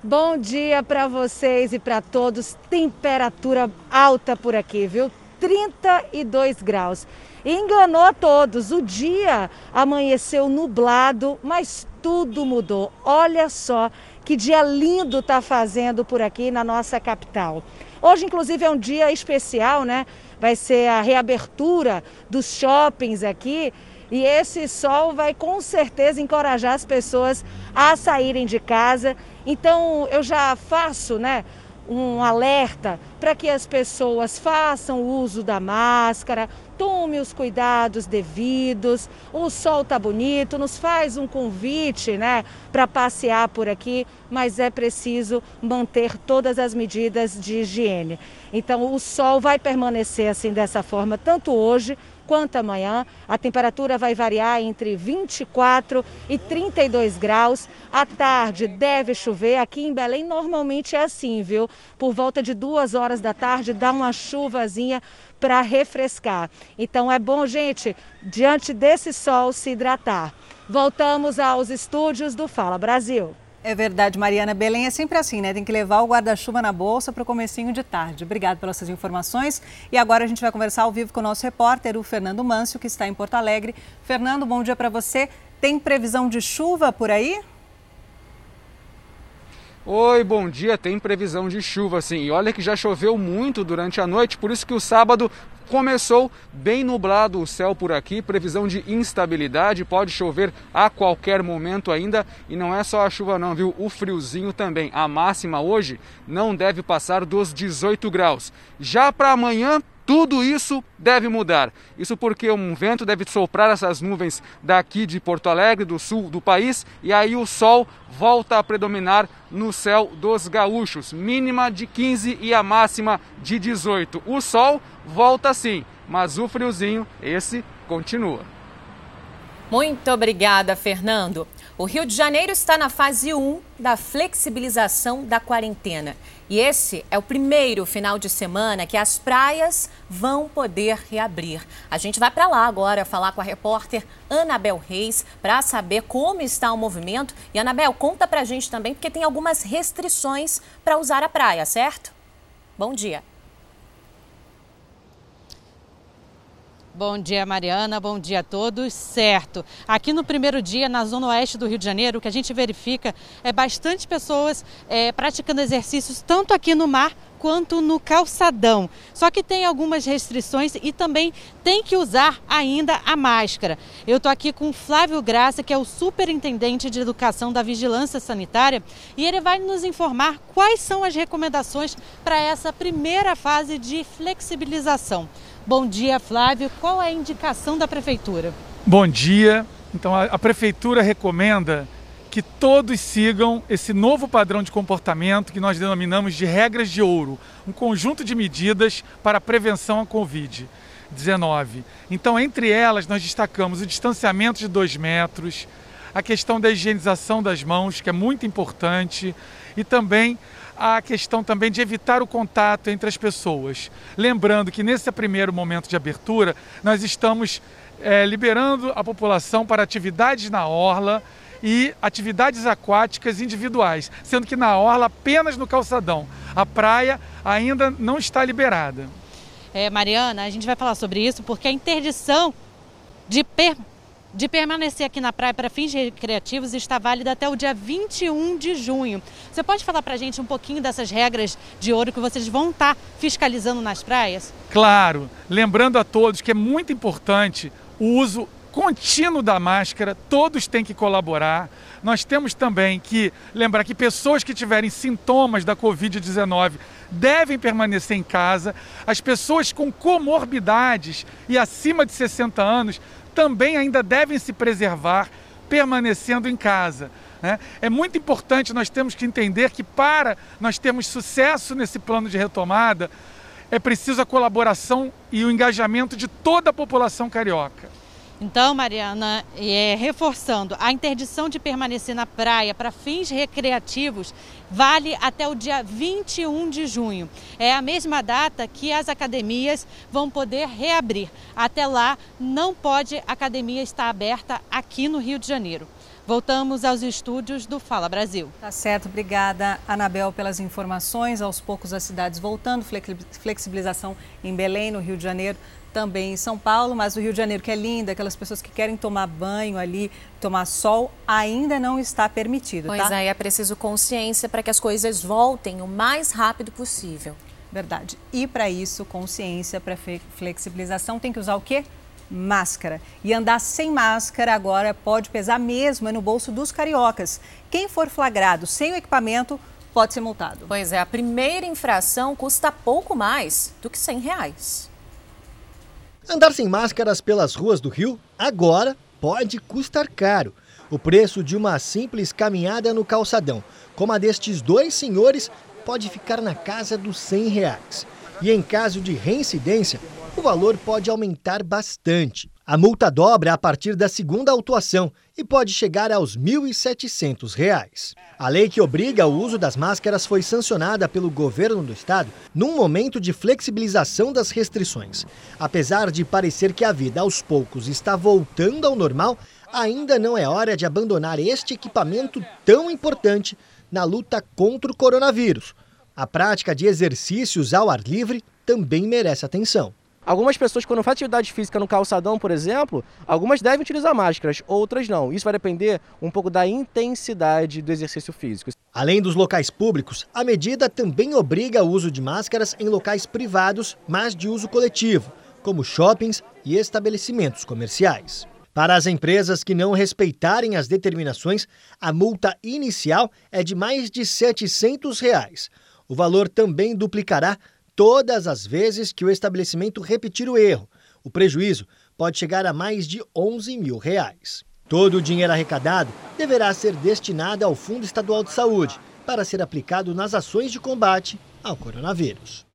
Bom dia para vocês e para todos. Temperatura alta por aqui, viu? 32 graus. Enganou a todos. O dia amanheceu nublado, mas tudo mudou. Olha só que dia lindo tá fazendo por aqui na nossa capital. Hoje, inclusive, é um dia especial, né? Vai ser a reabertura dos shoppings aqui. E esse sol vai com certeza encorajar as pessoas a saírem de casa. Então, eu já faço, né? Um alerta para que as pessoas façam uso da máscara, tome os cuidados devidos. O sol está bonito, nos faz um convite, né, para passear por aqui, mas é preciso manter todas as medidas de higiene. Então, o sol vai permanecer assim dessa forma tanto hoje quanto amanhã. A temperatura vai variar entre 24 e 32 graus. À tarde deve chover. Aqui em Belém normalmente é assim, viu? Por volta de duas horas da tarde dá uma chuvazinha para refrescar. Então é bom, gente, diante desse sol, se hidratar. Voltamos aos estúdios do Fala Brasil. É verdade, Mariana. Belém é sempre assim, né? Tem que levar o guarda-chuva na bolsa para o comecinho de tarde. Obrigada pelas suas informações. E agora a gente vai conversar ao vivo com o nosso repórter, o Fernando Mâncio, que está em Porto Alegre. Fernando, bom dia para você. Tem previsão de chuva por aí? Oi, bom dia. Tem previsão de chuva, sim. E olha que já choveu muito durante a noite, por isso que o sábado Começou bem nublado o céu por aqui, previsão de instabilidade, pode chover a qualquer momento ainda e não é só a chuva não, viu? O friozinho também. A máxima hoje não deve passar dos 18 graus. Já para amanhã, tudo isso deve mudar. Isso porque um vento deve soprar essas nuvens daqui de Porto Alegre, do sul do país, e aí o sol volta a predominar no céu dos gaúchos. Mínima de 15 e a máxima de 18. O sol volta sim, mas o friozinho, esse continua. Muito obrigada, Fernando. O Rio de Janeiro está na fase 1 da flexibilização da quarentena. E esse é o primeiro final de semana que as praias vão poder reabrir. A gente vai para lá agora falar com a repórter Anabel Reis para saber como está o movimento. E Anabel, conta para a gente também, porque tem algumas restrições para usar a praia, certo? Bom dia. Bom dia, Mariana. Bom dia a todos. Certo. Aqui no primeiro dia, na zona oeste do Rio de Janeiro, o que a gente verifica é bastante pessoas é, praticando exercícios tanto aqui no mar quanto no calçadão. Só que tem algumas restrições e também tem que usar ainda a máscara. Eu estou aqui com Flávio Graça, que é o superintendente de educação da Vigilância Sanitária, e ele vai nos informar quais são as recomendações para essa primeira fase de flexibilização. Bom dia, Flávio. Qual é a indicação da prefeitura? Bom dia. Então, a, a prefeitura recomenda que todos sigam esse novo padrão de comportamento que nós denominamos de regras de ouro, um conjunto de medidas para a prevenção à Covid-19. Então, entre elas, nós destacamos o distanciamento de dois metros, a questão da higienização das mãos, que é muito importante, e também a questão também de evitar o contato entre as pessoas. Lembrando que nesse primeiro momento de abertura, nós estamos é, liberando a população para atividades na orla, e atividades aquáticas individuais, sendo que na orla apenas no calçadão. A praia ainda não está liberada. É, Mariana, a gente vai falar sobre isso porque a interdição de, per... de permanecer aqui na praia para fins recreativos está válida até o dia 21 de junho. Você pode falar para a gente um pouquinho dessas regras de ouro que vocês vão estar tá fiscalizando nas praias? Claro, lembrando a todos que é muito importante o uso contínuo da máscara, todos têm que colaborar. Nós temos também que lembrar que pessoas que tiverem sintomas da Covid-19 devem permanecer em casa. As pessoas com comorbidades e acima de 60 anos também ainda devem se preservar permanecendo em casa. Né? É muito importante, nós temos que entender que para nós termos sucesso nesse plano de retomada, é preciso a colaboração e o engajamento de toda a população carioca. Então, Mariana, é, reforçando, a interdição de permanecer na praia para fins recreativos vale até o dia 21 de junho. É a mesma data que as academias vão poder reabrir. Até lá, não pode academia estar aberta aqui no Rio de Janeiro. Voltamos aos estúdios do Fala Brasil. Tá certo, obrigada, Anabel, pelas informações. Aos poucos as cidades voltando, flexibilização em Belém, no Rio de Janeiro também em São Paulo, mas o Rio de Janeiro, que é lindo, aquelas pessoas que querem tomar banho ali, tomar sol, ainda não está permitido. Pois tá? é, é preciso consciência para que as coisas voltem o mais rápido possível. Verdade. E para isso, consciência, para flexibilização, tem que usar o quê? Máscara. E andar sem máscara agora pode pesar mesmo é no bolso dos cariocas. Quem for flagrado sem o equipamento pode ser multado. Pois é, a primeira infração custa pouco mais do que 100 reais. Andar sem máscaras pelas ruas do Rio agora pode custar caro. O preço de uma simples caminhada no calçadão, como a destes dois senhores, pode ficar na casa dos 100 reais. E em caso de reincidência, o valor pode aumentar bastante. A multa dobra a partir da segunda autuação e pode chegar aos R$ 1.700. A lei que obriga o uso das máscaras foi sancionada pelo governo do estado num momento de flexibilização das restrições. Apesar de parecer que a vida aos poucos está voltando ao normal, ainda não é hora de abandonar este equipamento tão importante na luta contra o coronavírus. A prática de exercícios ao ar livre também merece atenção. Algumas pessoas, quando fazem atividade física no calçadão, por exemplo, algumas devem utilizar máscaras, outras não. Isso vai depender um pouco da intensidade do exercício físico. Além dos locais públicos, a medida também obriga o uso de máscaras em locais privados, mas de uso coletivo, como shoppings e estabelecimentos comerciais. Para as empresas que não respeitarem as determinações, a multa inicial é de mais de 700 reais. O valor também duplicará todas as vezes que o estabelecimento repetir o erro. O prejuízo pode chegar a mais de 11 mil reais. Todo o dinheiro arrecadado deverá ser destinado ao Fundo Estadual de Saúde para ser aplicado nas ações de combate ao coronavírus.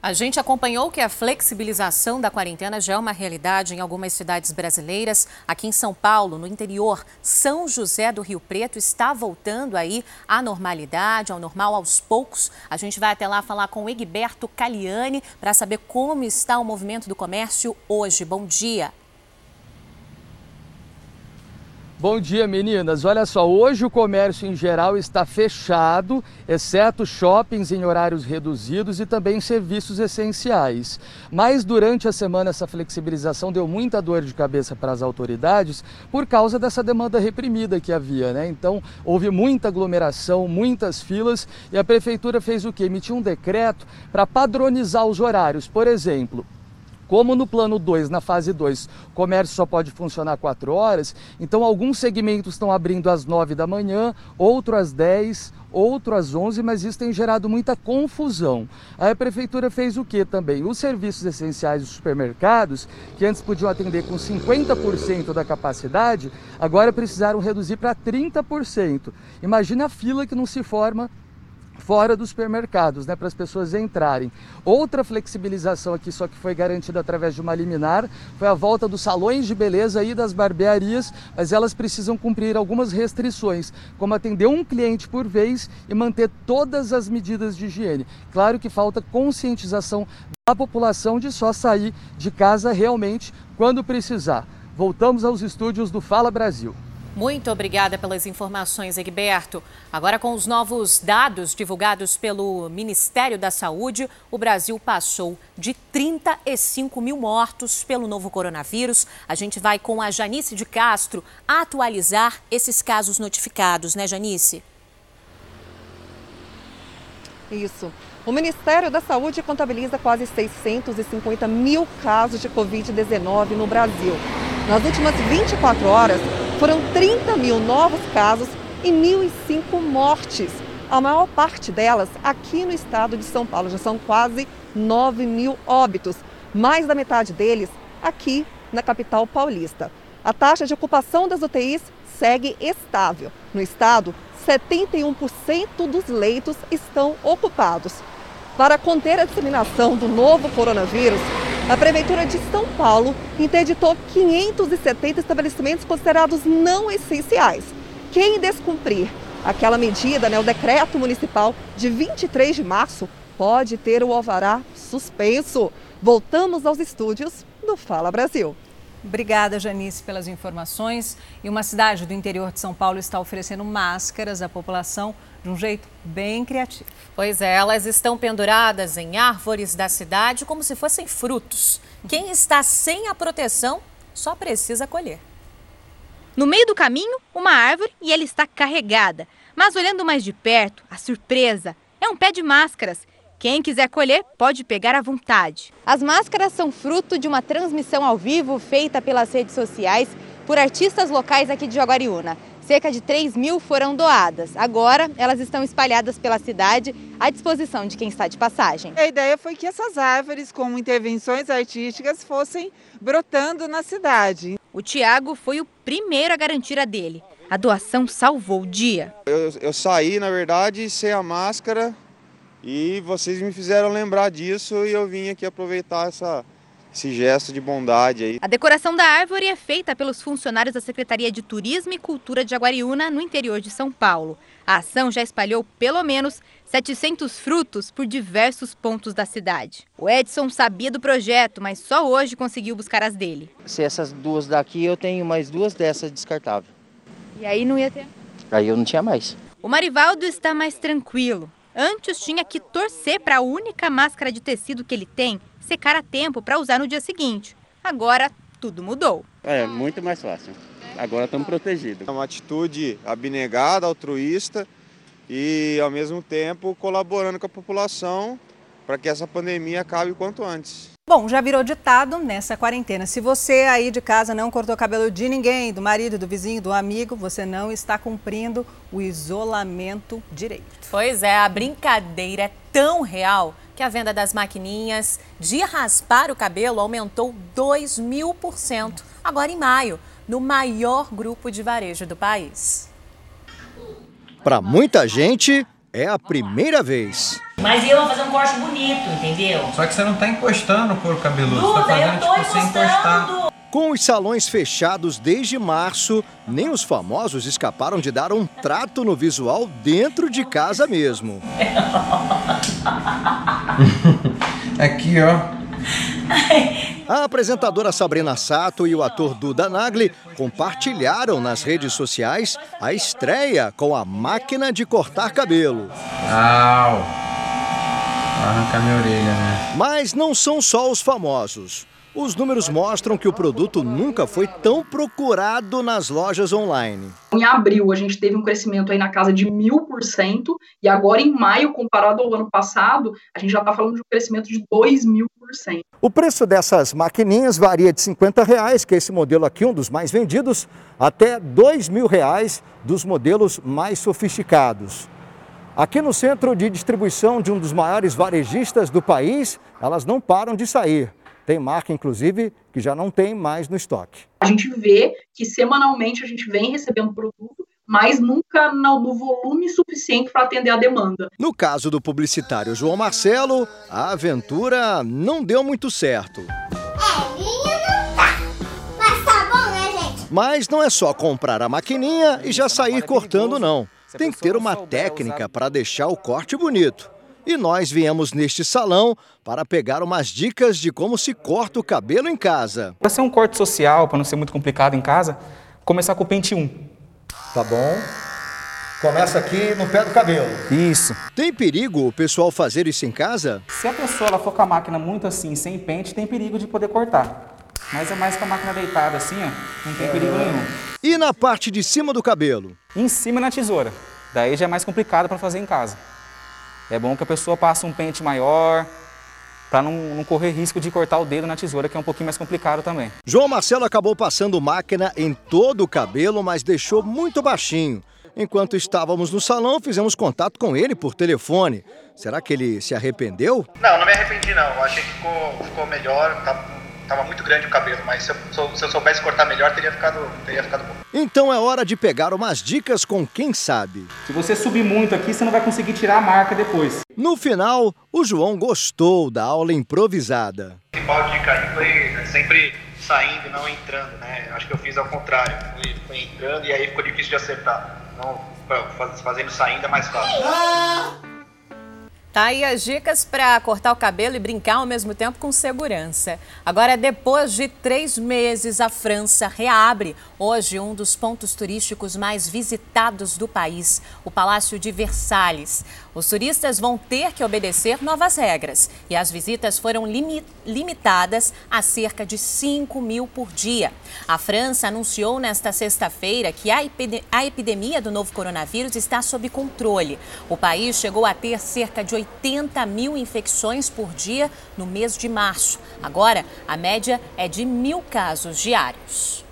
A gente acompanhou que a flexibilização da quarentena já é uma realidade em algumas cidades brasileiras. Aqui em São Paulo, no interior, São José do Rio Preto está voltando aí à normalidade, ao normal aos poucos. A gente vai até lá falar com o Egberto Caliani para saber como está o movimento do comércio hoje. Bom dia. Bom dia, meninas. Olha só, hoje o comércio em geral está fechado, exceto shoppings em horários reduzidos e também serviços essenciais. Mas durante a semana essa flexibilização deu muita dor de cabeça para as autoridades por causa dessa demanda reprimida que havia, né? Então, houve muita aglomeração, muitas filas e a prefeitura fez o quê? Emitiu um decreto para padronizar os horários. Por exemplo, como no plano 2, na fase 2, o comércio só pode funcionar 4 horas, então alguns segmentos estão abrindo às 9 da manhã, outro às 10, outro às 11, mas isso tem gerado muita confusão. Aí a prefeitura fez o que também? Os serviços essenciais dos supermercados, que antes podiam atender com 50% da capacidade, agora precisaram reduzir para 30%. Imagina a fila que não se forma fora dos supermercados, né, para as pessoas entrarem. Outra flexibilização aqui, só que foi garantida através de uma liminar, foi a volta dos salões de beleza e das barbearias, mas elas precisam cumprir algumas restrições, como atender um cliente por vez e manter todas as medidas de higiene. Claro que falta conscientização da população de só sair de casa realmente quando precisar. Voltamos aos estúdios do Fala Brasil. Muito obrigada pelas informações, Egberto. Agora, com os novos dados divulgados pelo Ministério da Saúde, o Brasil passou de 35 mil mortos pelo novo coronavírus. A gente vai com a Janice de Castro atualizar esses casos notificados, né, Janice? Isso. O Ministério da Saúde contabiliza quase 650 mil casos de Covid-19 no Brasil. Nas últimas 24 horas, foram 30 mil novos casos e 1.005 mortes. A maior parte delas aqui no estado de São Paulo. Já são quase 9 mil óbitos. Mais da metade deles aqui na capital paulista. A taxa de ocupação das UTIs segue estável. No estado, 71% dos leitos estão ocupados. Para conter a disseminação do novo coronavírus, a Prefeitura de São Paulo interditou 570 estabelecimentos considerados não essenciais. Quem descumprir aquela medida, né, o decreto municipal de 23 de março, pode ter o alvará suspenso. Voltamos aos estúdios do Fala Brasil. Obrigada, Janice, pelas informações. E uma cidade do interior de São Paulo está oferecendo máscaras à população de um jeito bem criativo. Pois é, elas estão penduradas em árvores da cidade como se fossem frutos. Quem está sem a proteção só precisa colher. No meio do caminho, uma árvore e ela está carregada. Mas olhando mais de perto, a surpresa é um pé de máscaras quem quiser colher pode pegar à vontade. As máscaras são fruto de uma transmissão ao vivo feita pelas redes sociais por artistas locais aqui de Jaguariúna. Cerca de 3 mil foram doadas. Agora, elas estão espalhadas pela cidade à disposição de quem está de passagem. A ideia foi que essas árvores, com intervenções artísticas, fossem brotando na cidade. O Tiago foi o primeiro a garantir a dele. A doação salvou o dia. Eu, eu saí, na verdade, sem a máscara e vocês me fizeram lembrar disso e eu vim aqui aproveitar essa, esse gesto de bondade aí. A decoração da árvore é feita pelos funcionários da Secretaria de Turismo e Cultura de Aguariúna, no interior de São Paulo. A ação já espalhou pelo menos 700 frutos por diversos pontos da cidade. O Edson sabia do projeto, mas só hoje conseguiu buscar as dele. Se essas duas daqui, eu tenho mais duas dessas descartáveis. E aí não ia ter? Aí eu não tinha mais. O Marivaldo está mais tranquilo. Antes tinha que torcer para a única máscara de tecido que ele tem secar a tempo para usar no dia seguinte. Agora tudo mudou. É muito mais fácil. Agora estamos protegidos. É uma atitude abnegada, altruísta e ao mesmo tempo colaborando com a população para que essa pandemia acabe o quanto antes. Bom, já virou ditado nessa quarentena. Se você aí de casa não cortou o cabelo de ninguém, do marido, do vizinho, do amigo, você não está cumprindo o isolamento direito. Pois é, a brincadeira é tão real que a venda das maquininhas de raspar o cabelo aumentou 2 mil por cento agora em maio, no maior grupo de varejo do país. Para muita gente, é a primeira vez. Mas eu vou fazer um corte bonito, entendeu? Só que você não tá encostando o couro cabeludo, Duda, você tá fazendo tipo sem encostar. Com os salões fechados desde março, nem os famosos escaparam de dar um trato no visual dentro de casa mesmo. Aqui, ó. A apresentadora Sabrina Sato e o ator Duda Nagli compartilharam nas redes sociais a estreia com a máquina de cortar cabelo. Au! Arrancar minha orelha, né? Mas não são só os famosos. Os números mostram que o produto nunca foi tão procurado nas lojas online. Em abril, a gente teve um crescimento aí na casa de mil por cento, e agora em maio, comparado ao ano passado, a gente já está falando de um crescimento de dois mil por cento. O preço dessas maquininhas varia de 50 reais, que é esse modelo aqui, um dos mais vendidos, até dois mil reais dos modelos mais sofisticados. Aqui no centro de distribuição de um dos maiores varejistas do país, elas não param de sair. Tem marca, inclusive, que já não tem mais no estoque. A gente vê que semanalmente a gente vem recebendo produto, mas nunca no volume suficiente para atender a demanda. No caso do publicitário João Marcelo, a aventura não deu muito certo. Mas tá bom, né, gente? Mas não é só comprar a maquininha e já sair cortando, não. Tem que ter uma técnica para deixar o corte bonito. E nós viemos neste salão para pegar umas dicas de como se corta o cabelo em casa. Para ser um corte social, para não ser muito complicado em casa, começar com o pente 1. Tá bom. Começa aqui no pé do cabelo. Isso. Tem perigo o pessoal fazer isso em casa? Se a pessoa ela for com a máquina muito assim, sem pente, tem perigo de poder cortar. Mas é mais com a máquina deitada assim, ó, não tem perigo nenhum. E na parte de cima do cabelo? Em cima na tesoura. Daí já é mais complicado para fazer em casa. É bom que a pessoa passe um pente maior, para não, não, correr risco de cortar o dedo na tesoura, que é um pouquinho mais complicado também. João Marcelo acabou passando máquina em todo o cabelo, mas deixou muito baixinho. Enquanto estávamos no salão, fizemos contato com ele por telefone. Será que ele se arrependeu? Não, não me arrependi não. Eu achei que ficou, ficou melhor. Tá Tava muito grande o cabelo, mas se eu, se eu soubesse cortar melhor, teria ficado, teria ficado bom. Então é hora de pegar umas dicas com quem sabe. Se você subir muito aqui, você não vai conseguir tirar a marca depois. No final, o João gostou da aula improvisada. A principal dica aí foi sempre saindo e não entrando, né? Acho que eu fiz ao contrário. Fui, fui entrando e aí ficou difícil de acertar. Então, fazendo saindo é mais fácil. Ah! Tá aí as dicas para cortar o cabelo e brincar ao mesmo tempo com segurança. Agora, depois de três meses, a França reabre hoje um dos pontos turísticos mais visitados do país, o Palácio de Versalhes. Os turistas vão ter que obedecer novas regras e as visitas foram limi limitadas a cerca de 5 mil por dia. A França anunciou nesta sexta-feira que a, epide a epidemia do novo coronavírus está sob controle. O país chegou a ter cerca de 80 mil infecções por dia no mês de março. Agora, a média é de mil casos diários.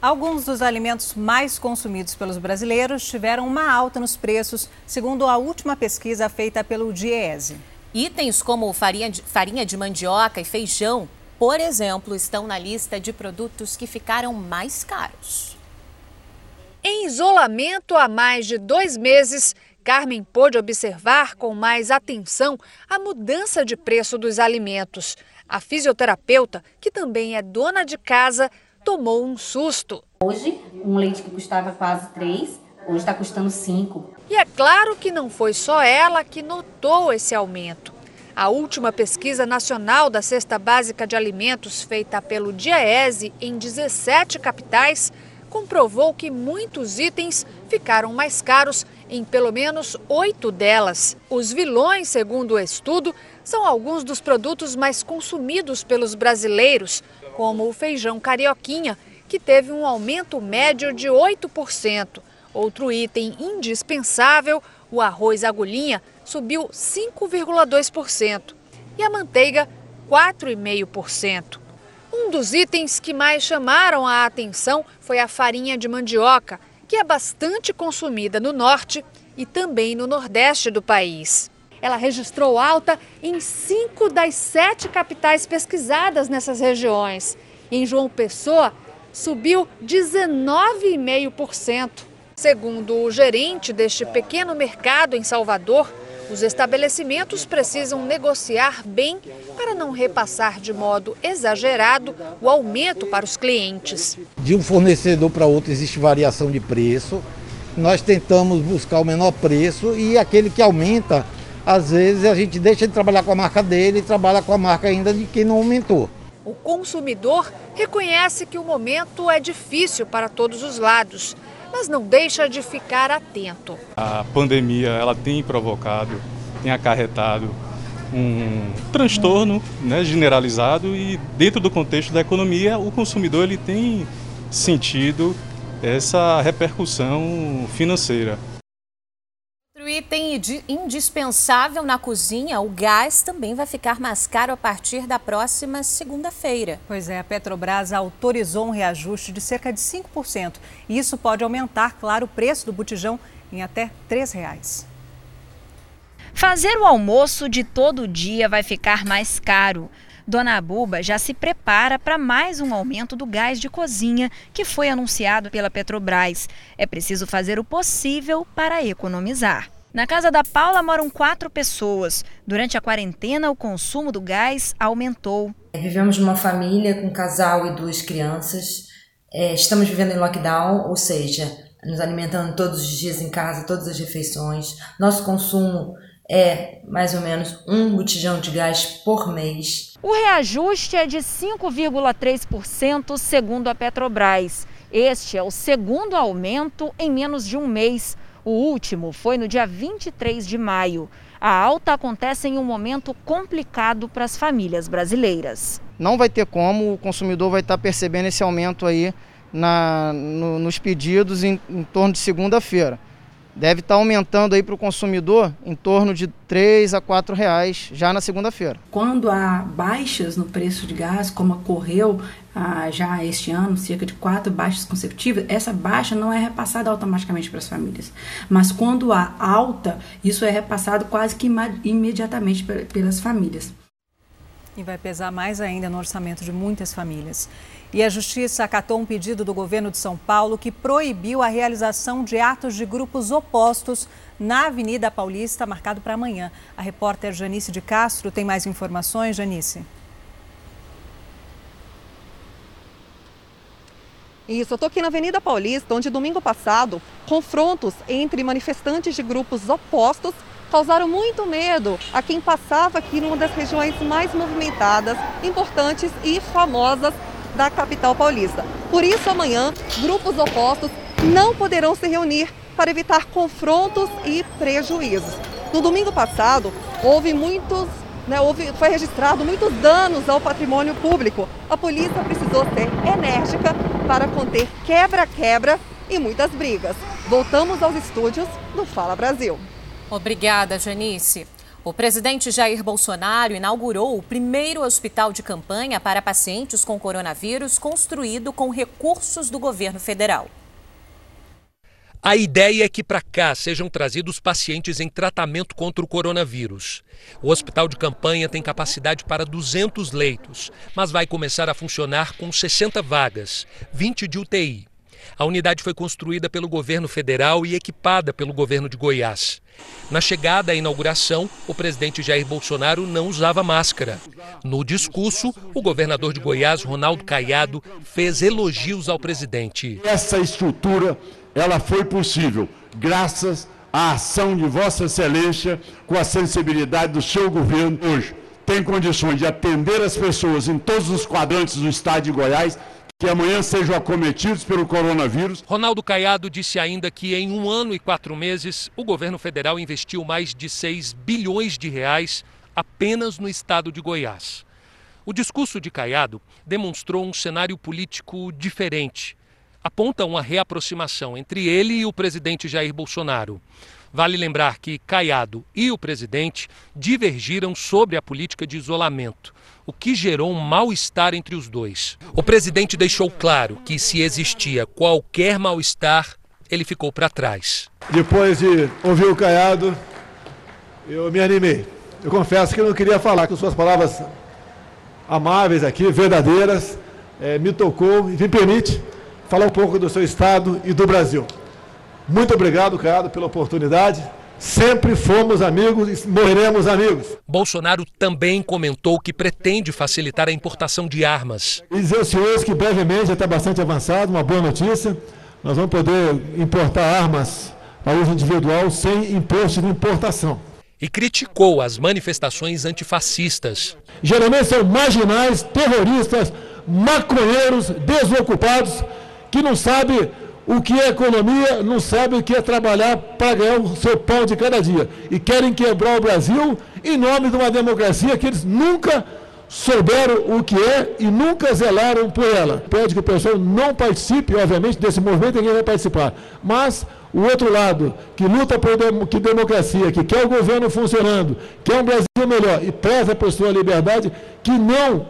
Alguns dos alimentos mais consumidos pelos brasileiros tiveram uma alta nos preços, segundo a última pesquisa feita pelo Diese. Itens como farinha de, farinha de mandioca e feijão, por exemplo, estão na lista de produtos que ficaram mais caros. Em isolamento há mais de dois meses, Carmen pôde observar com mais atenção a mudança de preço dos alimentos. A fisioterapeuta, que também é dona de casa, tomou um susto. Hoje, um leite que custava quase 3, hoje está custando 5. E é claro que não foi só ela que notou esse aumento. A última pesquisa nacional da cesta básica de alimentos, feita pelo DIEESE em 17 capitais, comprovou que muitos itens ficaram mais caros em pelo menos oito delas. Os vilões, segundo o estudo, são alguns dos produtos mais consumidos pelos brasileiros, como o feijão carioquinha, que teve um aumento médio de 8%. Outro item indispensável, o arroz agulhinha, subiu 5,2% e a manteiga 4,5%. Um dos itens que mais chamaram a atenção foi a farinha de mandioca, que é bastante consumida no norte e também no nordeste do país. Ela registrou alta em cinco das sete capitais pesquisadas nessas regiões. Em João Pessoa, subiu 19,5%. Segundo o gerente deste pequeno mercado em Salvador, os estabelecimentos precisam negociar bem para não repassar de modo exagerado o aumento para os clientes. De um fornecedor para outro existe variação de preço. Nós tentamos buscar o menor preço e aquele que aumenta às vezes a gente deixa de trabalhar com a marca dele e trabalha com a marca ainda de quem não aumentou. O consumidor reconhece que o momento é difícil para todos os lados, mas não deixa de ficar atento. A pandemia ela tem provocado, tem acarretado um transtorno né, generalizado e dentro do contexto da economia o consumidor ele tem sentido essa repercussão financeira. Outro item indispensável na cozinha, o gás também vai ficar mais caro a partir da próxima segunda-feira. Pois é, a Petrobras autorizou um reajuste de cerca de 5%. E isso pode aumentar, claro, o preço do botijão em até R$ 3,00. Fazer o almoço de todo dia vai ficar mais caro. Dona Abuba já se prepara para mais um aumento do gás de cozinha que foi anunciado pela Petrobras. É preciso fazer o possível para economizar. Na casa da Paula moram quatro pessoas. Durante a quarentena, o consumo do gás aumentou. Vivemos numa família com um casal e duas crianças. É, estamos vivendo em lockdown, ou seja, nos alimentando todos os dias em casa, todas as refeições. Nosso consumo é mais ou menos um botijão de gás por mês. O reajuste é de 5,3%, segundo a Petrobras. Este é o segundo aumento em menos de um mês. O último foi no dia 23 de maio. A alta acontece em um momento complicado para as famílias brasileiras. Não vai ter como, o consumidor vai estar percebendo esse aumento aí na, no, nos pedidos em, em torno de segunda-feira deve estar tá aumentando aí para o consumidor em torno de 3 a 4 reais já na segunda-feira. Quando há baixas no preço de gás, como ocorreu ah, já este ano, cerca de quatro baixas consecutivas, essa baixa não é repassada automaticamente para as famílias. Mas quando há alta, isso é repassado quase que imediatamente pelas famílias. E vai pesar mais ainda no orçamento de muitas famílias. E a Justiça acatou um pedido do governo de São Paulo que proibiu a realização de atos de grupos opostos na Avenida Paulista, marcado para amanhã. A repórter Janice de Castro tem mais informações. Janice. Isso, eu estou aqui na Avenida Paulista, onde domingo passado, confrontos entre manifestantes de grupos opostos causaram muito medo a quem passava aqui numa das regiões mais movimentadas, importantes e famosas da capital paulista. Por isso, amanhã, grupos opostos não poderão se reunir para evitar confrontos e prejuízos. No domingo passado, houve muitos, né, houve, foi registrado muitos danos ao patrimônio público. A polícia precisou ser enérgica para conter quebra-quebra e muitas brigas. Voltamos aos estúdios do Fala Brasil. Obrigada, Janice. O presidente Jair Bolsonaro inaugurou o primeiro hospital de campanha para pacientes com coronavírus construído com recursos do governo federal. A ideia é que para cá sejam trazidos pacientes em tratamento contra o coronavírus. O hospital de campanha tem capacidade para 200 leitos, mas vai começar a funcionar com 60 vagas, 20 de UTI. A unidade foi construída pelo governo federal e equipada pelo governo de Goiás. Na chegada à inauguração, o presidente Jair Bolsonaro não usava máscara. No discurso, o governador de Goiás, Ronaldo Caiado, fez elogios ao presidente. Essa estrutura, ela foi possível graças à ação de Vossa Excelência com a sensibilidade do seu governo hoje. Tem condições de atender as pessoas em todos os quadrantes do estado de Goiás que amanhã sejam acometidos pelo coronavírus. Ronaldo Caiado disse ainda que em um ano e quatro meses o governo federal investiu mais de 6 bilhões de reais apenas no estado de Goiás. O discurso de Caiado demonstrou um cenário político diferente. Aponta uma reaproximação entre ele e o presidente Jair Bolsonaro. Vale lembrar que Caiado e o presidente divergiram sobre a política de isolamento o que gerou um mal-estar entre os dois. O presidente deixou claro que, se existia qualquer mal-estar, ele ficou para trás. Depois de ouvir o Caiado, eu me animei. Eu confesso que eu não queria falar com suas palavras amáveis aqui, verdadeiras, é, me tocou e me permite falar um pouco do seu estado e do Brasil. Muito obrigado, Caiado, pela oportunidade. Sempre fomos amigos e morreremos amigos. Bolsonaro também comentou que pretende facilitar a importação de armas. E dizer aos senhores que brevemente, está bastante avançado, uma boa notícia, nós vamos poder importar armas para uso individual sem imposto de importação. e criticou as manifestações antifascistas. Geralmente são marginais, terroristas, maconheiros, desocupados, que não sabem o que é economia, não sabem o que é trabalhar para ganhar o seu pão de cada dia. E querem quebrar o Brasil em nome de uma democracia que eles nunca souberam o que é e nunca zelaram por ela. Pede que o pessoal não participe, obviamente, desse movimento, ninguém vai participar. Mas o outro lado, que luta por que democracia, que quer o governo funcionando, quer um Brasil melhor e preza por sua liberdade, que não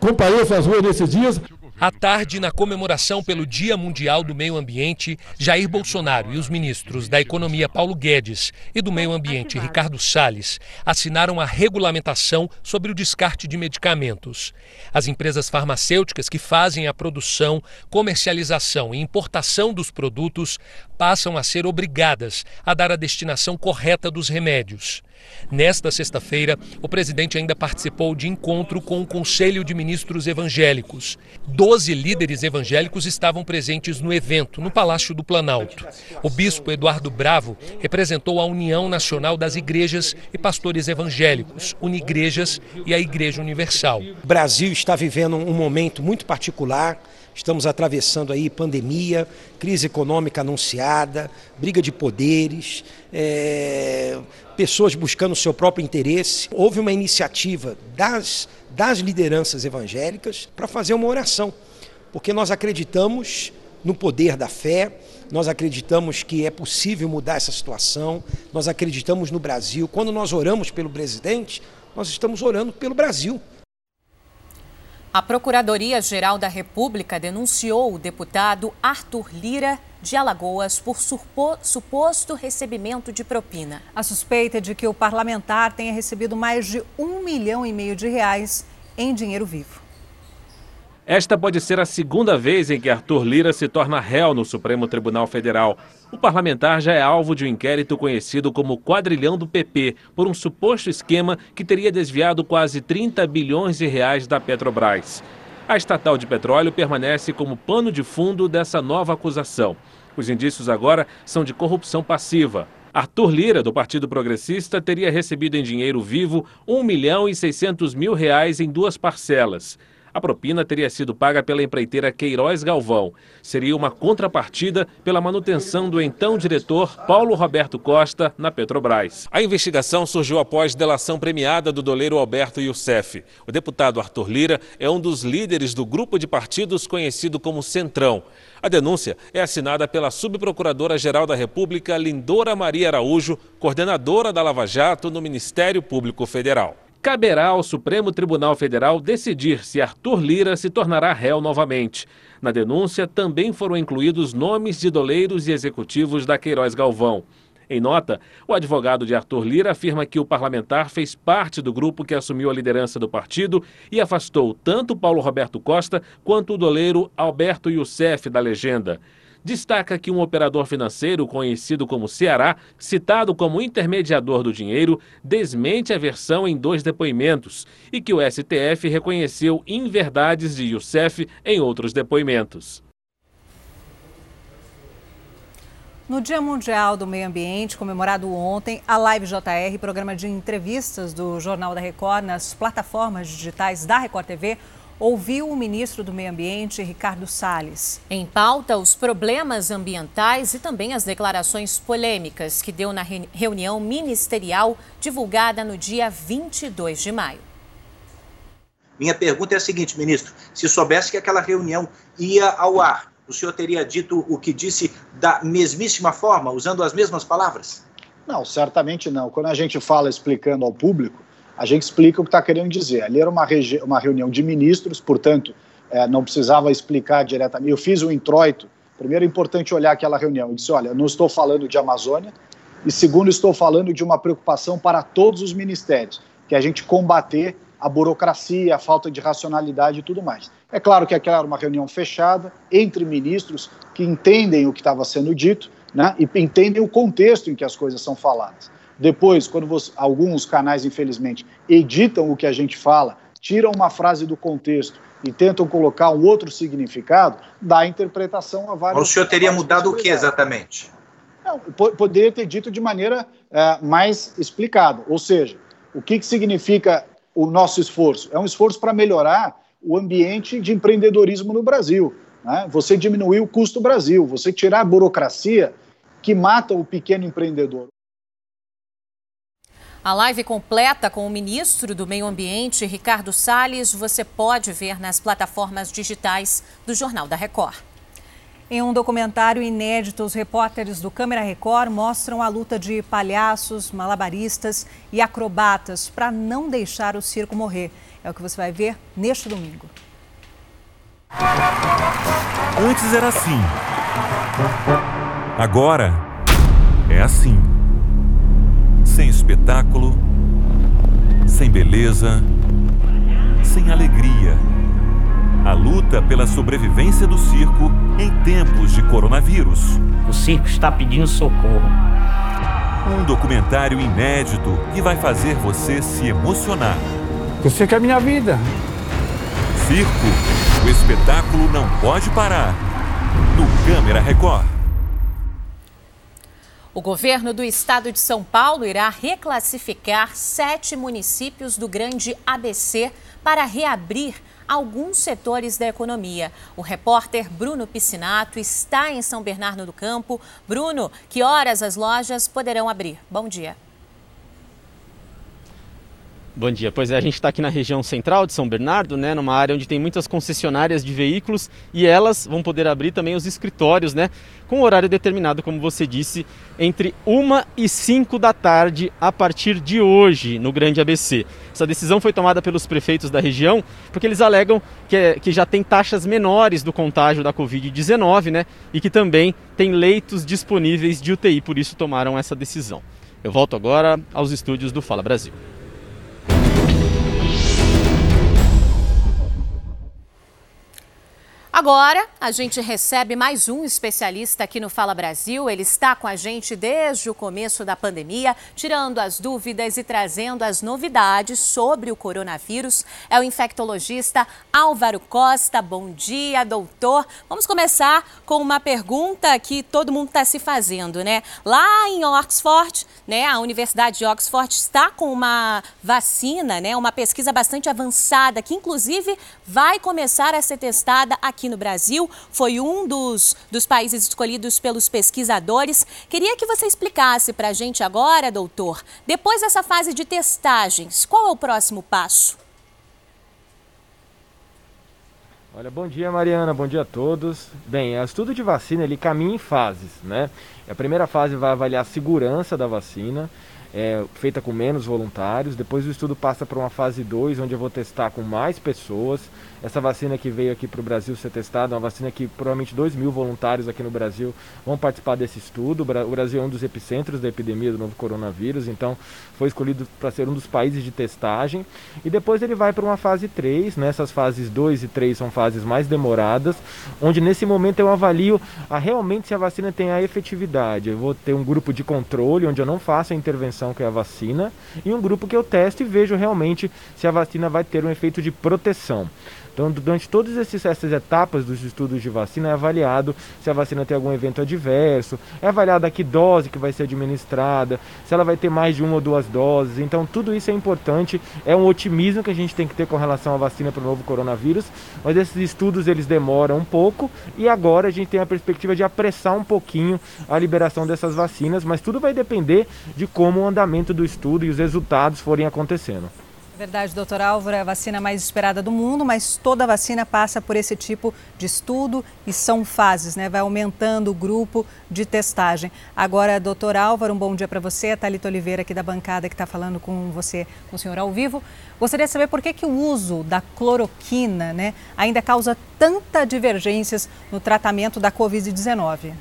compareça às ruas nesses dias. À tarde, na comemoração pelo Dia Mundial do Meio Ambiente, Jair Bolsonaro e os ministros da Economia Paulo Guedes e do Meio Ambiente Ricardo Salles assinaram a regulamentação sobre o descarte de medicamentos. As empresas farmacêuticas que fazem a produção, comercialização e importação dos produtos passam a ser obrigadas a dar a destinação correta dos remédios. Nesta sexta-feira, o presidente ainda participou de encontro com o Conselho de Ministros Evangélicos. Doze líderes evangélicos estavam presentes no evento, no Palácio do Planalto. O bispo Eduardo Bravo representou a União Nacional das Igrejas e Pastores Evangélicos, Unigrejas e a Igreja Universal. O Brasil está vivendo um momento muito particular. Estamos atravessando aí pandemia, crise econômica anunciada, briga de poderes, é, pessoas buscando o seu próprio interesse. Houve uma iniciativa das, das lideranças evangélicas para fazer uma oração, porque nós acreditamos no poder da fé, nós acreditamos que é possível mudar essa situação, nós acreditamos no Brasil. Quando nós oramos pelo presidente, nós estamos orando pelo Brasil. A Procuradoria-Geral da República denunciou o deputado Arthur Lira de Alagoas por suposto recebimento de propina. A suspeita é de que o parlamentar tenha recebido mais de um milhão e meio de reais em dinheiro vivo. Esta pode ser a segunda vez em que Arthur Lira se torna réu no Supremo Tribunal Federal. O parlamentar já é alvo de um inquérito conhecido como Quadrilhão do PP, por um suposto esquema que teria desviado quase 30 bilhões de reais da Petrobras. A estatal de petróleo permanece como pano de fundo dessa nova acusação. Os indícios agora são de corrupção passiva. Arthur Lira, do Partido Progressista, teria recebido em dinheiro vivo 1 milhão e 600 mil reais em duas parcelas. A propina teria sido paga pela empreiteira Queiroz Galvão. Seria uma contrapartida pela manutenção do então diretor Paulo Roberto Costa na Petrobras. A investigação surgiu após delação premiada do doleiro Alberto Youssef. O deputado Arthur Lira é um dos líderes do grupo de partidos conhecido como Centrão. A denúncia é assinada pela subprocuradora-geral da República, Lindora Maria Araújo, coordenadora da Lava Jato no Ministério Público Federal caberá ao Supremo Tribunal Federal decidir se Arthur Lira se tornará réu novamente. Na denúncia também foram incluídos nomes de doleiros e executivos da Queiroz Galvão. Em nota, o advogado de Arthur Lira afirma que o parlamentar fez parte do grupo que assumiu a liderança do partido e afastou tanto Paulo Roberto Costa quanto o doleiro Alberto Youssef da legenda destaca que um operador financeiro conhecido como Ceará, citado como intermediador do dinheiro, desmente a versão em dois depoimentos e que o STF reconheceu inverdades de Youssef em outros depoimentos. No Dia Mundial do Meio Ambiente, comemorado ontem, a Live JR, programa de entrevistas do Jornal da Record nas plataformas digitais da Record TV, ouviu o ministro do Meio Ambiente, Ricardo Salles. Em pauta, os problemas ambientais e também as declarações polêmicas que deu na reunião ministerial divulgada no dia 22 de maio. Minha pergunta é a seguinte, ministro: se soubesse que aquela reunião ia ao ar, o senhor teria dito o que disse da mesmíssima forma, usando as mesmas palavras? Não, certamente não. Quando a gente fala explicando ao público, a gente explica o que está querendo dizer. Ali era uma, uma reunião de ministros, portanto, é, não precisava explicar diretamente. Eu fiz um introito. Primeiro, é importante olhar aquela reunião. Eu disse: olha, não estou falando de Amazônia, e segundo, estou falando de uma preocupação para todos os ministérios, que é a gente combater a burocracia, a falta de racionalidade e tudo mais. É claro que aquela era uma reunião fechada entre ministros que entendem o que estava sendo dito né, e entendem o contexto em que as coisas são faladas. Depois, quando você, alguns canais, infelizmente, editam o que a gente fala, tiram uma frase do contexto e tentam colocar um outro significado, dá interpretação a vários. o senhor teria mudado o que exatamente? Não, poderia ter dito de maneira é, mais explicada. Ou seja, o que, que significa o nosso esforço? É um esforço para melhorar o ambiente de empreendedorismo no Brasil. Né? Você diminuir o custo do Brasil, você tirar a burocracia que mata o pequeno empreendedor. A live completa com o ministro do Meio Ambiente, Ricardo Salles, você pode ver nas plataformas digitais do Jornal da Record. Em um documentário inédito, os repórteres do Câmara Record mostram a luta de palhaços, malabaristas e acrobatas para não deixar o circo morrer. É o que você vai ver neste domingo. Antes era assim. Agora é assim. Sem espetáculo, sem beleza, sem alegria. A luta pela sobrevivência do circo em tempos de coronavírus. O circo está pedindo socorro. Um documentário inédito que vai fazer você se emocionar. O circo é minha vida. Circo o espetáculo não pode parar. No Câmera Record. O governo do estado de São Paulo irá reclassificar sete municípios do Grande ABC para reabrir alguns setores da economia. O repórter Bruno Piscinato está em São Bernardo do Campo. Bruno, que horas as lojas poderão abrir? Bom dia. Bom dia. Pois é, a gente está aqui na região central de São Bernardo, né, numa área onde tem muitas concessionárias de veículos e elas vão poder abrir também os escritórios, né, com horário determinado, como você disse, entre 1 e 5 da tarde a partir de hoje no Grande ABC. Essa decisão foi tomada pelos prefeitos da região porque eles alegam que, é, que já tem taxas menores do contágio da Covid-19, né, e que também tem leitos disponíveis de UTI, por isso tomaram essa decisão. Eu volto agora aos estúdios do Fala Brasil. Agora, a gente recebe mais um especialista aqui no Fala Brasil. Ele está com a gente desde o começo da pandemia, tirando as dúvidas e trazendo as novidades sobre o coronavírus. É o infectologista Álvaro Costa. Bom dia, doutor. Vamos começar com uma pergunta que todo mundo está se fazendo, né? Lá em Oxford, né, a Universidade de Oxford está com uma vacina, né, uma pesquisa bastante avançada, que inclusive vai começar a ser testada aqui aqui no Brasil, foi um dos, dos países escolhidos pelos pesquisadores. Queria que você explicasse para a gente agora, doutor, depois dessa fase de testagens, qual é o próximo passo? Olha, bom dia Mariana, bom dia a todos. Bem, o estudo de vacina ele caminha em fases, né? A primeira fase vai avaliar a segurança da vacina, é, feita com menos voluntários. Depois o estudo passa para uma fase 2, onde eu vou testar com mais pessoas. Essa vacina que veio aqui para o Brasil ser testada, é uma vacina que provavelmente 2 mil voluntários aqui no Brasil vão participar desse estudo. O Brasil é um dos epicentros da epidemia do novo coronavírus, então foi escolhido para ser um dos países de testagem. E depois ele vai para uma fase 3, nessas né? fases 2 e 3 são fases mais demoradas, onde nesse momento eu avalio a, realmente se a vacina tem a efetividade. Eu vou ter um grupo de controle, onde eu não faço a intervenção que é a vacina, e um grupo que eu testo e vejo realmente se a vacina vai ter um efeito de proteção. Então, durante todas essas etapas dos estudos de vacina, é avaliado se a vacina tem algum evento adverso, é avaliado a que dose que vai ser administrada, se ela vai ter mais de uma ou duas doses. Então, tudo isso é importante, é um otimismo que a gente tem que ter com relação à vacina para o novo coronavírus, mas esses estudos eles demoram um pouco e agora a gente tem a perspectiva de apressar um pouquinho a liberação dessas vacinas, mas tudo vai depender de como o andamento do estudo e os resultados forem acontecendo. Verdade, doutor Álvaro, é a vacina mais esperada do mundo, mas toda vacina passa por esse tipo de estudo e são fases, né? Vai aumentando o grupo de testagem. Agora, doutor Álvaro, um bom dia para você. A Thalita Oliveira aqui da bancada que está falando com você, com o senhor ao vivo. Gostaria de saber por que, que o uso da cloroquina né, ainda causa tanta divergências no tratamento da Covid-19.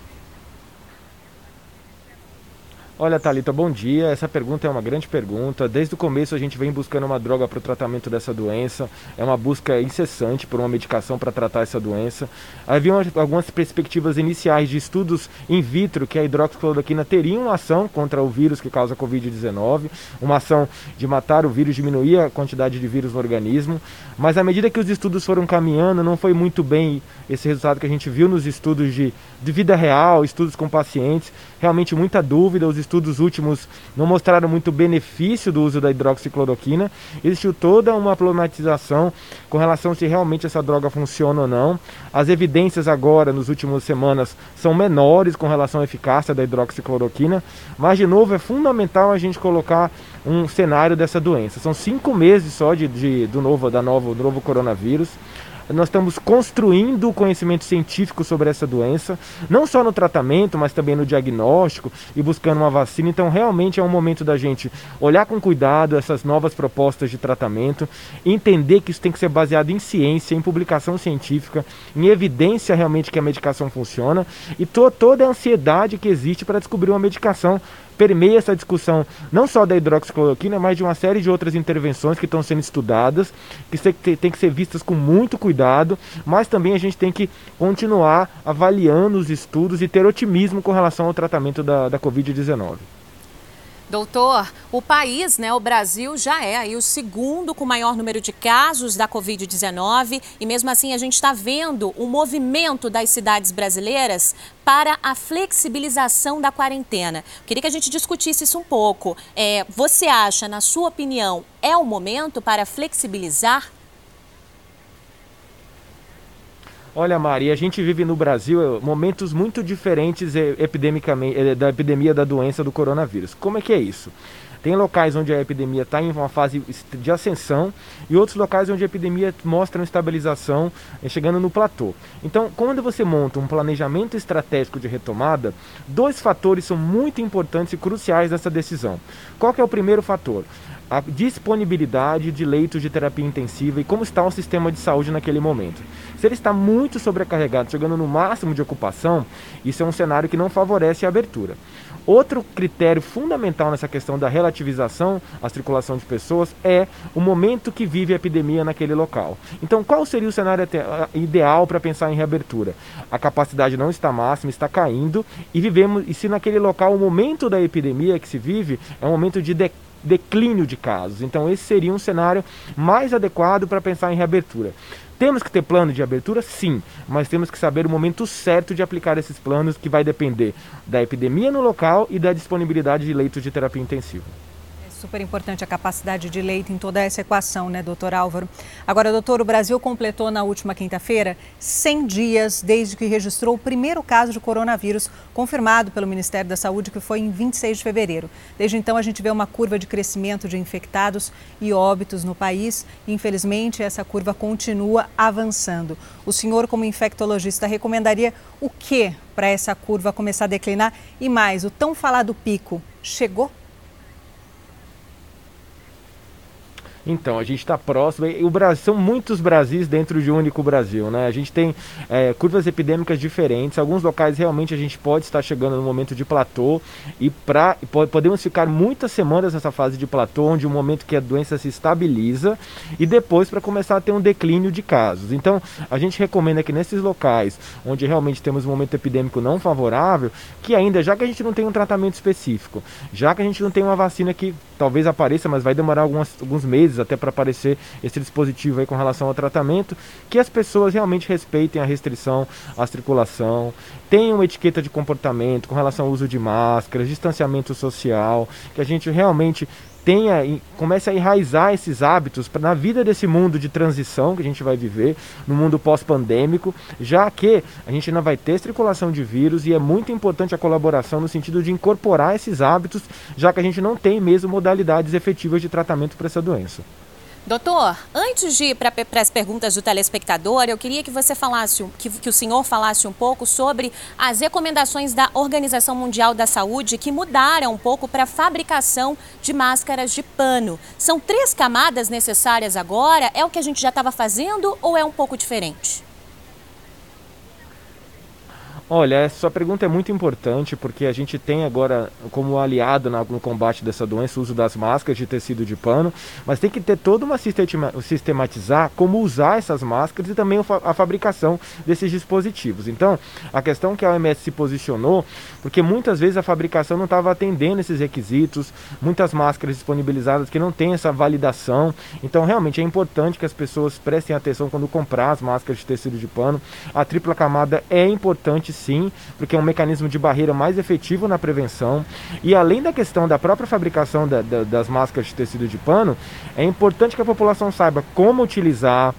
Olha, Thalita, bom dia. Essa pergunta é uma grande pergunta. Desde o começo a gente vem buscando uma droga para o tratamento dessa doença. É uma busca incessante por uma medicação para tratar essa doença. Havia algumas perspectivas iniciais de estudos in vitro que a hidroxicloroquina teria uma ação contra o vírus que causa Covid-19, uma ação de matar o vírus, diminuir a quantidade de vírus no organismo. Mas à medida que os estudos foram caminhando, não foi muito bem esse resultado que a gente viu nos estudos de, de vida real, estudos com pacientes. Realmente muita dúvida. Os últimos não mostraram muito benefício do uso da hidroxicloroquina. Existiu toda uma problematização com relação se realmente essa droga funciona ou não. As evidências agora, nas últimas semanas, são menores com relação à eficácia da hidroxicloroquina. Mas, de novo, é fundamental a gente colocar um cenário dessa doença. São cinco meses só de, de do novo, da novo, do novo coronavírus nós estamos construindo o conhecimento científico sobre essa doença, não só no tratamento, mas também no diagnóstico e buscando uma vacina. Então, realmente é um momento da gente olhar com cuidado essas novas propostas de tratamento, entender que isso tem que ser baseado em ciência, em publicação científica, em evidência realmente que a medicação funciona e to toda a ansiedade que existe para descobrir uma medicação permeia essa discussão não só da hidroxicloroquina, mas de uma série de outras intervenções que estão sendo estudadas, que tem que ser vistas com muito cuidado, mas também a gente tem que continuar avaliando os estudos e ter otimismo com relação ao tratamento da, da Covid-19. Doutor, o país, né, o Brasil, já é aí o segundo com maior número de casos da Covid-19 e mesmo assim a gente está vendo o movimento das cidades brasileiras para a flexibilização da quarentena. Queria que a gente discutisse isso um pouco. É, você acha, na sua opinião, é o momento para flexibilizar Olha, Mari, a gente vive no Brasil eh, momentos muito diferentes eh, epidemicamente eh, da epidemia da doença do coronavírus. Como é que é isso? Tem locais onde a epidemia está em uma fase de ascensão e outros locais onde a epidemia mostra uma estabilização, chegando no platô. Então, quando você monta um planejamento estratégico de retomada, dois fatores são muito importantes e cruciais nessa decisão. Qual é o primeiro fator? a disponibilidade de leitos de terapia intensiva e como está o sistema de saúde naquele momento. Se ele está muito sobrecarregado, chegando no máximo de ocupação, isso é um cenário que não favorece a abertura. Outro critério fundamental nessa questão da relativização à circulação de pessoas é o momento que vive a epidemia naquele local. Então, qual seria o cenário ideal para pensar em reabertura? A capacidade não está máxima, está caindo e vivemos e se naquele local o momento da epidemia que se vive é um momento de declínio de casos. Então, esse seria um cenário mais adequado para pensar em reabertura. Temos que ter plano de abertura? Sim, mas temos que saber o momento certo de aplicar esses planos, que vai depender da epidemia no local e da disponibilidade de leitos de terapia intensiva super importante a capacidade de leito em toda essa equação, né, doutor Álvaro? Agora, doutor, o Brasil completou na última quinta-feira 100 dias desde que registrou o primeiro caso de coronavírus confirmado pelo Ministério da Saúde, que foi em 26 de fevereiro. Desde então, a gente vê uma curva de crescimento de infectados e óbitos no país. Infelizmente, essa curva continua avançando. O senhor, como infectologista, recomendaria o que para essa curva começar a declinar? E mais, o tão falado pico chegou? Então, a gente está próximo. O Brasil, são muitos Brasis dentro de um único Brasil, né? A gente tem é, curvas epidêmicas diferentes. Alguns locais realmente a gente pode estar chegando no momento de platô e pra, podemos ficar muitas semanas nessa fase de platô, onde o momento que a doença se estabiliza e depois para começar a ter um declínio de casos. Então, a gente recomenda que nesses locais onde realmente temos um momento epidêmico não favorável, que ainda, já que a gente não tem um tratamento específico, já que a gente não tem uma vacina que talvez apareça, mas vai demorar algumas, alguns meses até para aparecer esse dispositivo aí com relação ao tratamento, que as pessoas realmente respeitem a restrição à circulação, tenham etiqueta de comportamento com relação ao uso de máscaras, distanciamento social, que a gente realmente tenha comece a enraizar esses hábitos na vida desse mundo de transição que a gente vai viver, no mundo pós-pandêmico, já que a gente ainda vai ter circulação de vírus e é muito importante a colaboração no sentido de incorporar esses hábitos, já que a gente não tem mesmo modalidades efetivas de tratamento para essa doença. Doutor, antes de ir para as perguntas do telespectador, eu queria que você falasse, que, que, o senhor falasse um pouco sobre as recomendações da Organização Mundial da Saúde que mudaram um pouco para a fabricação de máscaras de pano. São três camadas necessárias agora? É o que a gente já estava fazendo ou é um pouco diferente? Olha, sua pergunta é muito importante porque a gente tem agora como aliado no combate dessa doença o uso das máscaras de tecido de pano, mas tem que ter toda uma sistematizar como usar essas máscaras e também a fabricação desses dispositivos. Então, a questão que a OMS se posicionou, porque muitas vezes a fabricação não estava atendendo esses requisitos, muitas máscaras disponibilizadas que não têm essa validação. Então, realmente é importante que as pessoas prestem atenção quando comprar as máscaras de tecido de pano. A tripla camada é importante sim, porque é um mecanismo de barreira mais efetivo na prevenção. E além da questão da própria fabricação da, da, das máscaras de tecido de pano, é importante que a população saiba como utilizar,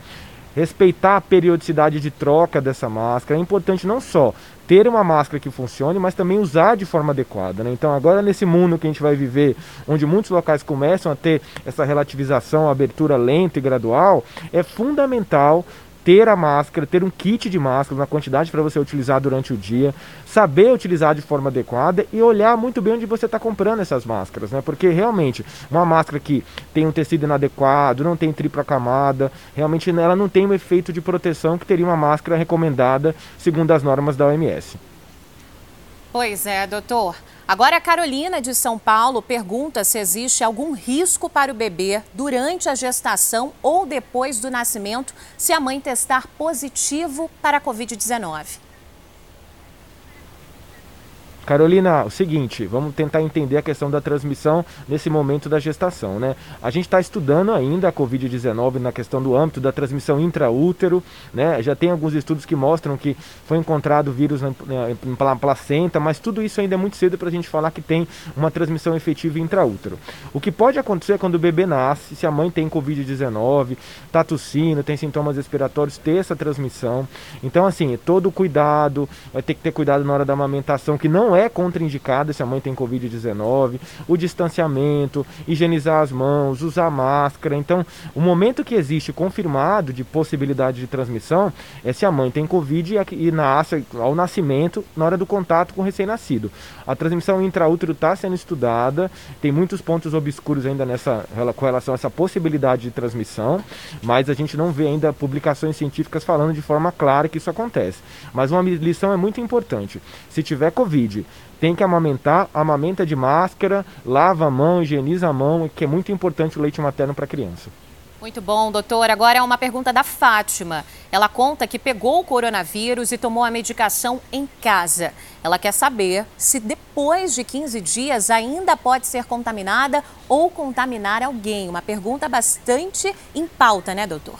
respeitar a periodicidade de troca dessa máscara. É importante não só ter uma máscara que funcione, mas também usar de forma adequada. Né? Então, agora nesse mundo que a gente vai viver, onde muitos locais começam a ter essa relativização, abertura lenta e gradual, é fundamental ter a máscara, ter um kit de máscara na quantidade para você utilizar durante o dia, saber utilizar de forma adequada e olhar muito bem onde você está comprando essas máscaras, né? Porque realmente uma máscara que tem um tecido inadequado, não tem tripla camada, realmente ela não tem o um efeito de proteção que teria uma máscara recomendada segundo as normas da OMS. Pois é, doutor. Agora, a Carolina de São Paulo pergunta se existe algum risco para o bebê durante a gestação ou depois do nascimento se a mãe testar positivo para a Covid-19. Carolina, o seguinte, vamos tentar entender a questão da transmissão nesse momento da gestação, né? A gente está estudando ainda a Covid-19 na questão do âmbito da transmissão intraútero, né? Já tem alguns estudos que mostram que foi encontrado vírus na, na placenta, mas tudo isso ainda é muito cedo para a gente falar que tem uma transmissão efetiva intraútero. O que pode acontecer é quando o bebê nasce, se a mãe tem Covid-19, está tossindo, tem sintomas respiratórios, ter essa transmissão. Então, assim, todo cuidado, vai ter que ter cuidado na hora da amamentação, que não é contraindicado se a mãe tem Covid-19, o distanciamento, higienizar as mãos, usar máscara. Então, o momento que existe confirmado de possibilidade de transmissão é se a mãe tem Covid e nasce ao nascimento, na hora do contato com o recém-nascido. A transmissão intraútero está sendo estudada, tem muitos pontos obscuros ainda nessa com relação a essa possibilidade de transmissão, mas a gente não vê ainda publicações científicas falando de forma clara que isso acontece. Mas uma lição é muito importante. Se tiver Covid tem que amamentar, amamenta de máscara, lava a mão, higieniza a mão, que é muito importante o leite materno para a criança. Muito bom, doutor. Agora é uma pergunta da Fátima. Ela conta que pegou o coronavírus e tomou a medicação em casa. Ela quer saber se depois de 15 dias ainda pode ser contaminada ou contaminar alguém. Uma pergunta bastante em pauta, né, doutor?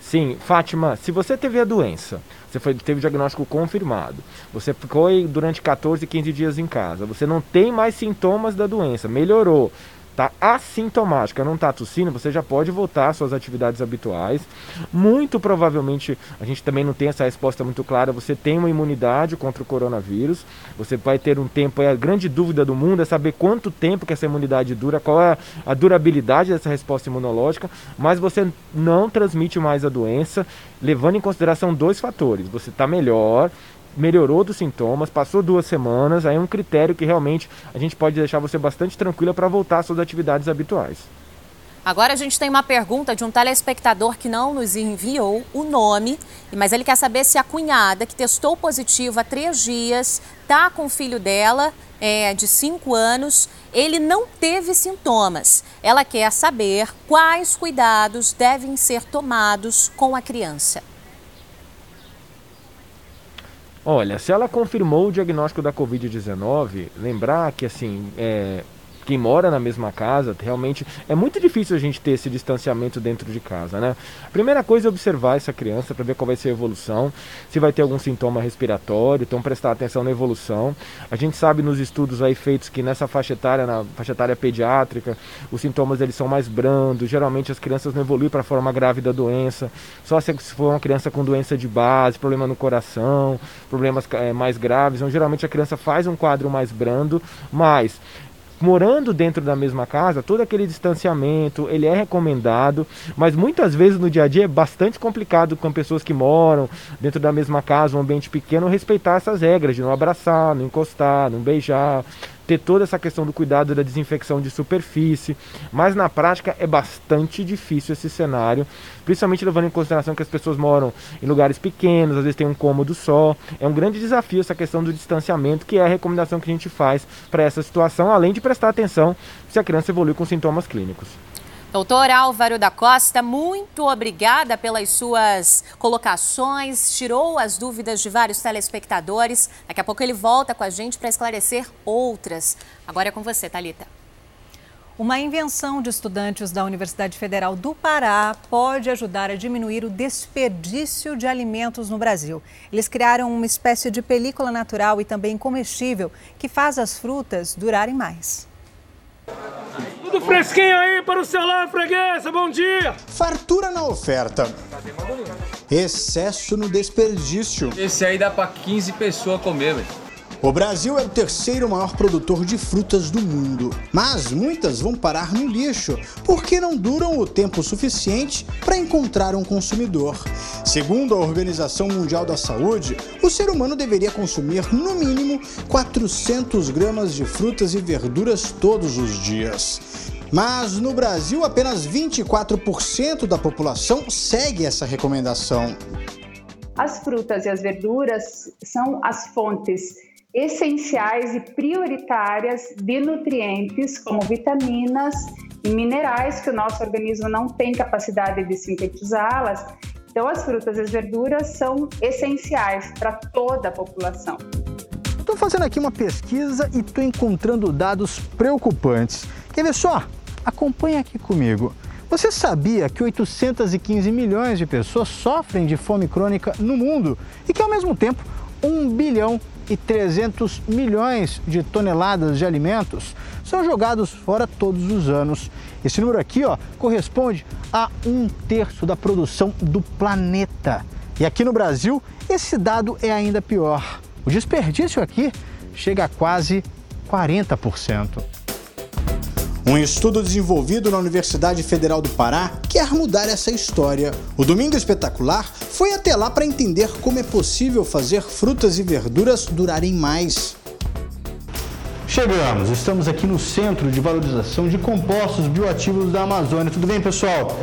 Sim, Fátima, se você teve a doença, você foi, teve o diagnóstico confirmado, você ficou durante 14, 15 dias em casa, você não tem mais sintomas da doença, melhorou, está assintomática, não está tossindo, você já pode voltar às suas atividades habituais. Muito provavelmente, a gente também não tem essa resposta muito clara, você tem uma imunidade contra o coronavírus, você vai ter um tempo, a grande dúvida do mundo é saber quanto tempo que essa imunidade dura, qual é a durabilidade dessa resposta imunológica, mas você não transmite mais a doença, levando em consideração dois fatores, você está melhor, melhorou dos sintomas, passou duas semanas, aí é um critério que realmente a gente pode deixar você bastante tranquila para voltar às suas atividades habituais. Agora a gente tem uma pergunta de um telespectador que não nos enviou o nome, mas ele quer saber se a cunhada, que testou positivo há três dias, está com o filho dela, é, de cinco anos, ele não teve sintomas. Ela quer saber quais cuidados devem ser tomados com a criança. Olha, se ela confirmou o diagnóstico da Covid-19, lembrar que assim, é, quem mora na mesma casa, realmente é muito difícil a gente ter esse distanciamento dentro de casa, né? Primeira coisa é observar essa criança para ver qual vai ser a evolução, se vai ter algum sintoma respiratório, então prestar atenção na evolução. A gente sabe nos estudos aí feitos que nessa faixa etária, na faixa etária pediátrica, os sintomas eles são mais brandos, geralmente as crianças não evoluem para a forma grave da doença, só se for uma criança com doença de base, problema no coração, problemas é, mais graves, então geralmente a criança faz um quadro mais brando, mas morando dentro da mesma casa, todo aquele distanciamento, ele é recomendado, mas muitas vezes no dia a dia é bastante complicado com pessoas que moram dentro da mesma casa, um ambiente pequeno, respeitar essas regras de não abraçar, não encostar, não beijar, ter toda essa questão do cuidado da desinfecção de superfície, mas na prática é bastante difícil esse cenário, principalmente levando em consideração que as pessoas moram em lugares pequenos, às vezes tem um cômodo só. É um grande desafio essa questão do distanciamento, que é a recomendação que a gente faz para essa situação, além de prestar atenção se a criança evolui com sintomas clínicos. Doutor Álvaro da Costa, muito obrigada pelas suas colocações, tirou as dúvidas de vários telespectadores. Daqui a pouco ele volta com a gente para esclarecer outras. Agora é com você, Talita. Uma invenção de estudantes da Universidade Federal do Pará pode ajudar a diminuir o desperdício de alimentos no Brasil. Eles criaram uma espécie de película natural e também comestível que faz as frutas durarem mais. Tudo fresquinho aí para o celular, freguesa, bom dia! Fartura na oferta. Excesso no desperdício. Esse aí dá para 15 pessoas comer, velho. O Brasil é o terceiro maior produtor de frutas do mundo, mas muitas vão parar no lixo porque não duram o tempo suficiente para encontrar um consumidor. Segundo a Organização Mundial da Saúde, o ser humano deveria consumir no mínimo 400 gramas de frutas e verduras todos os dias. Mas no Brasil, apenas 24% da população segue essa recomendação. As frutas e as verduras são as fontes essenciais e prioritárias de nutrientes como vitaminas e minerais que o nosso organismo não tem capacidade de sintetizá-las. Então, as frutas e as verduras são essenciais para toda a população. Estou fazendo aqui uma pesquisa e estou encontrando dados preocupantes. Quer ver só? Acompanhe aqui comigo. Você sabia que 815 milhões de pessoas sofrem de fome crônica no mundo e que, ao mesmo tempo, 1 bilhão e 300 milhões de toneladas de alimentos são jogados fora todos os anos. Esse número aqui ó, corresponde a um terço da produção do planeta. E aqui no Brasil, esse dado é ainda pior. O desperdício aqui chega a quase 40%. Um estudo desenvolvido na Universidade Federal do Pará quer mudar essa história. O Domingo Espetacular foi até lá para entender como é possível fazer frutas e verduras durarem mais. Chegamos, estamos aqui no Centro de Valorização de Compostos Bioativos da Amazônia. Tudo bem, pessoal?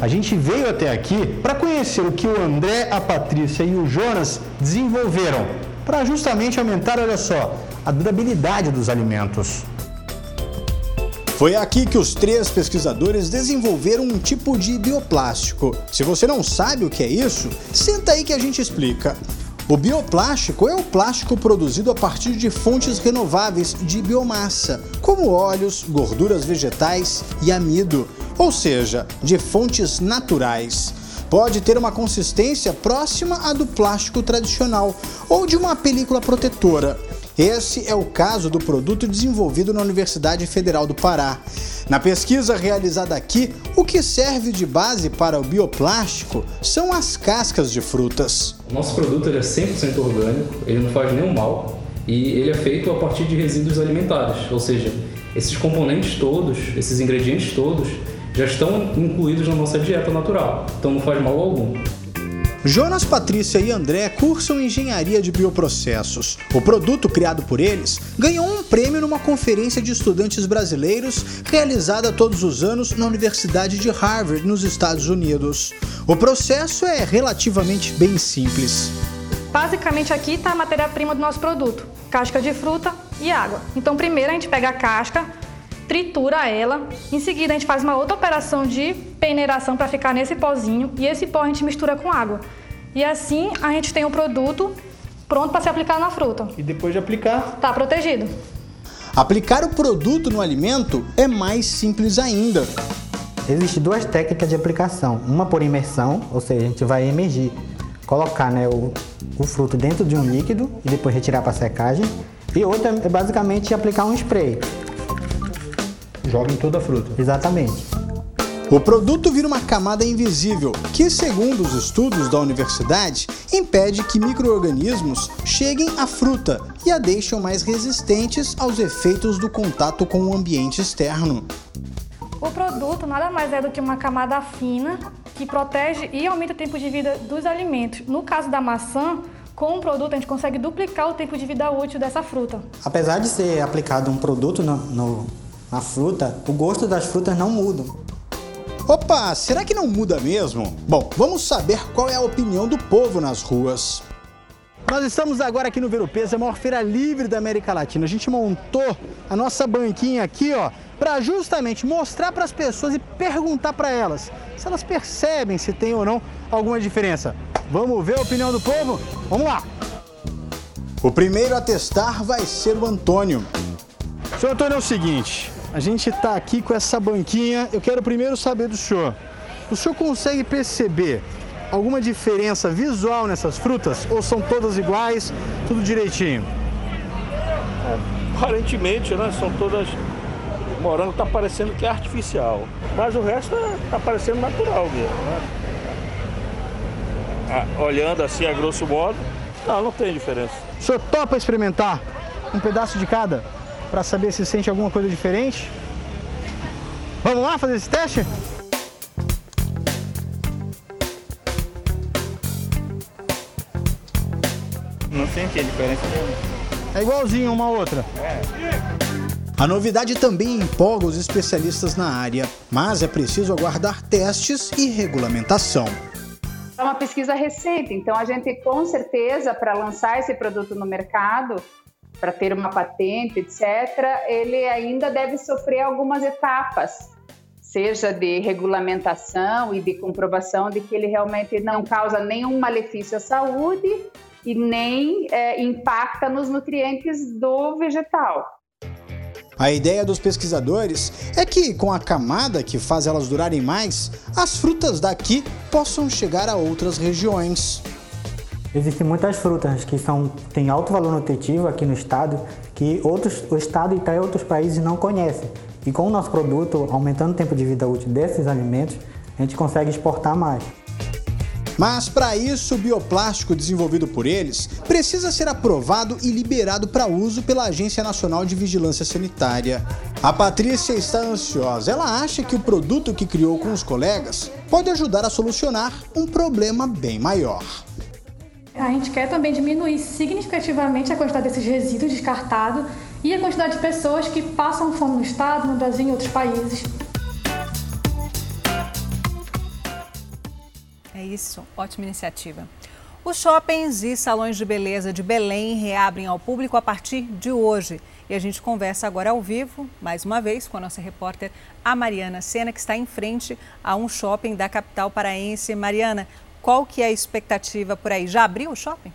A gente veio até aqui para conhecer o que o André, a Patrícia e o Jonas desenvolveram para justamente aumentar, olha só, a durabilidade dos alimentos. Foi aqui que os três pesquisadores desenvolveram um tipo de bioplástico. Se você não sabe o que é isso, senta aí que a gente explica. O bioplástico é o plástico produzido a partir de fontes renováveis de biomassa, como óleos, gorduras vegetais e amido, ou seja, de fontes naturais. Pode ter uma consistência próxima à do plástico tradicional ou de uma película protetora. Esse é o caso do produto desenvolvido na Universidade Federal do Pará. Na pesquisa realizada aqui, o que serve de base para o bioplástico são as cascas de frutas. O nosso produto é 100% orgânico, ele não faz nenhum mal e ele é feito a partir de resíduos alimentares, ou seja, esses componentes todos, esses ingredientes todos, já estão incluídos na nossa dieta natural, então não faz mal algum. Jonas, Patrícia e André cursam engenharia de bioprocessos. O produto criado por eles ganhou um prêmio numa conferência de estudantes brasileiros realizada todos os anos na Universidade de Harvard, nos Estados Unidos. O processo é relativamente bem simples. Basicamente aqui está a matéria-prima do nosso produto, casca de fruta e água. Então primeiro a gente pega a casca, tritura ela, em seguida a gente faz uma outra operação de peneiração para ficar nesse pozinho e esse pó a gente mistura com água. E assim a gente tem o produto pronto para se aplicar na fruta. E depois de aplicar, está protegido. Aplicar o produto no alimento é mais simples ainda. Existem duas técnicas de aplicação. Uma por imersão, ou seja, a gente vai emergir, colocar né, o, o fruto dentro de um líquido e depois retirar para secagem. E outra é basicamente aplicar um spray. Joga em toda a fruta. Exatamente. O produto vira uma camada invisível, que, segundo os estudos da universidade, impede que micro-organismos cheguem à fruta e a deixam mais resistentes aos efeitos do contato com o ambiente externo. O produto nada mais é do que uma camada fina que protege e aumenta o tempo de vida dos alimentos. No caso da maçã, Com o produto, a gente consegue duplicar o tempo de vida útil dessa fruta. Apesar de ser aplicado um produto no, no, na fruta, o gosto das frutas não muda. Opa, será que não muda mesmo? Bom, vamos saber qual é a opinião do povo nas ruas. Nós estamos agora aqui no Vero Peso, a maior feira livre da América Latina. A gente montou a nossa banquinha aqui, ó, para justamente mostrar para as pessoas e perguntar para elas se elas percebem se tem ou não alguma diferença. Vamos ver a opinião do povo? Vamos lá! O primeiro a testar vai ser o Antônio. Senhor Antônio, é o seguinte, a gente está aqui com essa banquinha. Eu quero primeiro saber do senhor. O senhor consegue perceber alguma diferença visual nessas frutas? Ou são todas iguais, tudo direitinho? É, aparentemente, né? São todas. O morango está parecendo que é artificial. Mas o resto está parecendo natural mesmo. Né? Ah, olhando assim a grosso modo, não, não tem diferença. O senhor topa experimentar um pedaço de cada para saber se sente alguma coisa diferente? Vamos lá fazer esse teste? Não senti a diferença nenhuma. É igualzinho uma outra. É. A novidade também empolga os especialistas na área, mas é preciso aguardar testes e regulamentação. É uma pesquisa recente, então a gente com certeza para lançar esse produto no mercado, para ter uma patente, etc., ele ainda deve sofrer algumas etapas, seja de regulamentação e de comprovação de que ele realmente não causa nenhum malefício à saúde e nem é, impacta nos nutrientes do vegetal. A ideia dos pesquisadores é que, com a camada que faz elas durarem mais, as frutas daqui possam chegar a outras regiões. Existem muitas frutas que são, têm alto valor nutritivo aqui no estado, que outros, o estado e até outros países não conhecem. E com o nosso produto, aumentando o tempo de vida útil desses alimentos, a gente consegue exportar mais. Mas para isso, o bioplástico desenvolvido por eles precisa ser aprovado e liberado para uso pela Agência Nacional de Vigilância Sanitária. A Patrícia está ansiosa. Ela acha que o produto que criou com os colegas pode ajudar a solucionar um problema bem maior. A gente quer também diminuir significativamente a quantidade desses resíduos descartados e a quantidade de pessoas que passam fome no estado, no Brasil e em outros países. É isso, ótima iniciativa. Os shoppings e salões de beleza de Belém reabrem ao público a partir de hoje. E a gente conversa agora ao vivo, mais uma vez, com a nossa repórter, a Mariana Sena, que está em frente a um shopping da capital paraense. Mariana, qual que é a expectativa por aí? Já abriu o shopping?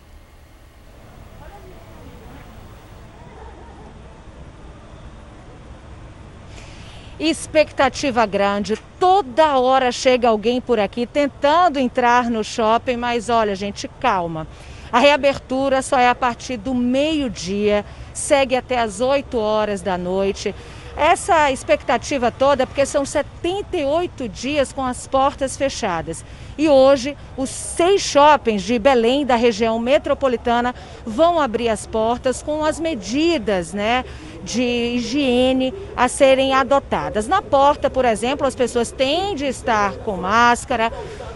expectativa grande. Toda hora chega alguém por aqui tentando entrar no shopping, mas olha, gente, calma. A reabertura só é a partir do meio-dia, segue até as 8 horas da noite. Essa expectativa toda, porque são 78 dias com as portas fechadas. E hoje, os seis shoppings de Belém, da região metropolitana, vão abrir as portas com as medidas, né? de higiene a serem adotadas. Na porta, por exemplo, as pessoas têm de estar com máscara,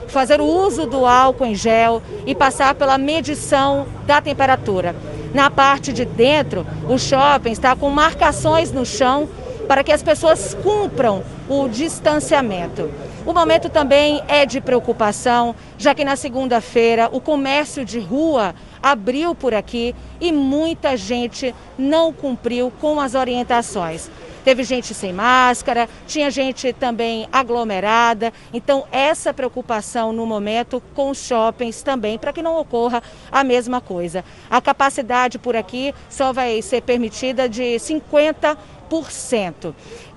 fazer o uso do álcool em gel e passar pela medição da temperatura. Na parte de dentro, o shopping está com marcações no chão para que as pessoas cumpram o distanciamento. O momento também é de preocupação, já que na segunda-feira o comércio de rua abriu por aqui e muita gente não cumpriu com as orientações. Teve gente sem máscara, tinha gente também aglomerada. Então, essa preocupação no momento com os shoppings também, para que não ocorra a mesma coisa. A capacidade por aqui só vai ser permitida de 50%.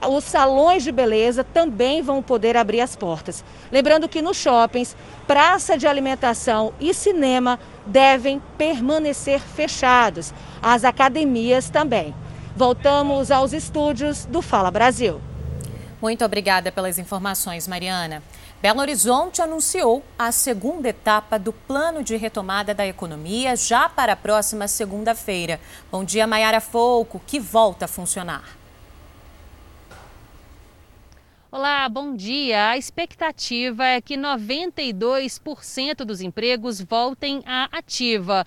Os salões de beleza também vão poder abrir as portas. Lembrando que nos shoppings, praça de alimentação e cinema devem permanecer fechados. As academias também. Voltamos aos estúdios do Fala Brasil. Muito obrigada pelas informações, Mariana. Belo Horizonte anunciou a segunda etapa do plano de retomada da economia já para a próxima segunda-feira. Bom dia, Maiara Folco, que volta a funcionar. Olá, bom dia. A expectativa é que 92% dos empregos voltem à ativa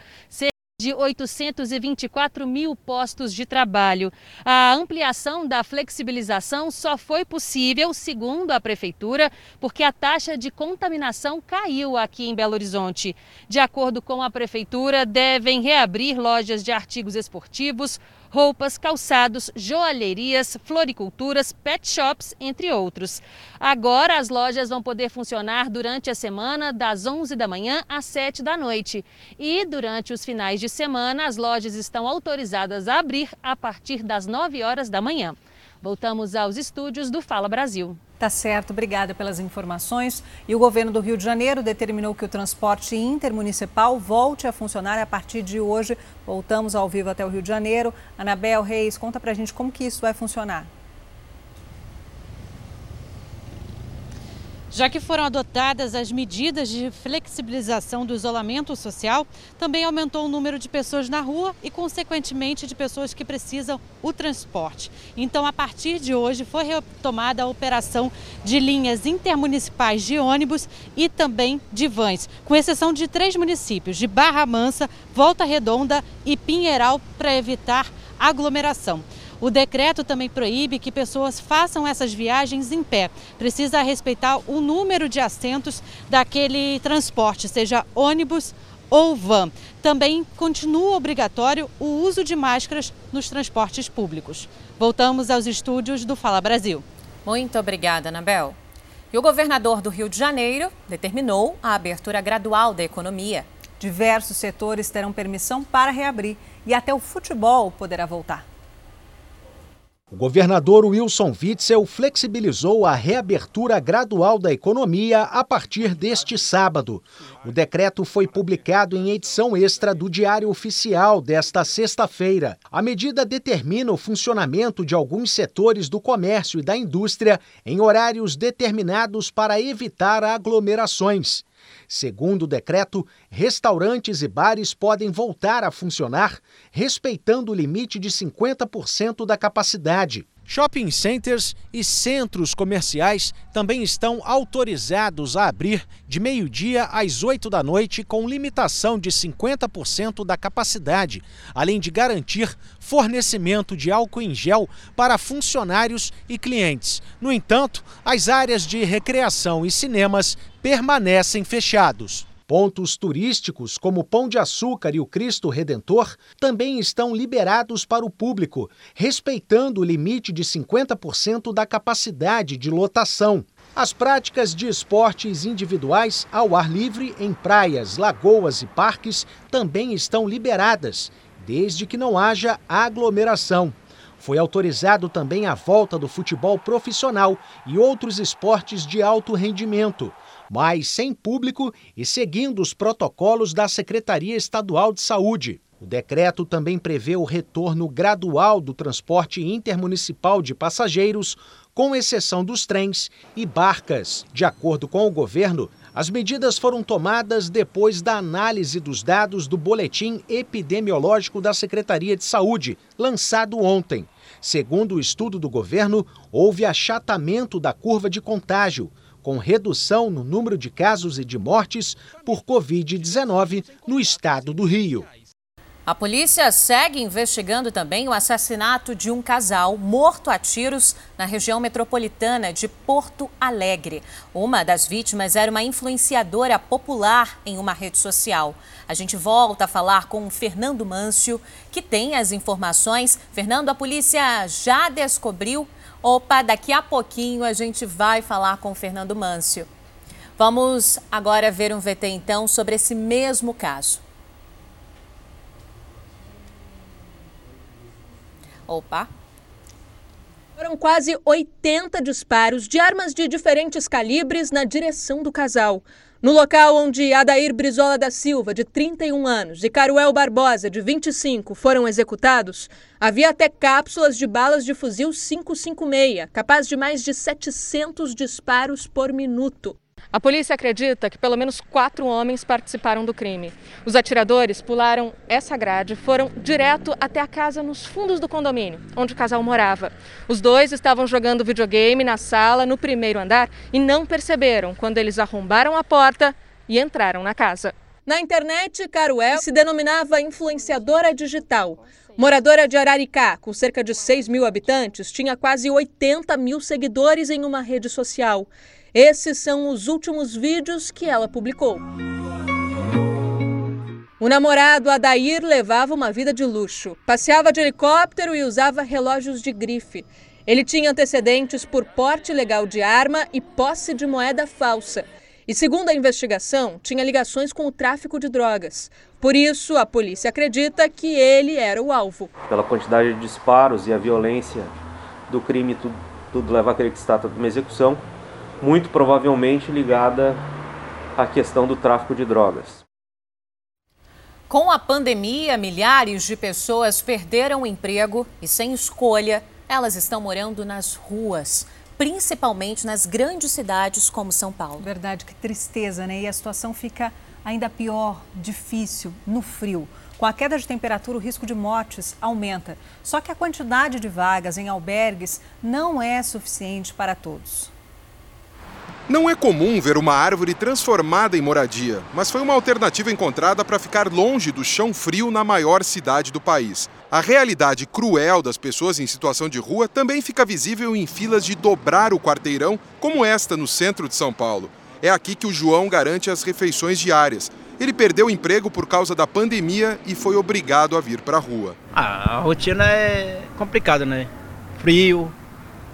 de 824 mil postos de trabalho. A ampliação da flexibilização só foi possível, segundo a Prefeitura, porque a taxa de contaminação caiu aqui em Belo Horizonte. De acordo com a Prefeitura, devem reabrir lojas de artigos esportivos, roupas, calçados, joalherias, floriculturas, pet shops, entre outros. Agora as lojas vão poder funcionar durante a semana das 11 da manhã às 7 da noite. E durante os finais de semana, as lojas estão autorizadas a abrir a partir das 9 horas da manhã. Voltamos aos estúdios do Fala Brasil. Tá certo, obrigada pelas informações. E o governo do Rio de Janeiro determinou que o transporte intermunicipal volte a funcionar a partir de hoje. Voltamos ao vivo até o Rio de Janeiro. Anabel Reis, conta pra gente como que isso vai funcionar. Já que foram adotadas as medidas de flexibilização do isolamento social, também aumentou o número de pessoas na rua e, consequentemente, de pessoas que precisam o transporte. Então, a partir de hoje, foi retomada a operação de linhas intermunicipais de ônibus e também de vans, com exceção de três municípios, de Barra Mansa, Volta Redonda e Pinheiral, para evitar aglomeração. O decreto também proíbe que pessoas façam essas viagens em pé. Precisa respeitar o número de assentos daquele transporte, seja ônibus ou van. Também continua obrigatório o uso de máscaras nos transportes públicos. Voltamos aos estúdios do Fala Brasil. Muito obrigada, Anabel. E o governador do Rio de Janeiro determinou a abertura gradual da economia. Diversos setores terão permissão para reabrir e até o futebol poderá voltar. O governador Wilson Witzel flexibilizou a reabertura gradual da economia a partir deste sábado. O decreto foi publicado em edição extra do Diário Oficial desta sexta-feira. A medida determina o funcionamento de alguns setores do comércio e da indústria em horários determinados para evitar aglomerações. Segundo o decreto, restaurantes e bares podem voltar a funcionar, respeitando o limite de 50% da capacidade. Shopping centers e centros comerciais também estão autorizados a abrir de meio-dia às 8 da noite, com limitação de 50% da capacidade, além de garantir fornecimento de álcool em gel para funcionários e clientes. No entanto, as áreas de recreação e cinemas permanecem fechados. Pontos turísticos como Pão de Açúcar e o Cristo Redentor também estão liberados para o público, respeitando o limite de 50% da capacidade de lotação. As práticas de esportes individuais ao ar livre em praias, lagoas e parques também estão liberadas, desde que não haja aglomeração. Foi autorizado também a volta do futebol profissional e outros esportes de alto rendimento mas sem público e seguindo os protocolos da Secretaria Estadual de Saúde. O decreto também prevê o retorno gradual do transporte intermunicipal de passageiros, com exceção dos trens e barcas. De acordo com o governo, as medidas foram tomadas depois da análise dos dados do Boletim Epidemiológico da Secretaria de Saúde, lançado ontem. Segundo o estudo do governo, houve achatamento da curva de contágio, com redução no número de casos e de mortes por Covid-19 no estado do Rio. A polícia segue investigando também o assassinato de um casal morto a tiros na região metropolitana de Porto Alegre. Uma das vítimas era uma influenciadora popular em uma rede social. A gente volta a falar com o Fernando Mâncio, que tem as informações. Fernando, a polícia já descobriu Opa, daqui a pouquinho a gente vai falar com o Fernando Mâncio. Vamos agora ver um VT então sobre esse mesmo caso. Opa. Foram quase 80 disparos de armas de diferentes calibres na direção do casal. No local onde Adair Brizola da Silva, de 31 anos, e Caruel Barbosa, de 25, foram executados, havia até cápsulas de balas de fuzil 556, capaz de mais de 700 disparos por minuto. A polícia acredita que pelo menos quatro homens participaram do crime. Os atiradores pularam essa grade e foram direto até a casa nos fundos do condomínio, onde o casal morava. Os dois estavam jogando videogame na sala, no primeiro andar, e não perceberam quando eles arrombaram a porta e entraram na casa. Na internet, Caruel se denominava influenciadora digital. Moradora de Araricá, com cerca de 6 mil habitantes, tinha quase 80 mil seguidores em uma rede social. Esses são os últimos vídeos que ela publicou. O namorado Adair levava uma vida de luxo. Passeava de helicóptero e usava relógios de grife. Ele tinha antecedentes por porte ilegal de arma e posse de moeda falsa. E, segundo a investigação, tinha ligações com o tráfico de drogas. Por isso, a polícia acredita que ele era o alvo. Pela quantidade de disparos e a violência do crime, tudo, tudo leva a crer que se trata de uma execução muito provavelmente ligada à questão do tráfico de drogas. Com a pandemia, milhares de pessoas perderam o emprego e, sem escolha, elas estão morando nas ruas, principalmente nas grandes cidades como São Paulo. Verdade, que tristeza, né? E a situação fica ainda pior, difícil, no frio. Com a queda de temperatura, o risco de mortes aumenta. Só que a quantidade de vagas em albergues não é suficiente para todos. Não é comum ver uma árvore transformada em moradia, mas foi uma alternativa encontrada para ficar longe do chão frio na maior cidade do país. A realidade cruel das pessoas em situação de rua também fica visível em filas de dobrar o quarteirão, como esta no centro de São Paulo. É aqui que o João garante as refeições diárias. Ele perdeu o emprego por causa da pandemia e foi obrigado a vir para a rua. Ah, a rotina é complicada, né? Frio,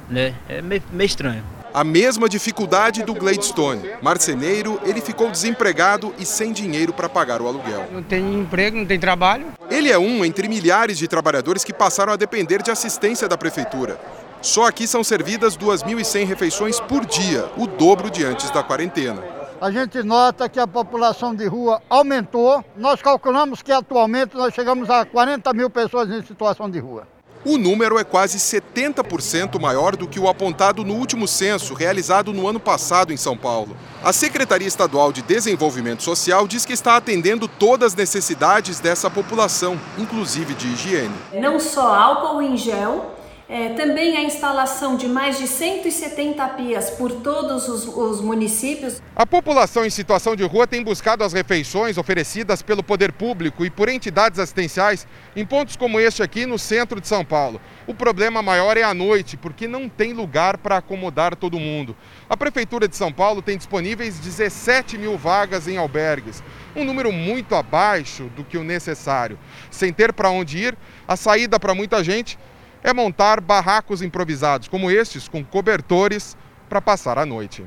né? É meio, meio estranho. A mesma dificuldade do Gladstone. Marceneiro, ele ficou desempregado e sem dinheiro para pagar o aluguel. Não tem emprego, não tem trabalho. Ele é um entre milhares de trabalhadores que passaram a depender de assistência da prefeitura. Só aqui são servidas 2.100 refeições por dia, o dobro de antes da quarentena. A gente nota que a população de rua aumentou. Nós calculamos que atualmente nós chegamos a 40 mil pessoas em situação de rua. O número é quase 70% maior do que o apontado no último censo realizado no ano passado em São Paulo. A Secretaria Estadual de Desenvolvimento Social diz que está atendendo todas as necessidades dessa população, inclusive de higiene. Não só álcool em gel, é, também a instalação de mais de 170 pias por todos os, os, municípios. A população em situação de rua tem buscado as refeições oferecidas pelo poder público e por entidades assistenciais em pontos como este aqui no centro de São Paulo. O problema maior é à noite, porque não tem lugar para acomodar todo mundo. A Prefeitura de São Paulo tem disponíveis 17 mil vagas em albergues, um número muito abaixo do que o necessário. Sem ter para onde ir, a saída para muita gente é montar barracos improvisados, como estes, com cobertores, para passar a noite.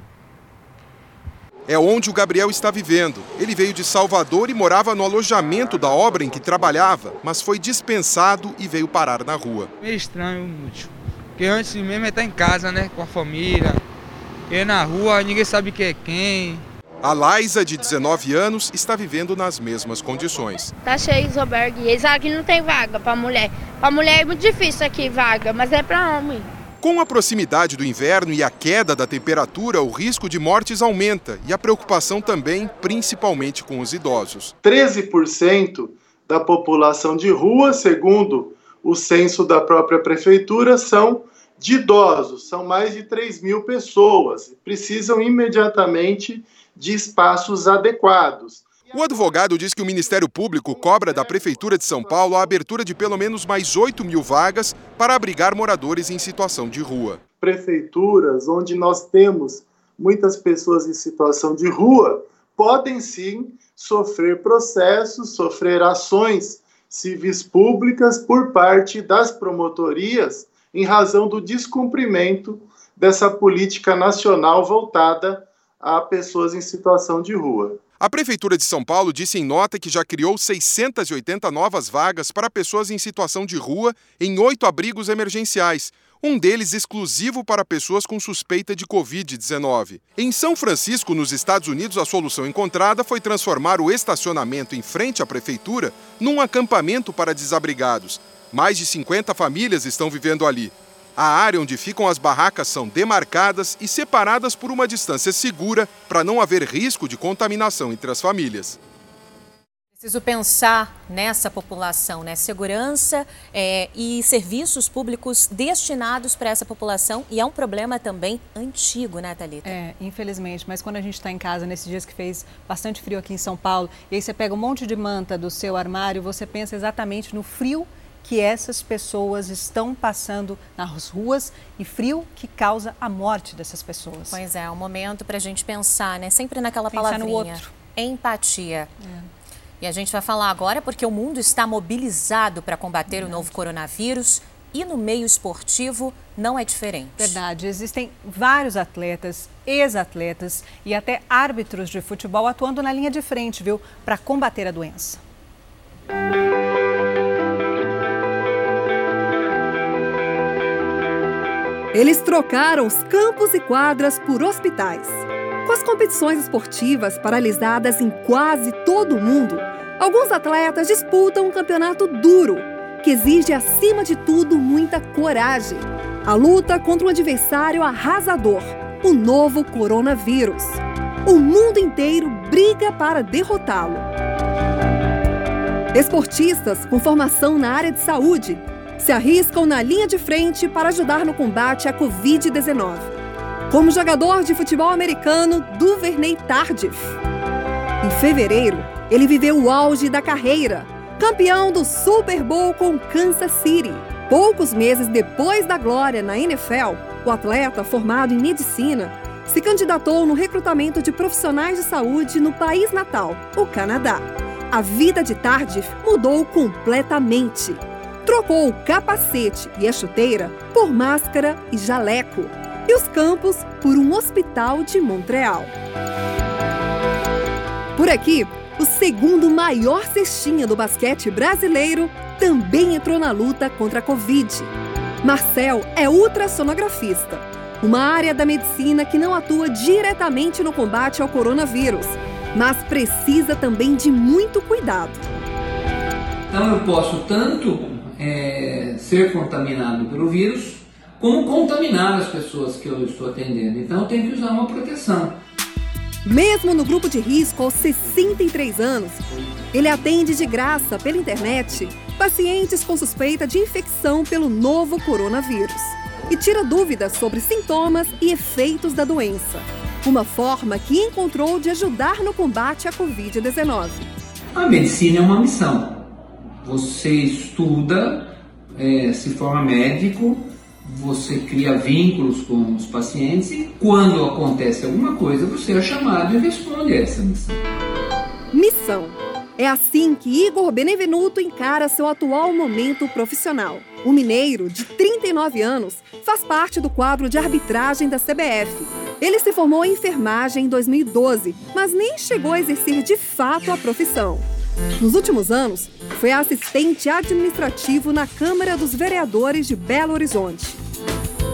É onde o Gabriel está vivendo. Ele veio de Salvador e morava no alojamento da obra em que trabalhava, mas foi dispensado e veio parar na rua. Meio estranho, muito. Porque antes mesmo é estar em casa, né, com a família. E na rua ninguém sabe quem é quem. A Laisa, de 19 anos, está vivendo nas mesmas condições. Tá cheio de albergue. Eles aqui não tem vaga para mulher. Para mulher é muito difícil aqui vaga, mas é para homem. Com a proximidade do inverno e a queda da temperatura, o risco de mortes aumenta e a preocupação também, principalmente com os idosos. 13% da população de rua, segundo o censo da própria prefeitura, são de idosos. São mais de 3 mil pessoas. Precisam imediatamente de espaços adequados. O advogado diz que o Ministério Público cobra da Prefeitura de São Paulo a abertura de pelo menos mais 8 mil vagas para abrigar moradores em situação de rua. Prefeituras onde nós temos muitas pessoas em situação de rua podem sim sofrer processos, sofrer ações civis públicas por parte das promotorias em razão do descumprimento dessa política nacional voltada a pessoas em situação de rua. A Prefeitura de São Paulo disse em nota que já criou 680 novas vagas para pessoas em situação de rua em oito abrigos emergenciais, um deles exclusivo para pessoas com suspeita de Covid-19. Em São Francisco, nos Estados Unidos, a solução encontrada foi transformar o estacionamento em frente à prefeitura num acampamento para desabrigados. Mais de 50 famílias estão vivendo ali. A área onde ficam as barracas são demarcadas e separadas por uma distância segura para não haver risco de contaminação entre as famílias. Preciso pensar nessa população, né? Segurança é, e serviços públicos destinados para essa população. E é um problema também antigo, né, Thalita? É, infelizmente. Mas quando a gente está em casa, nesses dias que fez bastante frio aqui em São Paulo, e aí você pega um monte de manta do seu armário, você pensa exatamente no frio que essas pessoas estão passando nas ruas e frio que causa a morte dessas pessoas. Pois é, é um momento para a gente pensar, né? Sempre naquela pensar palavrinha. No outro. Empatia. É. E a gente vai falar agora porque o mundo está mobilizado para combater o novo coronavírus e no meio esportivo não é diferente. Verdade, existem vários atletas, ex-atletas e até árbitros de futebol atuando na linha de frente, viu, para combater a doença. Eles trocaram os campos e quadras por hospitais. Com as competições esportivas paralisadas em quase todo o mundo, alguns atletas disputam um campeonato duro, que exige, acima de tudo, muita coragem. A luta contra um adversário arrasador, o novo coronavírus. O mundo inteiro briga para derrotá-lo. Esportistas com formação na área de saúde se arriscam na linha de frente para ajudar no combate à Covid-19 como jogador de futebol americano Duvernay Tardif. Em fevereiro, ele viveu o auge da carreira, campeão do Super Bowl com Kansas City. Poucos meses depois da glória na NFL, o atleta, formado em medicina, se candidatou no recrutamento de profissionais de saúde no país natal, o Canadá. A vida de Tardif mudou completamente. Trocou o capacete e a chuteira por máscara e jaleco e os campos por um hospital de Montreal. Por aqui, o segundo maior cestinha do basquete brasileiro também entrou na luta contra a Covid. Marcel é ultrassonografista, uma área da medicina que não atua diretamente no combate ao coronavírus, mas precisa também de muito cuidado. Então eu posso tanto é, ser contaminado pelo vírus, como contaminar as pessoas que eu estou atendendo. Então eu tenho que usar uma proteção. Mesmo no grupo de risco aos 63 anos, ele atende de graça pela internet pacientes com suspeita de infecção pelo novo coronavírus e tira dúvidas sobre sintomas e efeitos da doença. Uma forma que encontrou de ajudar no combate à Covid-19. A medicina é uma missão. Você estuda, é, se forma médico, você cria vínculos com os pacientes e quando acontece alguma coisa, você é chamado e responde a essa missão. Missão. É assim que Igor Benevenuto encara seu atual momento profissional. O mineiro, de 39 anos, faz parte do quadro de arbitragem da CBF. Ele se formou em enfermagem em 2012, mas nem chegou a exercer de fato a profissão. Nos últimos anos, foi assistente administrativo na Câmara dos Vereadores de Belo Horizonte.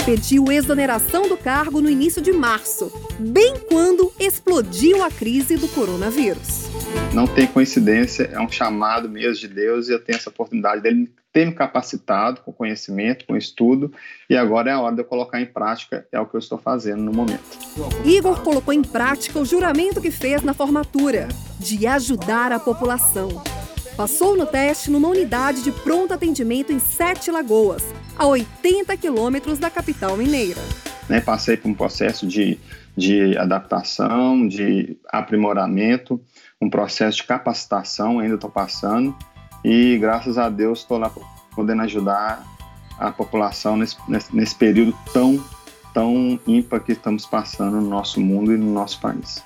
Pediu exoneração do cargo no início de março, bem quando explodiu a crise do coronavírus. Não tem coincidência, é um chamado mesmo de Deus e eu tenho essa oportunidade dele ter me capacitado com conhecimento, com estudo, e agora é a hora de eu colocar em prática, é o que eu estou fazendo no momento. Igor colocou em prática o juramento que fez na formatura, de ajudar a população. Passou no teste numa unidade de pronto atendimento em Sete Lagoas, a 80 quilômetros da capital mineira. Né, passei por um processo de, de adaptação, de aprimoramento, um processo de capacitação, ainda estou passando, e graças a Deus estou lá podendo ajudar a população nesse, nesse, nesse período tão, tão ímpar que estamos passando no nosso mundo e no nosso país.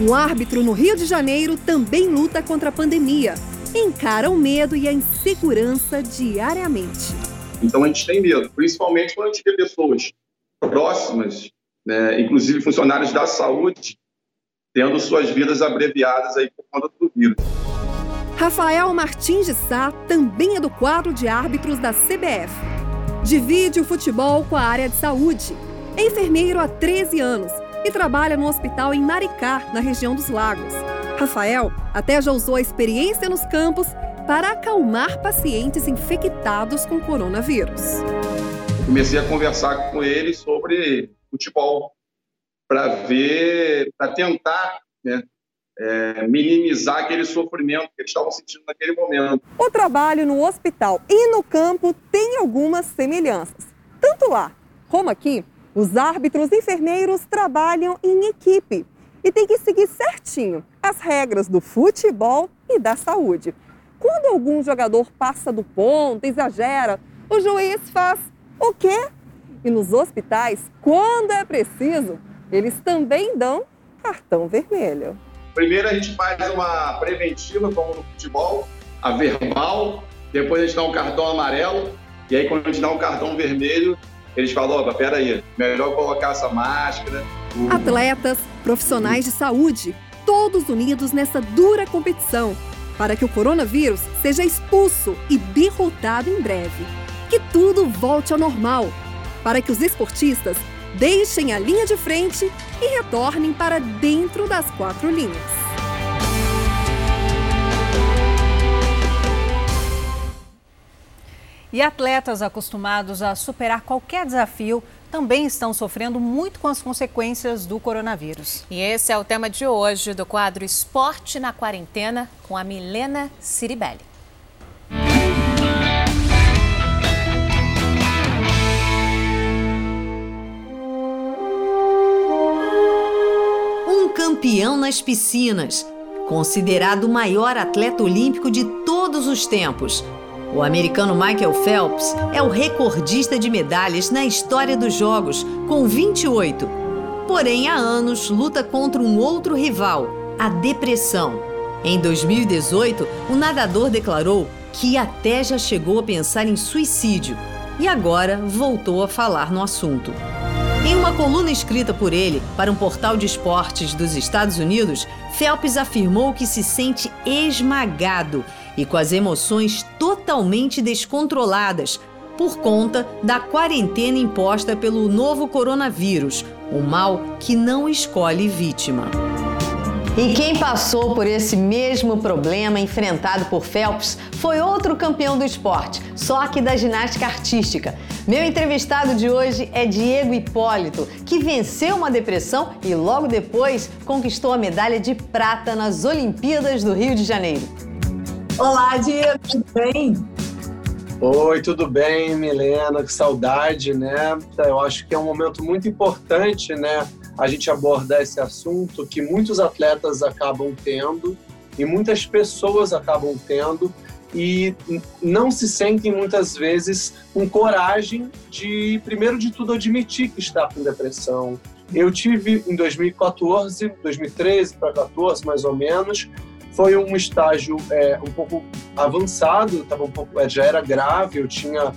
Um árbitro no Rio de Janeiro também luta contra a pandemia. Encara o medo e a insegurança diariamente. Então a gente tem medo, principalmente quando a gente vê pessoas próximas, né, inclusive funcionários da saúde, tendo suas vidas abreviadas aí por conta do vírus. Rafael Martins de Sá também é do quadro de árbitros da CBF. Divide o futebol com a área de saúde. É enfermeiro há 13 anos e trabalha no hospital em Maricá, na região dos Lagos. Rafael até já usou a experiência nos campos para acalmar pacientes infectados com coronavírus. comecei a conversar com eles sobre futebol, para ver, para tentar né, é, minimizar aquele sofrimento que eles estavam sentindo naquele momento. O trabalho no hospital e no campo tem algumas semelhanças. Tanto lá como aqui, os árbitros e enfermeiros trabalham em equipe e tem que seguir certinho as regras do futebol e da saúde. Quando algum jogador passa do ponto, exagera, o juiz faz o quê? E nos hospitais, quando é preciso, eles também dão cartão vermelho. Primeiro a gente faz uma preventiva, como no futebol, a verbal, depois a gente dá um cartão amarelo, e aí quando a gente dá um cartão vermelho, eles falam, opa, peraí, melhor colocar essa máscara. Atletas, profissionais de saúde, todos unidos nessa dura competição, para que o coronavírus seja expulso e derrotado em breve. Que tudo volte ao normal, para que os esportistas deixem a linha de frente e retornem para dentro das quatro linhas. E atletas acostumados a superar qualquer desafio também estão sofrendo muito com as consequências do coronavírus. E esse é o tema de hoje do quadro Esporte na Quarentena com a Milena Ciribelli. Campeão nas piscinas, considerado o maior atleta olímpico de todos os tempos. O americano Michael Phelps é o recordista de medalhas na história dos Jogos, com 28. Porém, há anos luta contra um outro rival, a depressão. Em 2018, o nadador declarou que até já chegou a pensar em suicídio e agora voltou a falar no assunto. Em uma coluna escrita por ele para um portal de esportes dos Estados Unidos, Phelps afirmou que se sente esmagado e com as emoções totalmente descontroladas por conta da quarentena imposta pelo novo coronavírus, um mal que não escolhe vítima. E quem passou por esse mesmo problema enfrentado por Phelps foi outro campeão do esporte, só que da ginástica artística. Meu entrevistado de hoje é Diego Hipólito, que venceu uma depressão e logo depois conquistou a medalha de prata nas Olimpíadas do Rio de Janeiro. Olá, Diego, tudo bem? Oi, tudo bem, Milena? Que saudade, né? Eu acho que é um momento muito importante, né? A gente abordar esse assunto que muitos atletas acabam tendo e muitas pessoas acabam tendo e não se sentem muitas vezes com coragem de, primeiro de tudo, admitir que está com depressão. Eu tive em 2014, 2013 para 14 mais ou menos, foi um estágio é, um pouco avançado, tava um pouco, é, já era grave, eu tinha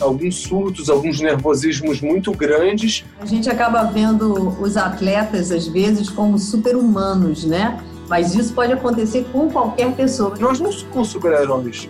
alguns surtos, alguns nervosismos muito grandes. A gente acaba vendo os atletas, às vezes, como super-humanos, né? Mas isso pode acontecer com qualquer pessoa. Nós não somos super-heróis.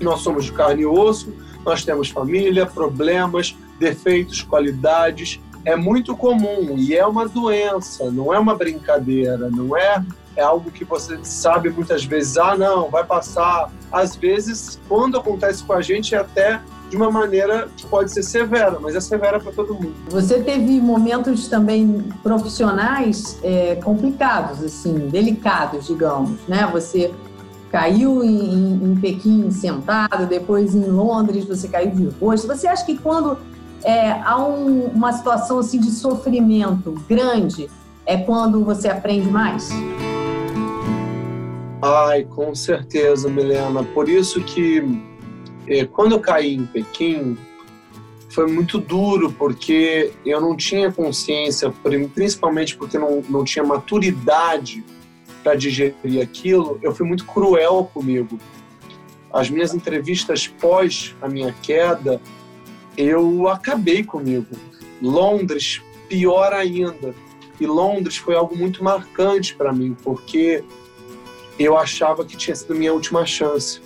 Nós somos de carne e osso, nós temos família, problemas, defeitos, qualidades. É muito comum e é uma doença, não é uma brincadeira, não é, é algo que você sabe muitas vezes, ah, não, vai passar. Às vezes, quando acontece com a gente, é até de uma maneira que pode ser severa, mas é severa para todo mundo. Você teve momentos também profissionais é, complicados, assim, delicados, digamos, né? Você caiu em, em, Pequim sentado, depois em Londres você caiu de rosto. Você acha que quando é, há um, uma situação assim de sofrimento grande, é quando você aprende mais? Ai, com certeza, Milena. Por isso que quando eu caí em Pequim, foi muito duro, porque eu não tinha consciência, principalmente porque não, não tinha maturidade para digerir aquilo, eu fui muito cruel comigo. As minhas entrevistas pós a minha queda, eu acabei comigo. Londres, pior ainda. E Londres foi algo muito marcante para mim, porque eu achava que tinha sido minha última chance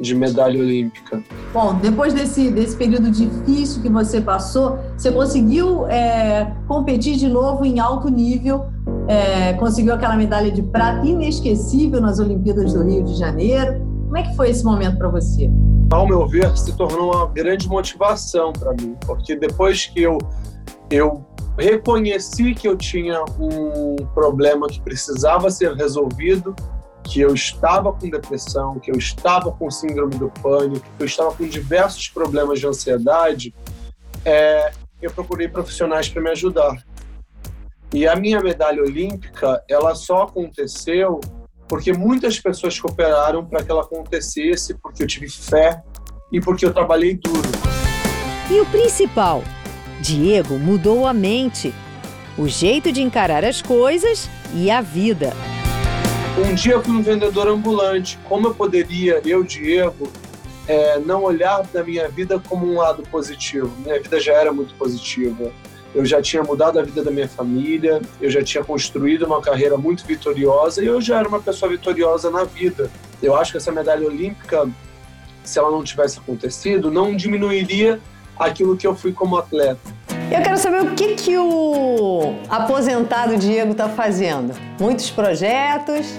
de medalha olímpica. Bom, depois desse, desse período difícil que você passou, você conseguiu é, competir de novo em alto nível, é, conseguiu aquela medalha de prata inesquecível nas Olimpíadas do Rio de Janeiro. Como é que foi esse momento para você? ao meu ver, se tornou uma grande motivação para mim, porque depois que eu, eu reconheci que eu tinha um problema que precisava ser resolvido, que eu estava com depressão, que eu estava com síndrome do pânico, que eu estava com diversos problemas de ansiedade, é, eu procurei profissionais para me ajudar. E a minha medalha olímpica, ela só aconteceu porque muitas pessoas cooperaram para que ela acontecesse, porque eu tive fé e porque eu trabalhei duro. E o principal, Diego mudou a mente, o jeito de encarar as coisas e a vida. Um dia eu fui um vendedor ambulante. Como eu poderia, eu, Diego, é, não olhar da minha vida como um lado positivo? Minha vida já era muito positiva. Eu já tinha mudado a vida da minha família, eu já tinha construído uma carreira muito vitoriosa e eu já era uma pessoa vitoriosa na vida. Eu acho que essa medalha olímpica, se ela não tivesse acontecido, não diminuiria aquilo que eu fui como atleta. Eu quero saber o que, que o aposentado Diego está fazendo. Muitos projetos?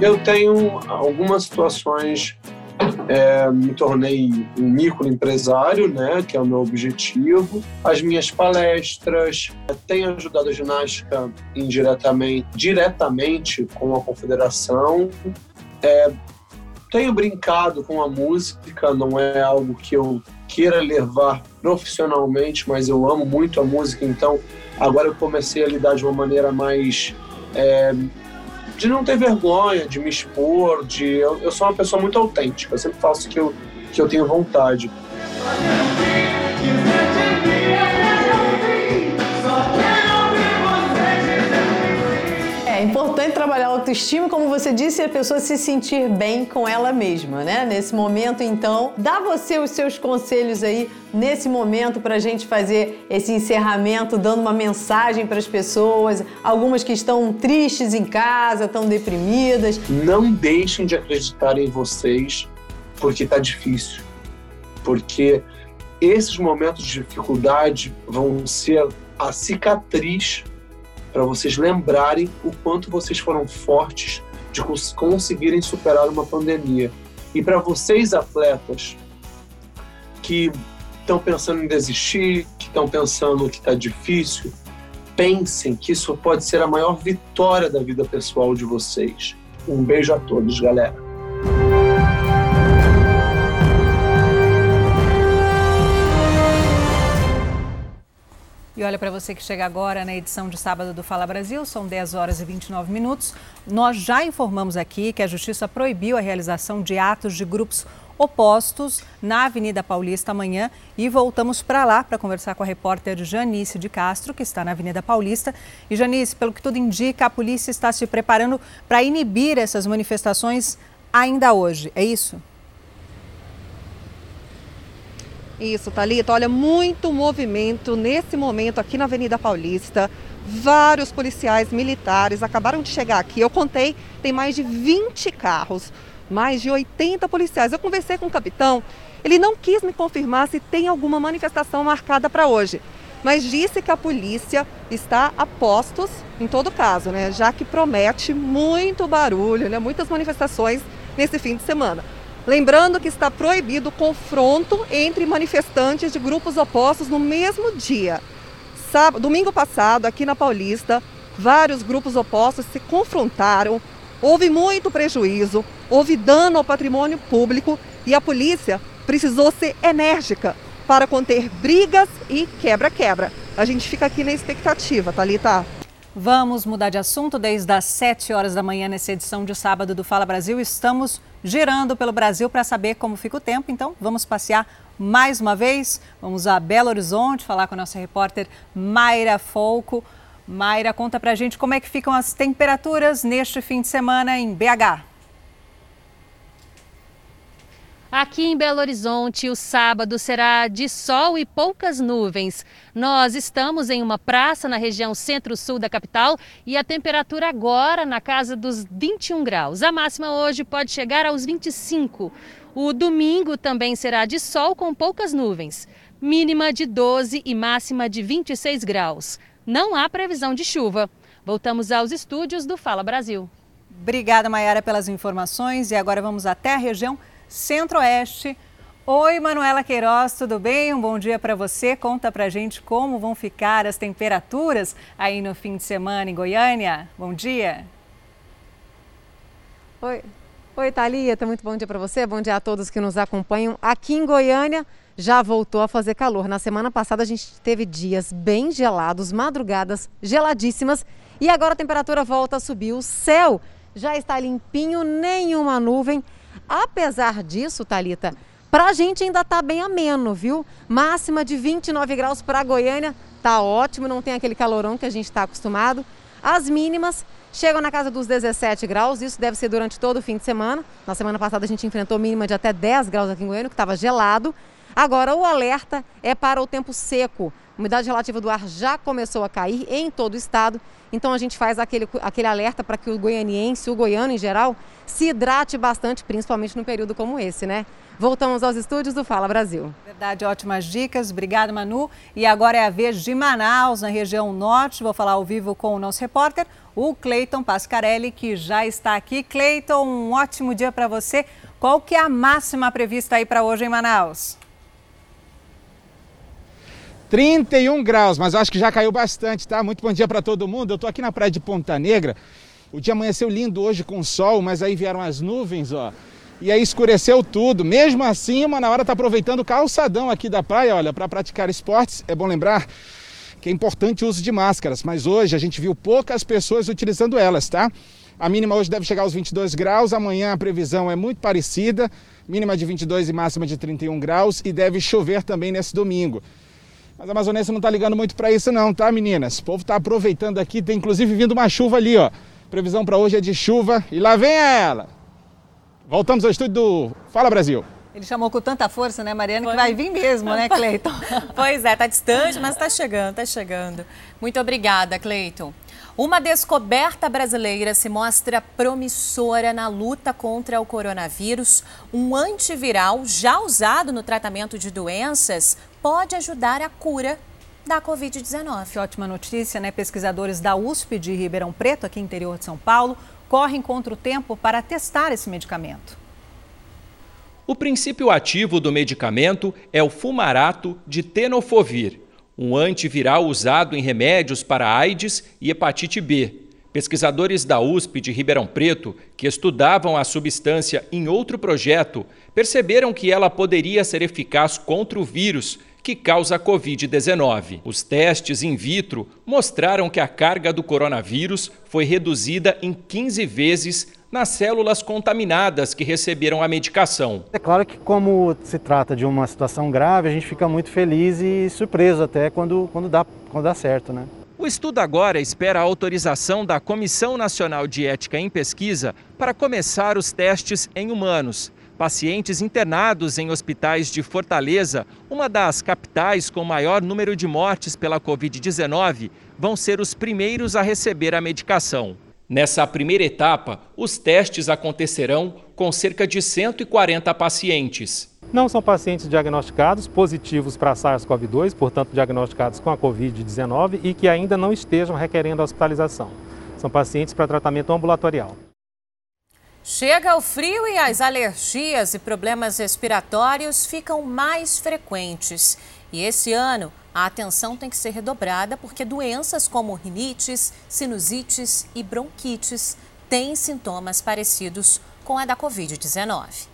Eu tenho algumas situações. É, me tornei um microempresário, né, que é o meu objetivo. As minhas palestras, tenho ajudado a ginástica indiretamente, diretamente com a confederação. É, tenho brincado com a música, não é algo que eu queira levar profissionalmente, mas eu amo muito a música, então agora eu comecei a lidar de uma maneira mais. É, de não ter vergonha, de me expor, de. Eu, eu sou uma pessoa muito autêntica, eu sempre faço o que eu, que eu tenho vontade. É importante trabalhar a autoestima, como você disse, e a pessoa se sentir bem com ela mesma, né? Nesse momento, então, dá você os seus conselhos aí nesse momento para a gente fazer esse encerramento, dando uma mensagem para as pessoas, algumas que estão tristes em casa, estão deprimidas. Não deixem de acreditar em vocês, porque tá difícil. Porque esses momentos de dificuldade vão ser a cicatriz para vocês lembrarem o quanto vocês foram fortes de conseguirem superar uma pandemia. E para vocês, atletas, que estão pensando em desistir, que estão pensando que está difícil, pensem que isso pode ser a maior vitória da vida pessoal de vocês. Um beijo a todos, galera. Olha para você que chega agora na edição de sábado do Fala Brasil, são 10 horas e 29 minutos. Nós já informamos aqui que a Justiça proibiu a realização de atos de grupos opostos na Avenida Paulista amanhã e voltamos para lá para conversar com a repórter Janice de Castro, que está na Avenida Paulista. E Janice, pelo que tudo indica, a polícia está se preparando para inibir essas manifestações ainda hoje, é isso? Isso, Thalita. Olha, muito movimento nesse momento aqui na Avenida Paulista. Vários policiais militares acabaram de chegar aqui. Eu contei, tem mais de 20 carros, mais de 80 policiais. Eu conversei com o capitão, ele não quis me confirmar se tem alguma manifestação marcada para hoje, mas disse que a polícia está a postos em todo caso, né? Já que promete muito barulho, né? Muitas manifestações nesse fim de semana. Lembrando que está proibido o confronto entre manifestantes de grupos opostos no mesmo dia. Sábado, domingo passado, aqui na Paulista, vários grupos opostos se confrontaram, houve muito prejuízo, houve dano ao patrimônio público e a polícia precisou ser enérgica para conter brigas e quebra-quebra. A gente fica aqui na expectativa, Thalita. Vamos mudar de assunto. Desde as 7 horas da manhã, nessa edição de sábado do Fala Brasil, estamos girando pelo Brasil para saber como fica o tempo. Então, vamos passear mais uma vez. Vamos a Belo Horizonte falar com a nossa repórter Mayra Folco. Mayra, conta pra gente como é que ficam as temperaturas neste fim de semana em BH. Aqui em Belo Horizonte, o sábado será de sol e poucas nuvens. Nós estamos em uma praça na região centro-sul da capital e a temperatura agora na casa dos 21 graus. A máxima hoje pode chegar aos 25. O domingo também será de sol com poucas nuvens. Mínima de 12 e máxima de 26 graus. Não há previsão de chuva. Voltamos aos estúdios do Fala Brasil. Obrigada, Mayara, pelas informações. E agora vamos até a região Centro-Oeste. Oi, Manuela Queiroz, tudo bem? Um bom dia para você. Conta pra gente como vão ficar as temperaturas aí no fim de semana em Goiânia. Bom dia. Oi, Oi Thalita, muito bom dia para você. Bom dia a todos que nos acompanham. Aqui em Goiânia já voltou a fazer calor. Na semana passada a gente teve dias bem gelados, madrugadas geladíssimas e agora a temperatura volta a subir. O céu já está limpinho, nenhuma nuvem. Apesar disso, Talita, para a gente ainda está bem ameno, viu? Máxima de 29 graus para Goiânia, tá ótimo, não tem aquele calorão que a gente está acostumado. As mínimas chegam na casa dos 17 graus, isso deve ser durante todo o fim de semana. Na semana passada a gente enfrentou mínima de até 10 graus aqui em Goiânia, que estava gelado. Agora, o alerta é para o tempo seco. A umidade relativa do ar já começou a cair em todo o estado, então a gente faz aquele, aquele alerta para que o goianiense, o goiano em geral, se hidrate bastante, principalmente num período como esse, né? Voltamos aos estúdios do Fala Brasil. Verdade, ótimas dicas. Obrigada, Manu. E agora é a vez de Manaus, na região norte. Vou falar ao vivo com o nosso repórter, o Cleiton Pascarelli, que já está aqui. Cleiton, um ótimo dia para você. Qual que é a máxima prevista aí para hoje em Manaus? 31 graus, mas eu acho que já caiu bastante, tá? Muito bom dia para todo mundo. Eu estou aqui na praia de Ponta Negra. O dia amanheceu lindo hoje com sol, mas aí vieram as nuvens, ó. E aí escureceu tudo. Mesmo assim, na hora tá aproveitando o calçadão aqui da praia, olha, para praticar esportes. É bom lembrar que é importante o uso de máscaras, mas hoje a gente viu poucas pessoas utilizando elas, tá? A mínima hoje deve chegar aos 22 graus, amanhã a previsão é muito parecida, mínima de 22 e máxima de 31 graus e deve chover também nesse domingo. Mas a amazonense não está ligando muito para isso não, tá meninas? O povo está aproveitando aqui, tem inclusive vindo uma chuva ali, ó. Previsão para hoje é de chuva e lá vem ela. Voltamos ao estúdio do Fala Brasil. Ele chamou com tanta força, né, Mariana, que vai vir mesmo, né, Cleiton? pois é, tá distante, mas está chegando, tá chegando. Muito obrigada, Cleiton. Uma descoberta brasileira se mostra promissora na luta contra o coronavírus. Um antiviral já usado no tratamento de doenças pode ajudar a cura da Covid-19. Que ótima notícia, né? Pesquisadores da USP de Ribeirão Preto, aqui no interior de São Paulo, correm contra o tempo para testar esse medicamento. O princípio ativo do medicamento é o fumarato de tenofovir, um antiviral usado em remédios para AIDS e hepatite B. Pesquisadores da USP de Ribeirão Preto, que estudavam a substância em outro projeto, perceberam que ela poderia ser eficaz contra o vírus que causa a Covid-19. Os testes in vitro mostraram que a carga do coronavírus foi reduzida em 15 vezes nas células contaminadas que receberam a medicação. É claro que, como se trata de uma situação grave, a gente fica muito feliz e surpreso até quando, quando, dá, quando dá certo, né? O estudo agora espera a autorização da Comissão Nacional de Ética em Pesquisa para começar os testes em humanos. Pacientes internados em hospitais de Fortaleza, uma das capitais com maior número de mortes pela Covid-19, vão ser os primeiros a receber a medicação. Nessa primeira etapa, os testes acontecerão com cerca de 140 pacientes. Não são pacientes diagnosticados positivos para SARS-CoV-2, portanto diagnosticados com a Covid-19 e que ainda não estejam requerendo hospitalização. São pacientes para tratamento ambulatorial. Chega o frio e as alergias e problemas respiratórios ficam mais frequentes. E esse ano, a atenção tem que ser redobrada porque doenças como rinites, sinusites e bronquites têm sintomas parecidos com a da Covid-19.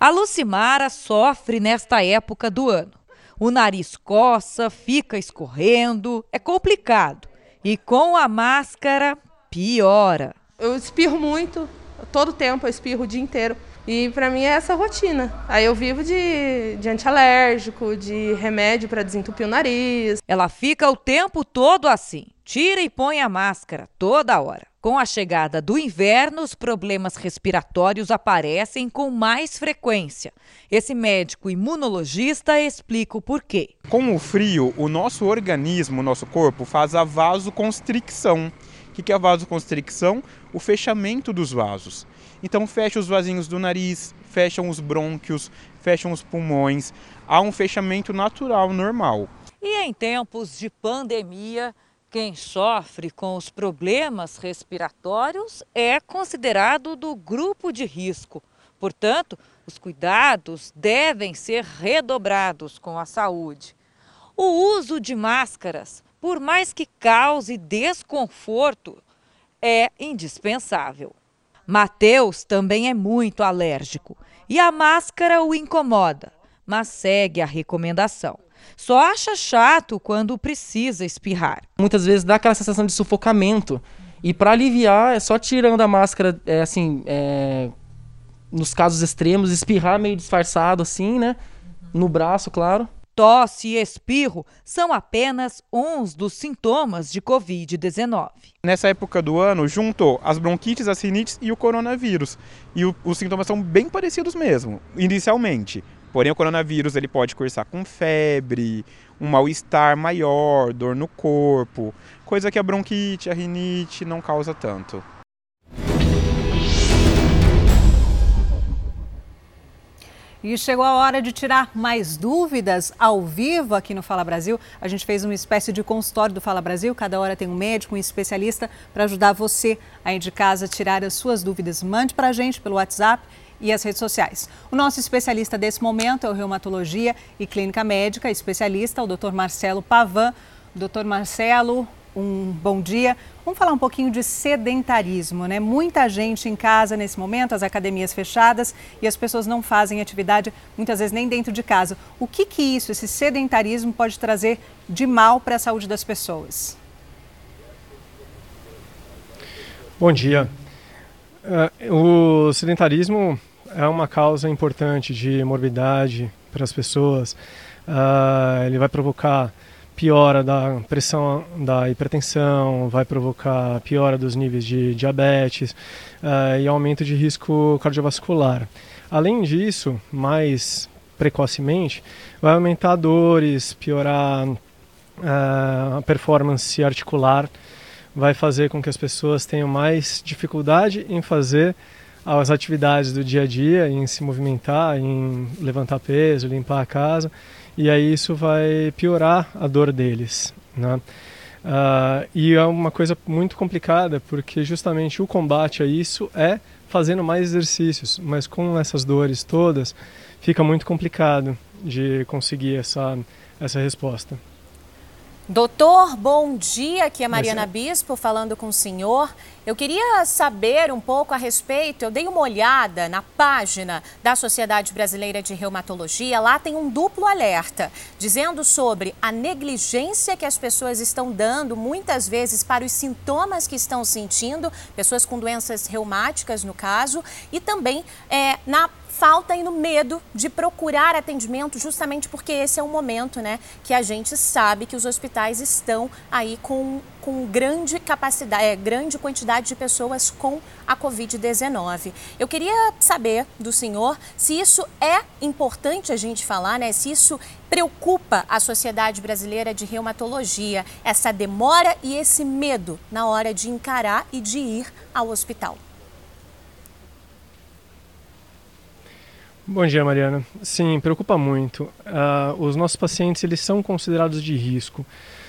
A Lucimara sofre nesta época do ano. O nariz coça, fica escorrendo, é complicado. E com a máscara, piora. Eu espirro muito, todo tempo eu espirro o dia inteiro. E para mim é essa rotina. Aí eu vivo de, de antialérgico, de remédio para desentupir o nariz. Ela fica o tempo todo assim. Tira e põe a máscara toda hora. Com a chegada do inverno, os problemas respiratórios aparecem com mais frequência. Esse médico imunologista explica o porquê. Com o frio, o nosso organismo, o nosso corpo, faz a vasoconstricção. O que é a vasoconstricção? O fechamento dos vasos. Então fecha os vasinhos do nariz, fecham os brônquios, fecham os pulmões. Há um fechamento natural, normal. E em tempos de pandemia, quem sofre com os problemas respiratórios é considerado do grupo de risco. Portanto, os cuidados devem ser redobrados com a saúde. O uso de máscaras, por mais que cause desconforto, é indispensável. Mateus também é muito alérgico e a máscara o incomoda, mas segue a recomendação. Só acha chato quando precisa espirrar. Muitas vezes dá aquela sensação de sufocamento. E para aliviar, é só tirando a máscara, é, assim, é, nos casos extremos, espirrar meio disfarçado, assim, né? No braço, claro. Tosse e espirro são apenas uns dos sintomas de Covid-19. Nessa época do ano, juntou as bronquites, as rinites e o coronavírus. E o, os sintomas são bem parecidos mesmo, inicialmente. Porém, o coronavírus ele pode cursar com febre, um mal-estar maior, dor no corpo, coisa que a bronquite, a rinite não causa tanto. E chegou a hora de tirar mais dúvidas ao vivo aqui no Fala Brasil. A gente fez uma espécie de consultório do Fala Brasil. Cada hora tem um médico, um especialista para ajudar você aí de casa a tirar as suas dúvidas. Mande para a gente pelo WhatsApp e as redes sociais. O nosso especialista desse momento é o reumatologia e clínica médica, especialista, o Dr. Marcelo Pavan. Doutor Marcelo, um bom dia. Vamos falar um pouquinho de sedentarismo, né? Muita gente em casa nesse momento, as academias fechadas e as pessoas não fazem atividade, muitas vezes nem dentro de casa. O que que isso, esse sedentarismo, pode trazer de mal para a saúde das pessoas? Bom dia. Uh, o sedentarismo é uma causa importante de morbidade para as pessoas. Uh, ele vai provocar piora da pressão da hipertensão, vai provocar piora dos níveis de diabetes uh, e aumento de risco cardiovascular. Além disso, mais precocemente, vai aumentar dores, piorar uh, a performance articular, vai fazer com que as pessoas tenham mais dificuldade em fazer as atividades do dia a dia, em se movimentar, em levantar peso, limpar a casa, e aí isso vai piorar a dor deles. Né? Uh, e é uma coisa muito complicada, porque justamente o combate a isso é fazendo mais exercícios, mas com essas dores todas, fica muito complicado de conseguir essa, essa resposta. Doutor, bom dia. Aqui é Mariana Bispo falando com o senhor. Eu queria saber um pouco a respeito. Eu dei uma olhada na página da Sociedade Brasileira de Reumatologia. Lá tem um duplo alerta dizendo sobre a negligência que as pessoas estão dando, muitas vezes, para os sintomas que estão sentindo, pessoas com doenças reumáticas, no caso, e também é, na falta e no medo de procurar atendimento, justamente porque esse é o momento, né, que a gente sabe que os hospitais estão aí com, com grande capacidade, é, grande quantidade de pessoas com a Covid-19. Eu queria saber do senhor se isso é importante a gente falar, né, se isso preocupa a Sociedade Brasileira de Reumatologia, essa demora e esse medo na hora de encarar e de ir ao hospital. Bom dia, Mariana. Sim, preocupa muito. Uh, os nossos pacientes eles são considerados de risco.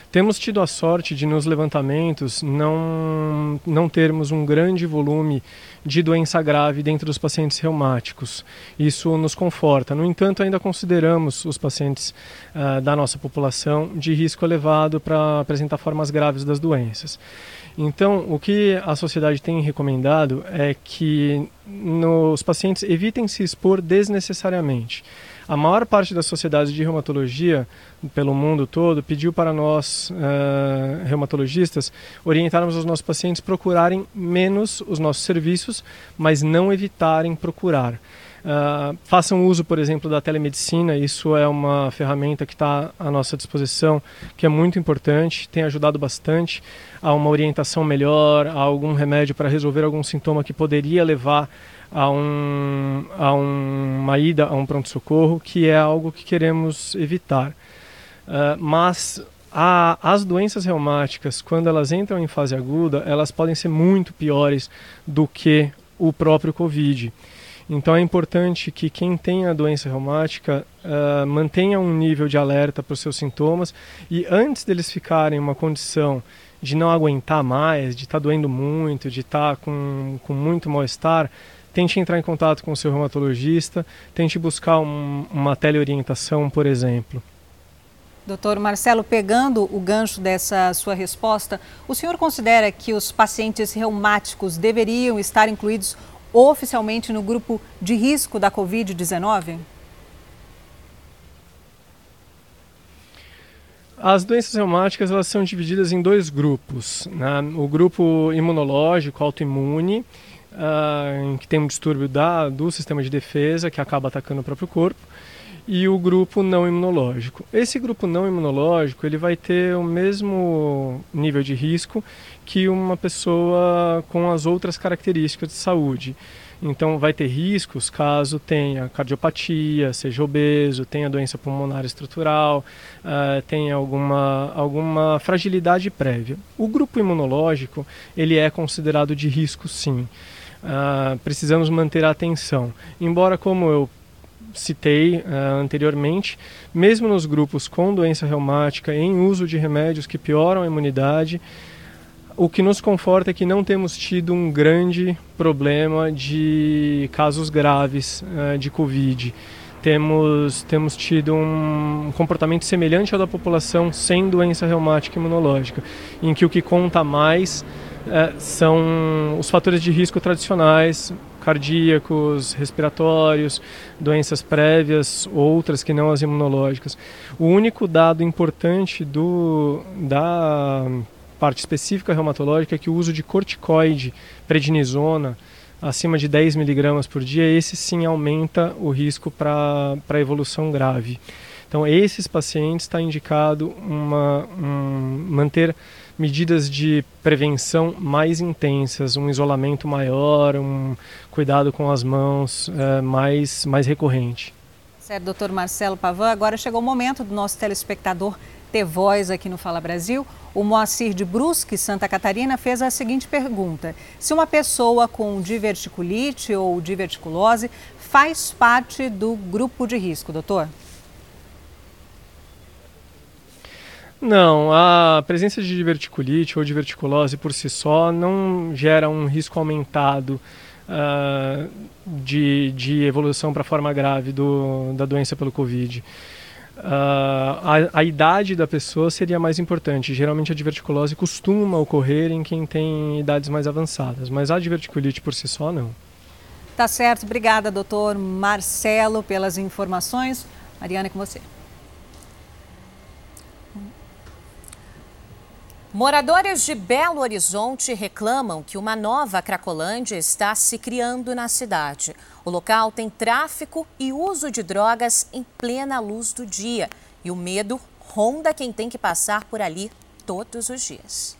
Temos tido a sorte de nos levantamentos não, não termos um grande volume de doença grave dentro dos pacientes reumáticos. Isso nos conforta. No entanto, ainda consideramos os pacientes uh, da nossa população de risco elevado para apresentar formas graves das doenças. Então, o que a sociedade tem recomendado é que nos pacientes evitem se expor desnecessariamente. A maior parte das sociedades de reumatologia pelo mundo todo pediu para nós, uh, reumatologistas, orientarmos os nossos pacientes procurarem menos os nossos serviços, mas não evitarem procurar. Uh, façam uso, por exemplo, da telemedicina. Isso é uma ferramenta que está à nossa disposição, que é muito importante, tem ajudado bastante a uma orientação melhor, a algum remédio para resolver algum sintoma que poderia levar a, um, a um, uma ida a um pronto-socorro, que é algo que queremos evitar. Uh, mas a, as doenças reumáticas, quando elas entram em fase aguda, elas podem ser muito piores do que o próprio Covid. Então é importante que quem tem a doença reumática uh, mantenha um nível de alerta para os seus sintomas e antes deles ficarem uma condição de não aguentar mais, de estar tá doendo muito, de estar tá com, com muito mal-estar, tente entrar em contato com o seu reumatologista, tente buscar um, uma teleorientação, por exemplo. Doutor Marcelo, pegando o gancho dessa sua resposta, o senhor considera que os pacientes reumáticos deveriam estar incluídos oficialmente no grupo de risco da Covid-19? As doenças reumáticas elas são divididas em dois grupos. Né? O grupo imunológico, autoimune, uh, que tem um distúrbio da, do sistema de defesa, que acaba atacando o próprio corpo, e o grupo não imunológico. Esse grupo não imunológico ele vai ter o mesmo nível de risco que uma pessoa com as outras características de saúde. Então, vai ter riscos caso tenha cardiopatia, seja obeso, tenha doença pulmonar estrutural, uh, tenha alguma, alguma fragilidade prévia. O grupo imunológico ele é considerado de risco, sim. Uh, precisamos manter a atenção. Embora, como eu citei uh, anteriormente, mesmo nos grupos com doença reumática, em uso de remédios que pioram a imunidade, o que nos conforta é que não temos tido um grande problema de casos graves uh, de Covid. Temos, temos tido um comportamento semelhante ao da população sem doença reumática imunológica, em que o que conta mais uh, são os fatores de risco tradicionais, cardíacos, respiratórios, doenças prévias, outras que não as imunológicas. O único dado importante do, da parte específica reumatológica é que o uso de corticoide, prednisona, acima de 10 miligramas por dia, esse sim aumenta o risco para evolução grave. Então, esses pacientes está indicado uma, um, manter medidas de prevenção mais intensas, um isolamento maior, um cuidado com as mãos é, mais, mais recorrente. Certo, doutor Marcelo Pavan. Agora chegou o momento do nosso telespectador ter voz aqui no Fala Brasil. O Moacir de Brusque, Santa Catarina, fez a seguinte pergunta: se uma pessoa com diverticulite ou diverticulose faz parte do grupo de risco, doutor? Não, a presença de diverticulite ou diverticulose por si só não gera um risco aumentado uh, de, de evolução para forma grave do, da doença pelo Covid. Uh, a, a, idade da pessoa seria mais importante. Geralmente a diverticulose costuma ocorrer em quem tem idades mais avançadas, mas a diverticulite por si só não. Tá certo. Obrigada, doutor Marcelo, pelas informações. Mariana, é com você. Moradores de Belo Horizonte reclamam que uma nova Cracolândia está se criando na cidade. O local tem tráfico e uso de drogas em plena luz do dia. E o medo ronda quem tem que passar por ali todos os dias.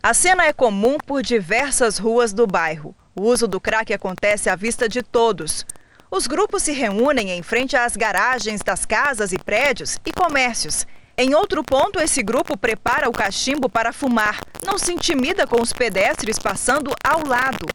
A cena é comum por diversas ruas do bairro. O uso do crack acontece à vista de todos. Os grupos se reúnem em frente às garagens das casas e prédios e comércios em outro ponto, esse grupo prepara o cachimbo para fumar. Não se intimida com os pedestres passando ao lado.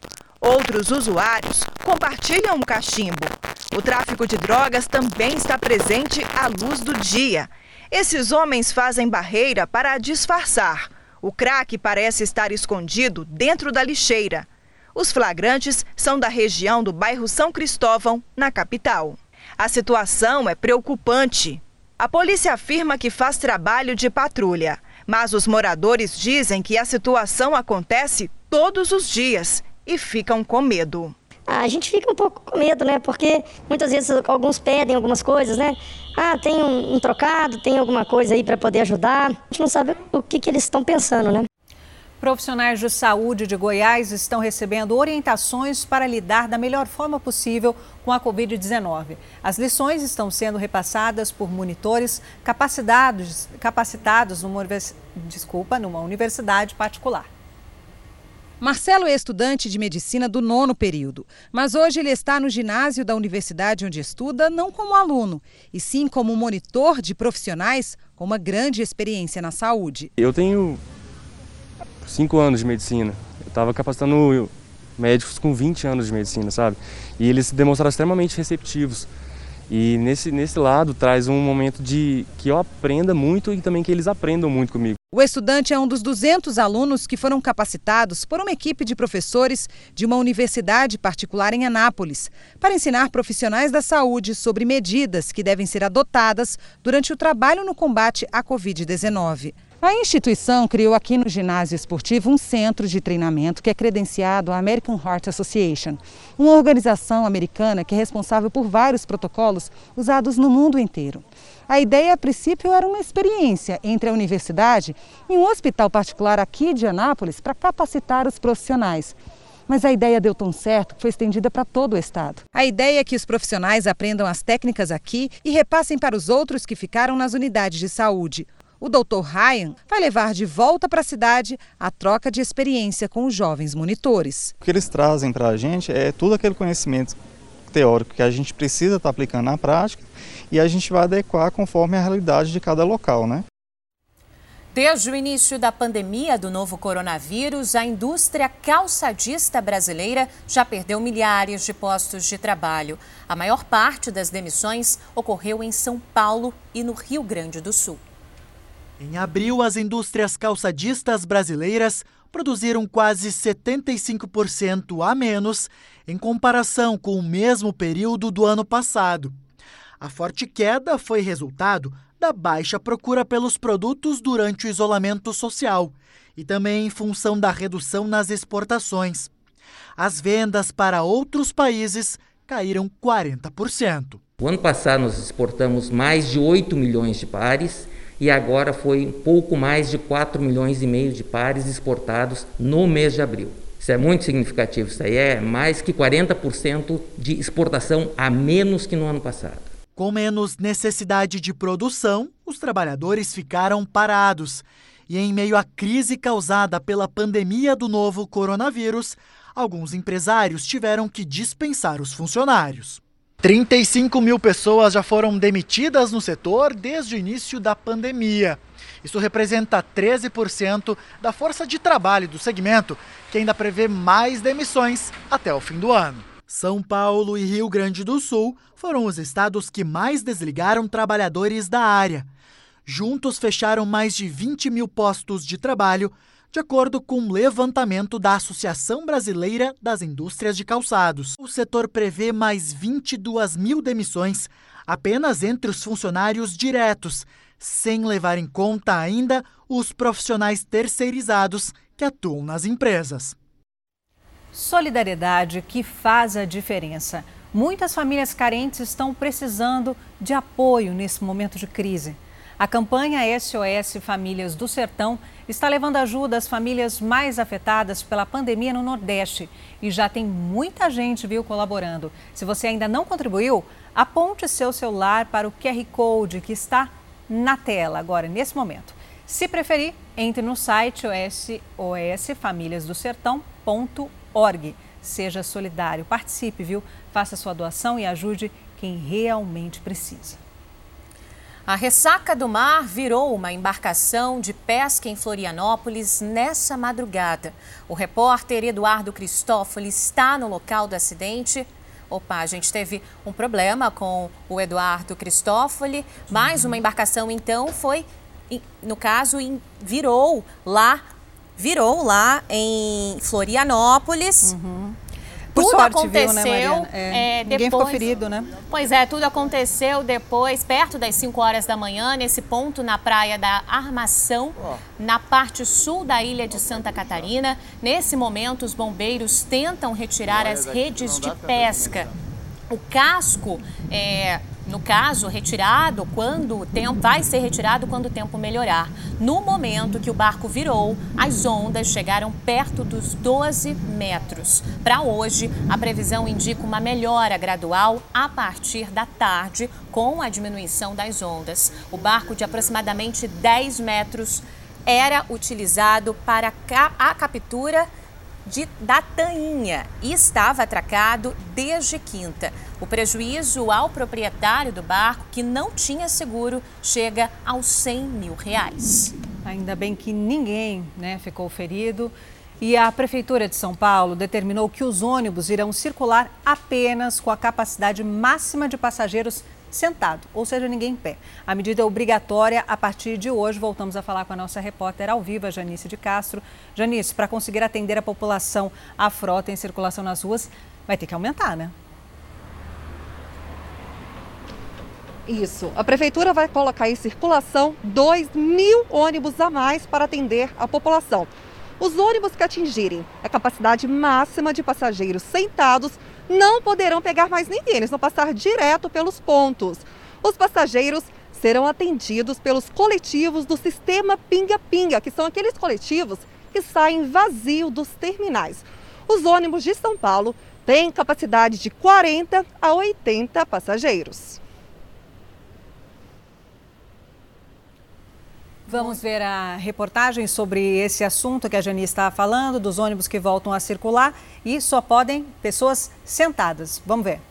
Outros usuários compartilham o cachimbo. O tráfico de drogas também está presente à luz do dia. Esses homens fazem barreira para disfarçar. O crack parece estar escondido dentro da lixeira. Os flagrantes são da região do bairro São Cristóvão, na capital. A situação é preocupante. A polícia afirma que faz trabalho de patrulha, mas os moradores dizem que a situação acontece todos os dias e ficam com medo. A gente fica um pouco com medo, né? Porque muitas vezes alguns pedem algumas coisas, né? Ah, tem um, um trocado, tem alguma coisa aí para poder ajudar. A gente não sabe o que, que eles estão pensando, né? Profissionais de saúde de Goiás estão recebendo orientações para lidar da melhor forma possível com a Covid-19. As lições estão sendo repassadas por monitores capacitados, capacitados numa, desculpa, numa universidade particular. Marcelo é estudante de medicina do nono período, mas hoje ele está no ginásio da universidade onde estuda, não como aluno, e sim como monitor de profissionais com uma grande experiência na saúde. Eu tenho cinco anos de medicina. Eu estava capacitando médicos com 20 anos de medicina, sabe? E eles se demonstraram extremamente receptivos. E nesse, nesse lado traz um momento de que eu aprenda muito e também que eles aprendam muito comigo. O estudante é um dos 200 alunos que foram capacitados por uma equipe de professores de uma universidade particular em Anápolis para ensinar profissionais da saúde sobre medidas que devem ser adotadas durante o trabalho no combate à Covid-19. A instituição criou aqui no ginásio esportivo um centro de treinamento que é credenciado à American Heart Association, uma organização americana que é responsável por vários protocolos usados no mundo inteiro. A ideia, a princípio, era uma experiência entre a universidade e um hospital particular aqui de Anápolis para capacitar os profissionais. Mas a ideia deu tão certo que foi estendida para todo o estado. A ideia é que os profissionais aprendam as técnicas aqui e repassem para os outros que ficaram nas unidades de saúde. O Dr. Ryan vai levar de volta para a cidade a troca de experiência com os jovens monitores. O que eles trazem para a gente é todo aquele conhecimento teórico que a gente precisa estar tá aplicando na prática e a gente vai adequar conforme a realidade de cada local, né? Desde o início da pandemia do novo coronavírus, a indústria calçadista brasileira já perdeu milhares de postos de trabalho. A maior parte das demissões ocorreu em São Paulo e no Rio Grande do Sul. Em abril, as indústrias calçadistas brasileiras produziram quase 75% a menos em comparação com o mesmo período do ano passado. A forte queda foi resultado da baixa procura pelos produtos durante o isolamento social e também em função da redução nas exportações. As vendas para outros países caíram 40%. O ano passado nós exportamos mais de 8 milhões de pares e agora foi um pouco mais de 4 milhões e meio de pares exportados no mês de abril. Isso é muito significativo, isso aí é mais que 40% de exportação a menos que no ano passado. Com menos necessidade de produção, os trabalhadores ficaram parados. E em meio à crise causada pela pandemia do novo coronavírus, alguns empresários tiveram que dispensar os funcionários. 35 mil pessoas já foram demitidas no setor desde o início da pandemia. Isso representa 13% da força de trabalho do segmento, que ainda prevê mais demissões até o fim do ano. São Paulo e Rio Grande do Sul foram os estados que mais desligaram trabalhadores da área. Juntos fecharam mais de 20 mil postos de trabalho, de acordo com um levantamento da Associação Brasileira das Indústrias de Calçados. O setor prevê mais 22 mil demissões apenas entre os funcionários diretos, sem levar em conta ainda os profissionais terceirizados que atuam nas empresas. Solidariedade que faz a diferença. Muitas famílias carentes estão precisando de apoio nesse momento de crise. A campanha SOS Famílias do Sertão está levando ajuda às famílias mais afetadas pela pandemia no Nordeste. E já tem muita gente, viu, colaborando. Se você ainda não contribuiu, aponte seu celular para o QR Code que está na tela agora, nesse momento. Se preferir, entre no site osfamiliasdosertão.org. Seja solidário, participe, viu? Faça sua doação e ajude quem realmente precisa. A ressaca do mar virou uma embarcação de pesca em Florianópolis nessa madrugada. O repórter Eduardo Cristófoli está no local do acidente. Opa, a gente teve um problema com o Eduardo Cristófoli. Mais uma embarcação, então, foi, no caso, virou lá, virou lá em Florianópolis. Uhum. Por tudo sorte, aconteceu. Viu, né, é, é, Ninguém depois, ficou ferido, né? Pois é, tudo aconteceu depois, perto das 5 horas da manhã, nesse ponto na praia da Armação, oh. na parte sul da ilha de Santa Catarina. Nesse momento, os bombeiros tentam retirar as redes de pesca. O casco é, no caso, retirado quando o tempo vai ser retirado quando o tempo melhorar. No momento que o barco virou, as ondas chegaram perto dos 12 metros. Para hoje, a previsão indica uma melhora gradual a partir da tarde, com a diminuição das ondas. O barco de aproximadamente 10 metros era utilizado para a captura de, da tainha e estava atracado desde quinta. O prejuízo ao proprietário do barco, que não tinha seguro, chega aos 100 mil reais. Ainda bem que ninguém né, ficou ferido. E a Prefeitura de São Paulo determinou que os ônibus irão circular apenas com a capacidade máxima de passageiros sentado, ou seja, ninguém em pé. A medida é obrigatória a partir de hoje. Voltamos a falar com a nossa repórter ao vivo, a Janice de Castro. Janice, para conseguir atender a população, a frota em circulação nas ruas vai ter que aumentar, né? Isso. A prefeitura vai colocar em circulação 2 mil ônibus a mais para atender a população. Os ônibus que atingirem a capacidade máxima de passageiros sentados não poderão pegar mais ninguém, eles vão passar direto pelos pontos. Os passageiros serão atendidos pelos coletivos do sistema Pinga-Pinga, que são aqueles coletivos que saem vazio dos terminais. Os ônibus de São Paulo têm capacidade de 40 a 80 passageiros. Vamos ver a reportagem sobre esse assunto que a Jani está falando, dos ônibus que voltam a circular e só podem pessoas sentadas. Vamos ver.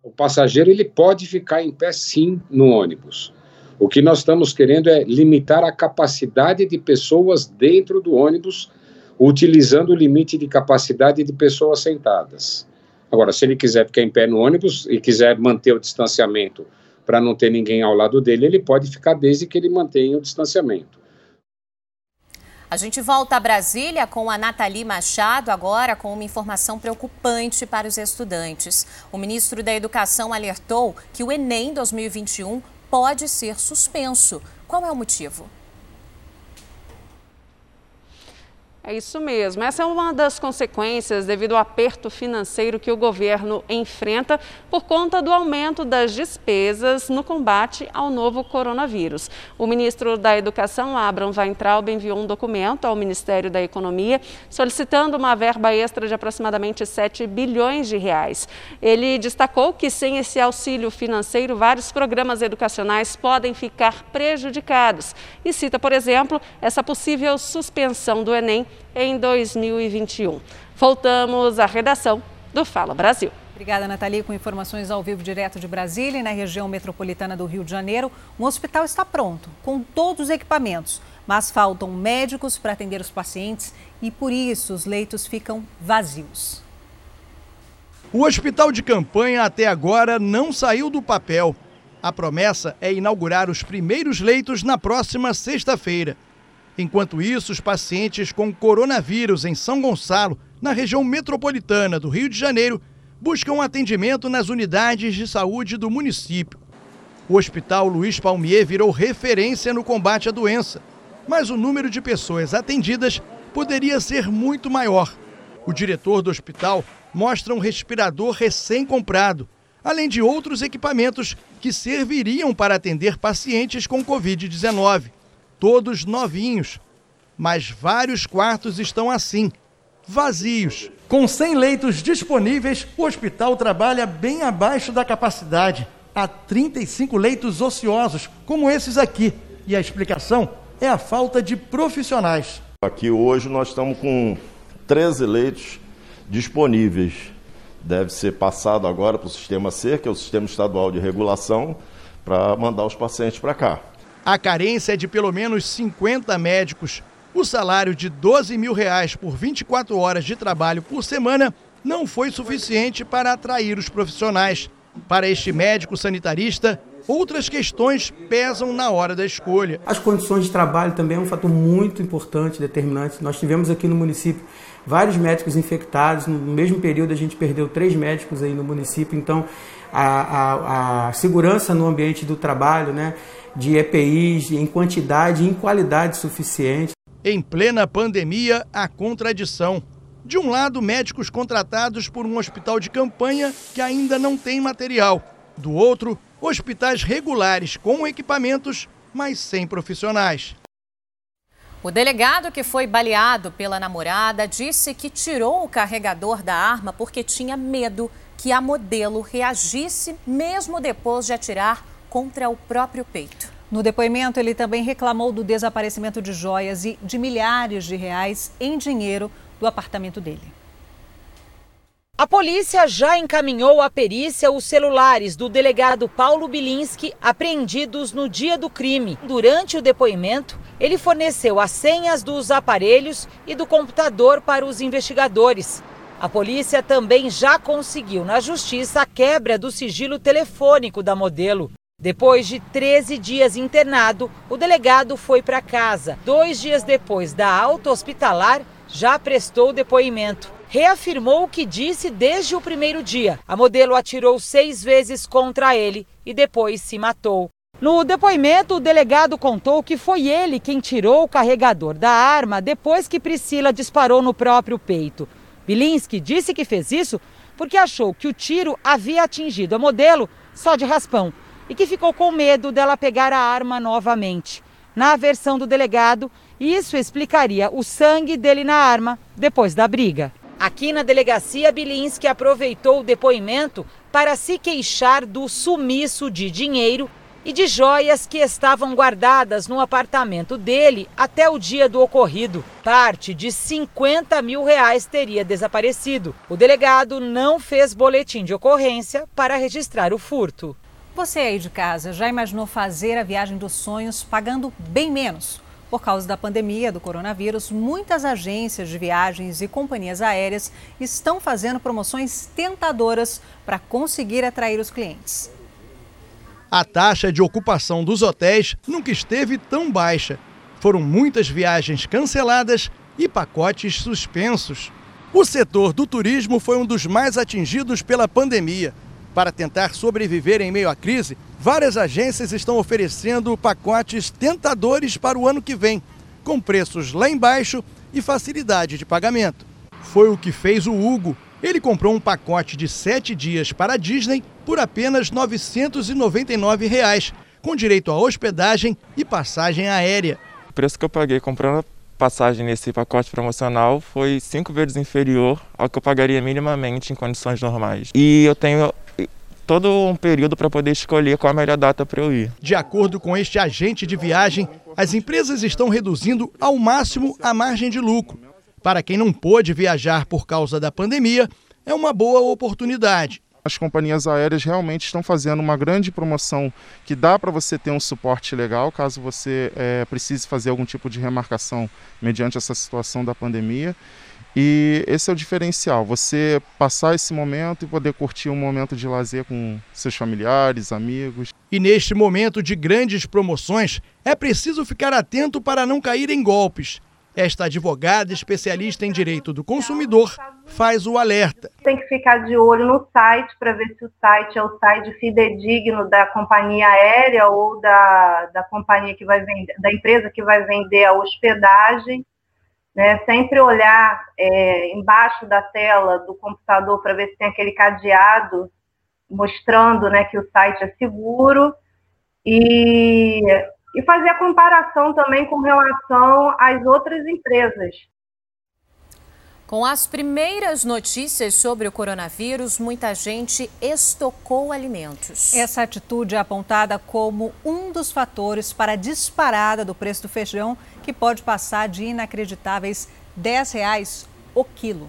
O passageiro ele pode ficar em pé sim no ônibus. O que nós estamos querendo é limitar a capacidade de pessoas dentro do ônibus, utilizando o limite de capacidade de pessoas sentadas. Agora, se ele quiser ficar em pé no ônibus e quiser manter o distanciamento para não ter ninguém ao lado dele, ele pode ficar desde que ele mantenha o distanciamento. A gente volta a Brasília com a Nathalie Machado, agora com uma informação preocupante para os estudantes. O ministro da Educação alertou que o Enem 2021 pode ser suspenso. Qual é o motivo? É isso mesmo. Essa é uma das consequências devido ao aperto financeiro que o governo enfrenta por conta do aumento das despesas no combate ao novo coronavírus. O ministro da Educação, Abraham Weintraub, enviou um documento ao Ministério da Economia solicitando uma verba extra de aproximadamente 7 bilhões de reais. Ele destacou que sem esse auxílio financeiro, vários programas educacionais podem ficar prejudicados e cita, por exemplo, essa possível suspensão do Enem em 2021. Voltamos à redação do Fala Brasil. Obrigada, Nathalie, com informações ao vivo direto de Brasília e na região metropolitana do Rio de Janeiro. Um hospital está pronto, com todos os equipamentos, mas faltam médicos para atender os pacientes e por isso os leitos ficam vazios. O hospital de campanha até agora não saiu do papel. A promessa é inaugurar os primeiros leitos na próxima sexta-feira. Enquanto isso, os pacientes com coronavírus em São Gonçalo, na região metropolitana do Rio de Janeiro, buscam atendimento nas unidades de saúde do município. O Hospital Luiz Palmier virou referência no combate à doença, mas o número de pessoas atendidas poderia ser muito maior. O diretor do hospital mostra um respirador recém-comprado, além de outros equipamentos que serviriam para atender pacientes com Covid-19 todos novinhos, mas vários quartos estão assim, vazios. Com 100 leitos disponíveis, o hospital trabalha bem abaixo da capacidade. Há 35 leitos ociosos, como esses aqui. E a explicação é a falta de profissionais. Aqui hoje nós estamos com 13 leitos disponíveis. Deve ser passado agora para o sistema C, que é o Sistema Estadual de Regulação, para mandar os pacientes para cá. A carência é de pelo menos 50 médicos. O salário de 12 mil reais por 24 horas de trabalho por semana não foi suficiente para atrair os profissionais. Para este médico sanitarista, outras questões pesam na hora da escolha. As condições de trabalho também é um fator muito importante, determinante. Nós tivemos aqui no município vários médicos infectados. No mesmo período, a gente perdeu três médicos aí no município. Então, a, a, a segurança no ambiente do trabalho, né? de EPIs em quantidade e em qualidade suficiente. Em plena pandemia, a contradição. De um lado, médicos contratados por um hospital de campanha que ainda não tem material. Do outro, hospitais regulares com equipamentos, mas sem profissionais. O delegado que foi baleado pela namorada disse que tirou o carregador da arma porque tinha medo que a modelo reagisse mesmo depois de atirar contra o próprio peito. No depoimento, ele também reclamou do desaparecimento de joias e de milhares de reais em dinheiro do apartamento dele. A polícia já encaminhou à perícia os celulares do delegado Paulo Bilinski apreendidos no dia do crime. Durante o depoimento, ele forneceu as senhas dos aparelhos e do computador para os investigadores. A polícia também já conseguiu na justiça a quebra do sigilo telefônico da modelo. Depois de 13 dias internado, o delegado foi para casa. Dois dias depois da alta hospitalar, já prestou depoimento. Reafirmou o que disse desde o primeiro dia. A modelo atirou seis vezes contra ele e depois se matou. No depoimento, o delegado contou que foi ele quem tirou o carregador da arma depois que Priscila disparou no próprio peito. Bilinski disse que fez isso porque achou que o tiro havia atingido a modelo só de raspão e que ficou com medo dela pegar a arma novamente. Na versão do delegado, isso explicaria o sangue dele na arma depois da briga. Aqui na delegacia, Bilinski aproveitou o depoimento para se queixar do sumiço de dinheiro e de joias que estavam guardadas no apartamento dele até o dia do ocorrido. Parte de 50 mil reais teria desaparecido. O delegado não fez boletim de ocorrência para registrar o furto. Você aí de casa já imaginou fazer a viagem dos sonhos pagando bem menos? Por causa da pandemia do coronavírus, muitas agências de viagens e companhias aéreas estão fazendo promoções tentadoras para conseguir atrair os clientes. A taxa de ocupação dos hotéis nunca esteve tão baixa. Foram muitas viagens canceladas e pacotes suspensos. O setor do turismo foi um dos mais atingidos pela pandemia. Para tentar sobreviver em meio à crise, várias agências estão oferecendo pacotes tentadores para o ano que vem, com preços lá embaixo e facilidade de pagamento. Foi o que fez o Hugo. Ele comprou um pacote de sete dias para a Disney por apenas 999 reais, com direito à hospedagem e passagem aérea. O preço que eu paguei comprando passagem nesse pacote promocional foi cinco vezes inferior ao que eu pagaria minimamente em condições normais. E eu tenho todo um período para poder escolher qual a melhor data para eu ir. De acordo com este agente de viagem, as empresas estão reduzindo ao máximo a margem de lucro. Para quem não pôde viajar por causa da pandemia, é uma boa oportunidade. As companhias aéreas realmente estão fazendo uma grande promoção que dá para você ter um suporte legal caso você é, precise fazer algum tipo de remarcação mediante essa situação da pandemia. E esse é o diferencial, você passar esse momento e poder curtir um momento de lazer com seus familiares, amigos. E neste momento de grandes promoções, é preciso ficar atento para não cair em golpes. Esta advogada especialista em direito do consumidor faz o alerta. Tem que ficar de olho no site para ver se o site é o site fidedigno da companhia aérea ou da, da companhia que vai vender, da empresa que vai vender a hospedagem né? Sempre olhar é, embaixo da tela do computador para ver se tem aquele cadeado mostrando né, que o site é seguro e, e fazer a comparação também com relação às outras empresas. Com as primeiras notícias sobre o coronavírus, muita gente estocou alimentos. Essa atitude é apontada como um dos fatores para a disparada do preço do feijão, que pode passar de inacreditáveis 10 reais o quilo.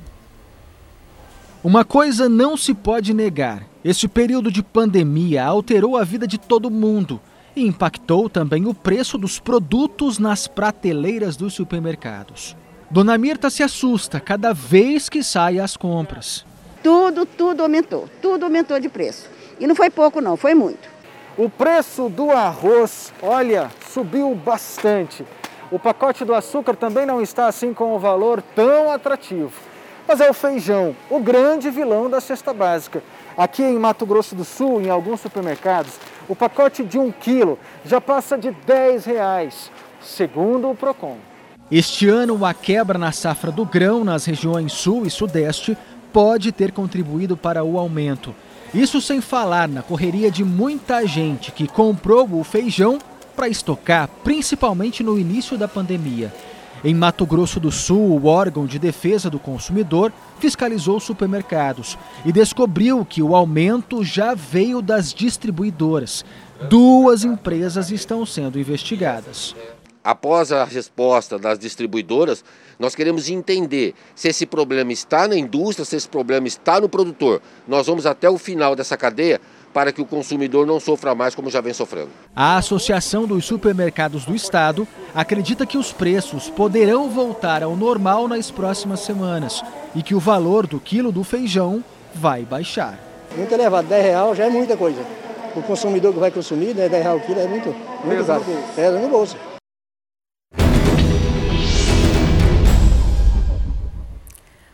Uma coisa não se pode negar: este período de pandemia alterou a vida de todo mundo e impactou também o preço dos produtos nas prateleiras dos supermercados. Dona Mirta se assusta cada vez que sai às compras. Tudo, tudo aumentou. Tudo aumentou de preço. E não foi pouco, não, foi muito. O preço do arroz, olha, subiu bastante. O pacote do açúcar também não está assim com o valor tão atrativo. Mas é o feijão, o grande vilão da cesta básica. Aqui em Mato Grosso do Sul, em alguns supermercados, o pacote de um quilo já passa de 10 reais, segundo o Procon. Este ano, a quebra na safra do grão nas regiões sul e sudeste pode ter contribuído para o aumento. Isso sem falar na correria de muita gente que comprou o feijão para estocar, principalmente no início da pandemia. Em Mato Grosso do Sul, o órgão de defesa do consumidor fiscalizou supermercados e descobriu que o aumento já veio das distribuidoras. Duas empresas estão sendo investigadas após a resposta das distribuidoras, nós queremos entender se esse problema está na indústria, se esse problema está no produtor. Nós vamos até o final dessa cadeia para que o consumidor não sofra mais como já vem sofrendo. A Associação dos Supermercados do Estado acredita que os preços poderão voltar ao normal nas próximas semanas e que o valor do quilo do feijão vai baixar. Muito elevado, 10 reais já é muita coisa. O consumidor que vai consumir, né, 10 reais o quilo é muito, muito caro. É no bolso.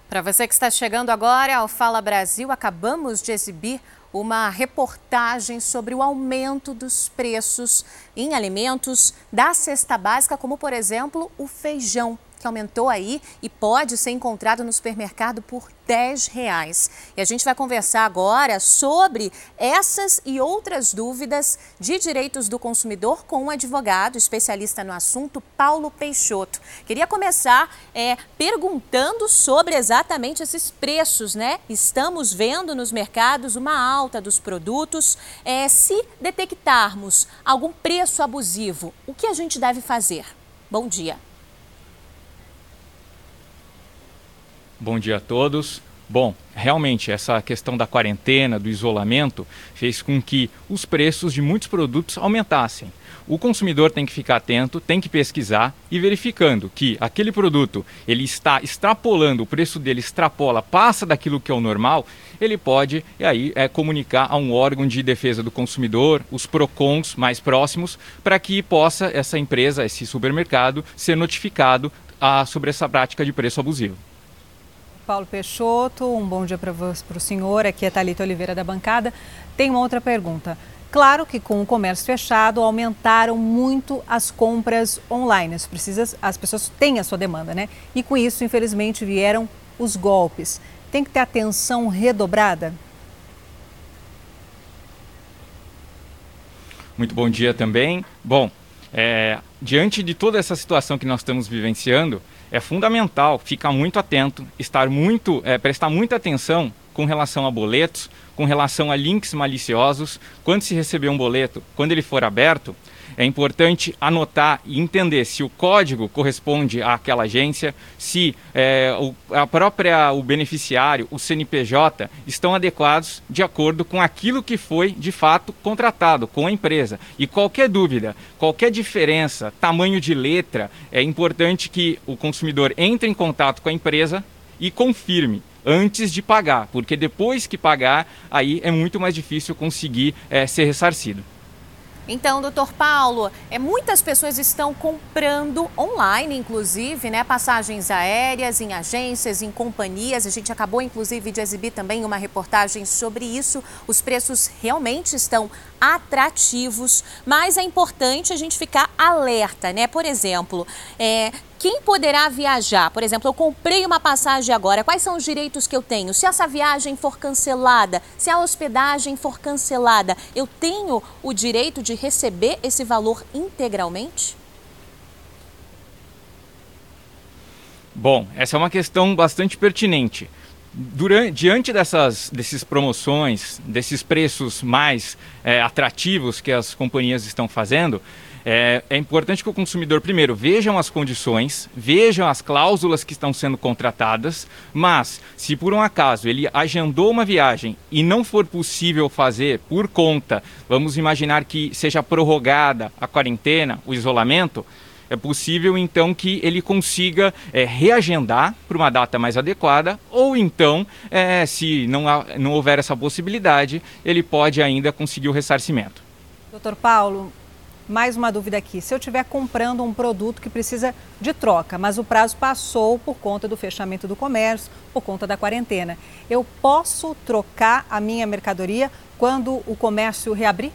Para você que está chegando agora ao Fala Brasil, acabamos de exibir uma reportagem sobre o aumento dos preços em alimentos da cesta básica, como por exemplo o feijão que aumentou aí e pode ser encontrado no supermercado por 10 reais. E a gente vai conversar agora sobre essas e outras dúvidas de direitos do consumidor com um advogado especialista no assunto, Paulo Peixoto. Queria começar é, perguntando sobre exatamente esses preços, né? Estamos vendo nos mercados uma alta dos produtos. É, se detectarmos algum preço abusivo, o que a gente deve fazer? Bom dia. Bom dia a todos. Bom, realmente essa questão da quarentena, do isolamento, fez com que os preços de muitos produtos aumentassem. O consumidor tem que ficar atento, tem que pesquisar e verificando que aquele produto ele está extrapolando, o preço dele extrapola, passa daquilo que é o normal, ele pode e aí é, comunicar a um órgão de defesa do consumidor, os PROCONs mais próximos, para que possa essa empresa, esse supermercado, ser notificado ah, sobre essa prática de preço abusivo. Paulo Peixoto, um bom dia para o senhor. Aqui é Thalita Oliveira da bancada. Tem uma outra pergunta. Claro que com o comércio fechado aumentaram muito as compras online. As, precisas, as pessoas têm a sua demanda, né? E com isso, infelizmente, vieram os golpes. Tem que ter atenção redobrada? Muito bom dia também. Bom, é, diante de toda essa situação que nós estamos vivenciando, é fundamental ficar muito atento, estar muito, é, prestar muita atenção com relação a boletos, com relação a links maliciosos. Quando se receber um boleto, quando ele for aberto, é importante anotar e entender se o código corresponde àquela agência, se é, o, a própria o beneficiário, o CNPJ, estão adequados de acordo com aquilo que foi de fato contratado com a empresa. E qualquer dúvida, qualquer diferença, tamanho de letra, é importante que o consumidor entre em contato com a empresa e confirme antes de pagar, porque depois que pagar, aí é muito mais difícil conseguir é, ser ressarcido. Então, doutor Paulo, é, muitas pessoas estão comprando online, inclusive, né, passagens aéreas em agências, em companhias. A gente acabou, inclusive, de exibir também uma reportagem sobre isso. Os preços realmente estão atrativos, mas é importante a gente ficar alerta, né? Por exemplo, é, quem poderá viajar? Por exemplo, eu comprei uma passagem agora, quais são os direitos que eu tenho? Se essa viagem for cancelada, se a hospedagem for cancelada, eu tenho o direito de receber esse valor integralmente? Bom, essa é uma questão bastante pertinente. Durante, diante dessas desses promoções, desses preços mais é, atrativos que as companhias estão fazendo, é, é, importante que o consumidor, primeiro, vejam as condições, vejam as cláusulas que estão sendo contratadas, mas se por um acaso ele agendou uma viagem e não for possível fazer por conta, vamos imaginar que seja prorrogada a quarentena, o isolamento, é possível então que ele consiga é, reagendar para uma data mais adequada, ou então, é, se não, há, não houver essa possibilidade, ele pode ainda conseguir o ressarcimento. Doutor Paulo, mais uma dúvida aqui. Se eu estiver comprando um produto que precisa de troca, mas o prazo passou por conta do fechamento do comércio, por conta da quarentena, eu posso trocar a minha mercadoria quando o comércio reabrir?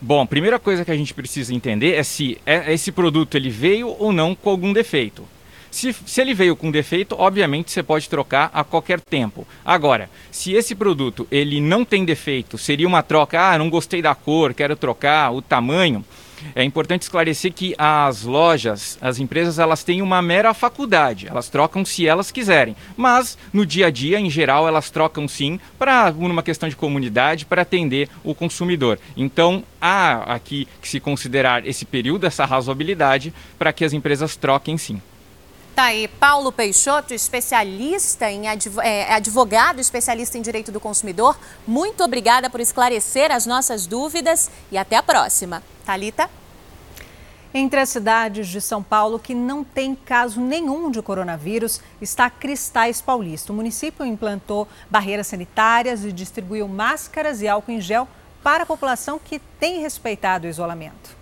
Bom, a primeira coisa que a gente precisa entender é se é, esse produto ele veio ou não com algum defeito. Se, se ele veio com defeito, obviamente você pode trocar a qualquer tempo. Agora, se esse produto ele não tem defeito, seria uma troca, ah, não gostei da cor, quero trocar o tamanho. É importante esclarecer que as lojas, as empresas, elas têm uma mera faculdade, elas trocam se elas quiserem, mas no dia a dia, em geral, elas trocam sim para uma questão de comunidade, para atender o consumidor. Então, há aqui que se considerar esse período, essa razoabilidade, para que as empresas troquem sim. Tá aí, Paulo Peixoto, especialista em é, advogado, especialista em direito do consumidor. Muito obrigada por esclarecer as nossas dúvidas e até a próxima. Talita. Entre as cidades de São Paulo que não tem caso nenhum de coronavírus está Cristais Paulista. O município implantou barreiras sanitárias e distribuiu máscaras e álcool em gel para a população que tem respeitado o isolamento.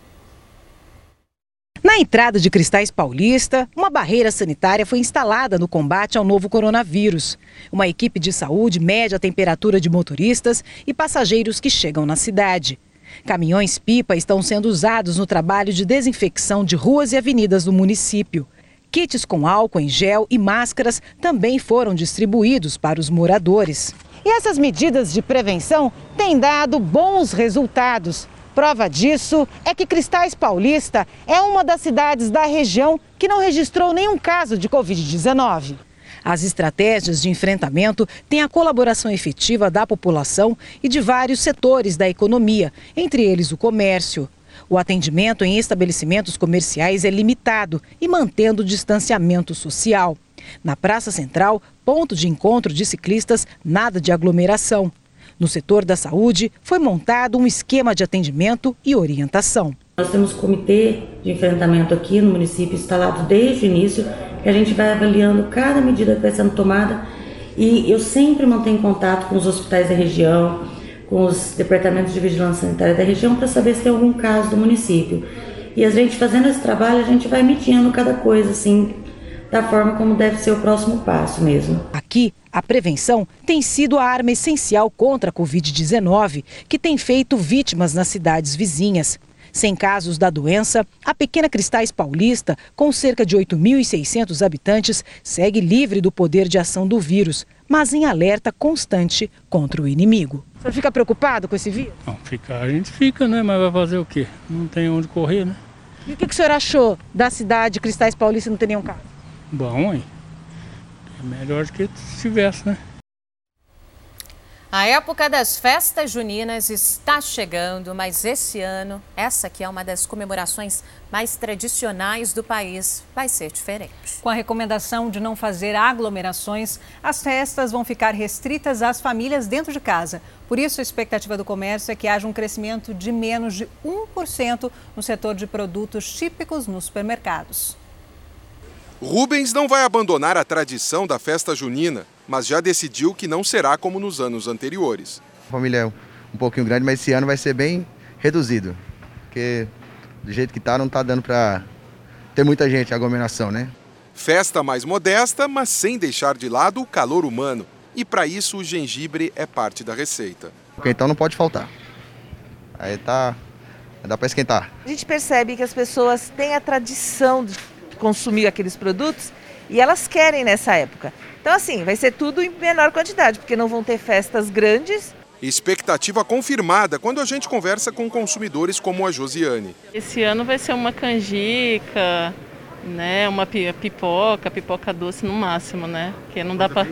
Na entrada de Cristais Paulista, uma barreira sanitária foi instalada no combate ao novo coronavírus. Uma equipe de saúde mede a temperatura de motoristas e passageiros que chegam na cidade. Caminhões-pipa estão sendo usados no trabalho de desinfecção de ruas e avenidas do município. Kits com álcool em gel e máscaras também foram distribuídos para os moradores. E essas medidas de prevenção têm dado bons resultados. Prova disso é que Cristais Paulista é uma das cidades da região que não registrou nenhum caso de Covid-19. As estratégias de enfrentamento têm a colaboração efetiva da população e de vários setores da economia, entre eles o comércio. O atendimento em estabelecimentos comerciais é limitado e mantendo o distanciamento social. Na Praça Central, ponto de encontro de ciclistas, nada de aglomeração. No setor da saúde, foi montado um esquema de atendimento e orientação. Nós temos comitê de enfrentamento aqui no município instalado desde o início, que a gente vai avaliando cada medida que vai sendo tomada e eu sempre mantenho contato com os hospitais da região, com os departamentos de vigilância sanitária da região para saber se tem algum caso do município. E a gente fazendo esse trabalho, a gente vai medindo cada coisa assim, da forma como deve ser o próximo passo mesmo. Aqui, a prevenção tem sido a arma essencial contra a Covid-19, que tem feito vítimas nas cidades vizinhas. Sem casos da doença, a pequena Cristais Paulista, com cerca de 8.600 habitantes, segue livre do poder de ação do vírus, mas em alerta constante contra o inimigo. O senhor fica preocupado com esse vírus? Não, ficar a gente fica, né? Mas vai fazer o quê? Não tem onde correr, né? E o que, que o senhor achou da cidade Cristais Paulista não ter nenhum caso? Bom, hein? É melhor do que se tivesse, né? A época das festas juninas está chegando, mas esse ano, essa que é uma das comemorações mais tradicionais do país, vai ser diferente. Com a recomendação de não fazer aglomerações, as festas vão ficar restritas às famílias dentro de casa. Por isso, a expectativa do comércio é que haja um crescimento de menos de 1% no setor de produtos típicos nos supermercados. Rubens não vai abandonar a tradição da festa junina, mas já decidiu que não será como nos anos anteriores. A família é um pouquinho grande, mas esse ano vai ser bem reduzido, porque do jeito que está não está dando para ter muita gente, aglomeração, né? Festa mais modesta, mas sem deixar de lado o calor humano. E para isso o gengibre é parte da receita. Então não pode faltar. Aí tá, dá para esquentar. A gente percebe que as pessoas têm a tradição de consumir aqueles produtos e elas querem nessa época. Então, assim, vai ser tudo em menor quantidade, porque não vão ter festas grandes. Expectativa confirmada quando a gente conversa com consumidores como a Josiane. Esse ano vai ser uma canjica, né, uma pipoca, pipoca doce no máximo, né? Porque não dá para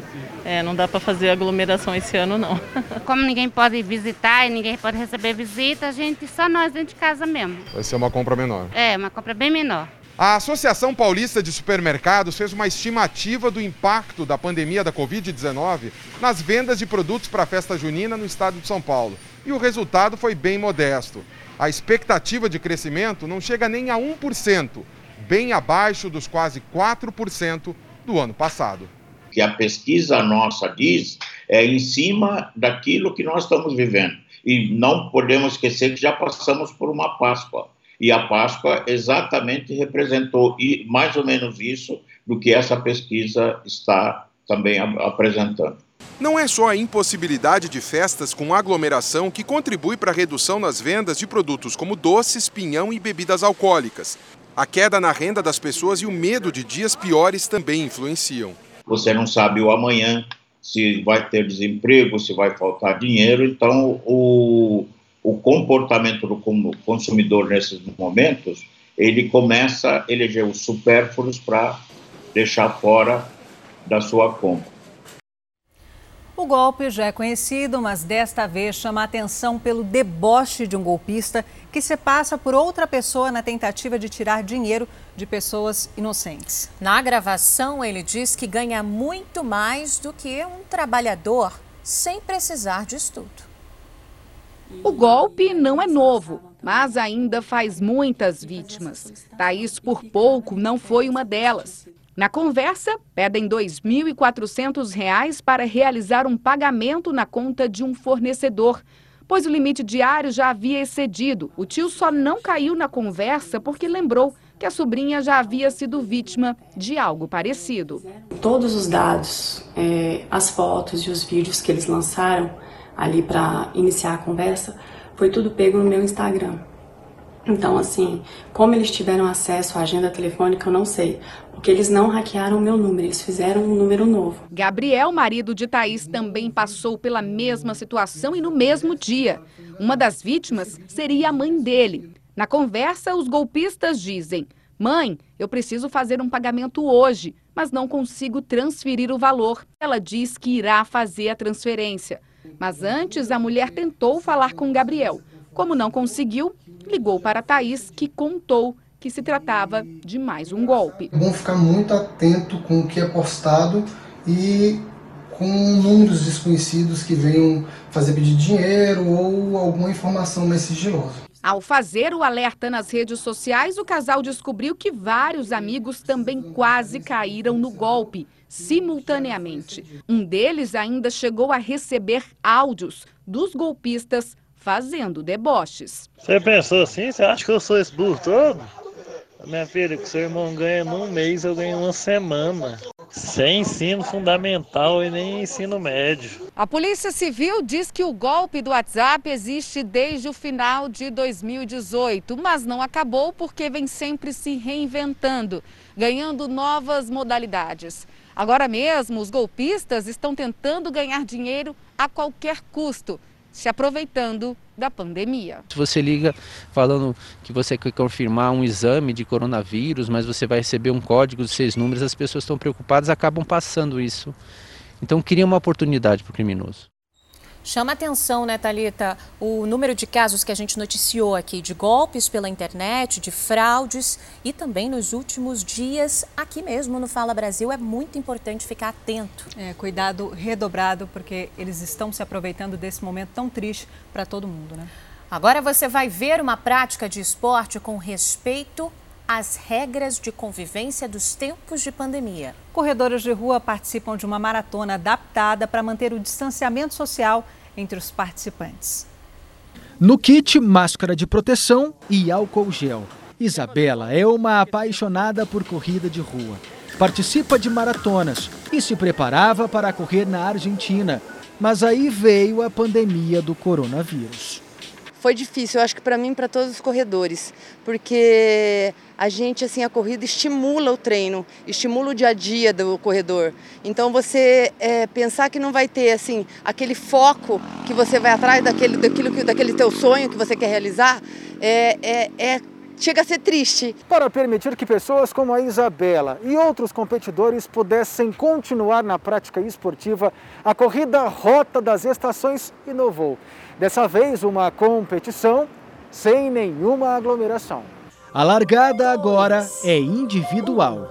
é, não dá para fazer aglomeração esse ano não. Como ninguém pode visitar e ninguém pode receber visita, a gente só nós dentro de casa mesmo. Vai ser uma compra menor. É, uma compra bem menor. A Associação Paulista de Supermercados fez uma estimativa do impacto da pandemia da Covid-19 nas vendas de produtos para a festa junina no estado de São Paulo. E o resultado foi bem modesto. A expectativa de crescimento não chega nem a 1%, bem abaixo dos quase 4% do ano passado. Que a pesquisa nossa diz é em cima daquilo que nós estamos vivendo. E não podemos esquecer que já passamos por uma Páscoa e a Páscoa exatamente representou e mais ou menos isso do que essa pesquisa está também apresentando. Não é só a impossibilidade de festas com aglomeração que contribui para a redução nas vendas de produtos como doces, pinhão e bebidas alcoólicas. A queda na renda das pessoas e o medo de dias piores também influenciam. Você não sabe o amanhã, se vai ter desemprego, se vai faltar dinheiro, então o, o comportamento do consumidor nesses momentos, ele começa a eleger os supérfluos para deixar fora da sua compra. O golpe já é conhecido, mas desta vez chama a atenção pelo deboche de um golpista que se passa por outra pessoa na tentativa de tirar dinheiro de pessoas inocentes. Na gravação, ele diz que ganha muito mais do que um trabalhador sem precisar de estudo. O golpe não é novo, mas ainda faz muitas vítimas. Thaís, por pouco, não foi uma delas. Na conversa, pedem R$ 2.400 para realizar um pagamento na conta de um fornecedor, pois o limite diário já havia excedido. O tio só não caiu na conversa porque lembrou que a sobrinha já havia sido vítima de algo parecido. Todos os dados, é, as fotos e os vídeos que eles lançaram ali para iniciar a conversa, foi tudo pego no meu Instagram. Então, assim, como eles tiveram acesso à agenda telefônica, eu não sei. Porque eles não hackearam o meu número, eles fizeram um número novo. Gabriel, marido de Thaís, também passou pela mesma situação e no mesmo dia. Uma das vítimas seria a mãe dele. Na conversa, os golpistas dizem: Mãe, eu preciso fazer um pagamento hoje, mas não consigo transferir o valor. Ela diz que irá fazer a transferência. Mas antes, a mulher tentou falar com Gabriel. Como não conseguiu, ligou para Thaís, que contou que se tratava de mais um golpe. É bom ficar muito atento com o que é postado e com números desconhecidos que venham fazer pedir dinheiro ou alguma informação mais sigilosa. Ao fazer o alerta nas redes sociais, o casal descobriu que vários amigos também quase caíram no golpe, simultaneamente. Um deles ainda chegou a receber áudios dos golpistas fazendo deboches. Você pensou assim? Você acha que eu sou esse burro todo? Minha filha, que seu irmão ganha num mês, eu ganho uma semana. Sem ensino fundamental e nem ensino médio. A Polícia Civil diz que o golpe do WhatsApp existe desde o final de 2018, mas não acabou porque vem sempre se reinventando, ganhando novas modalidades. Agora mesmo, os golpistas estão tentando ganhar dinheiro a qualquer custo se aproveitando da pandemia. Se você liga falando que você quer confirmar um exame de coronavírus, mas você vai receber um código de seis números, as pessoas estão preocupadas, acabam passando isso. Então cria uma oportunidade para o criminoso. Chama atenção, né, Thalita, o número de casos que a gente noticiou aqui de golpes pela internet, de fraudes e também nos últimos dias aqui mesmo no Fala Brasil. É muito importante ficar atento. É, cuidado redobrado, porque eles estão se aproveitando desse momento tão triste para todo mundo, né? Agora você vai ver uma prática de esporte com respeito às regras de convivência dos tempos de pandemia. Corredores de rua participam de uma maratona adaptada para manter o distanciamento social entre os participantes. No kit, máscara de proteção e álcool gel. Isabela é uma apaixonada por corrida de rua. Participa de maratonas e se preparava para correr na Argentina. Mas aí veio a pandemia do coronavírus foi difícil, eu acho que para mim, para todos os corredores, porque a gente assim a corrida estimula o treino, estimula o dia a dia do corredor. Então você é, pensar que não vai ter assim aquele foco que você vai atrás daquele daquilo que daquele teu sonho que você quer realizar é, é, é chega a ser triste. Para permitir que pessoas como a Isabela e outros competidores pudessem continuar na prática esportiva, a corrida Rota das Estações inovou. Dessa vez, uma competição sem nenhuma aglomeração. A largada agora é individual.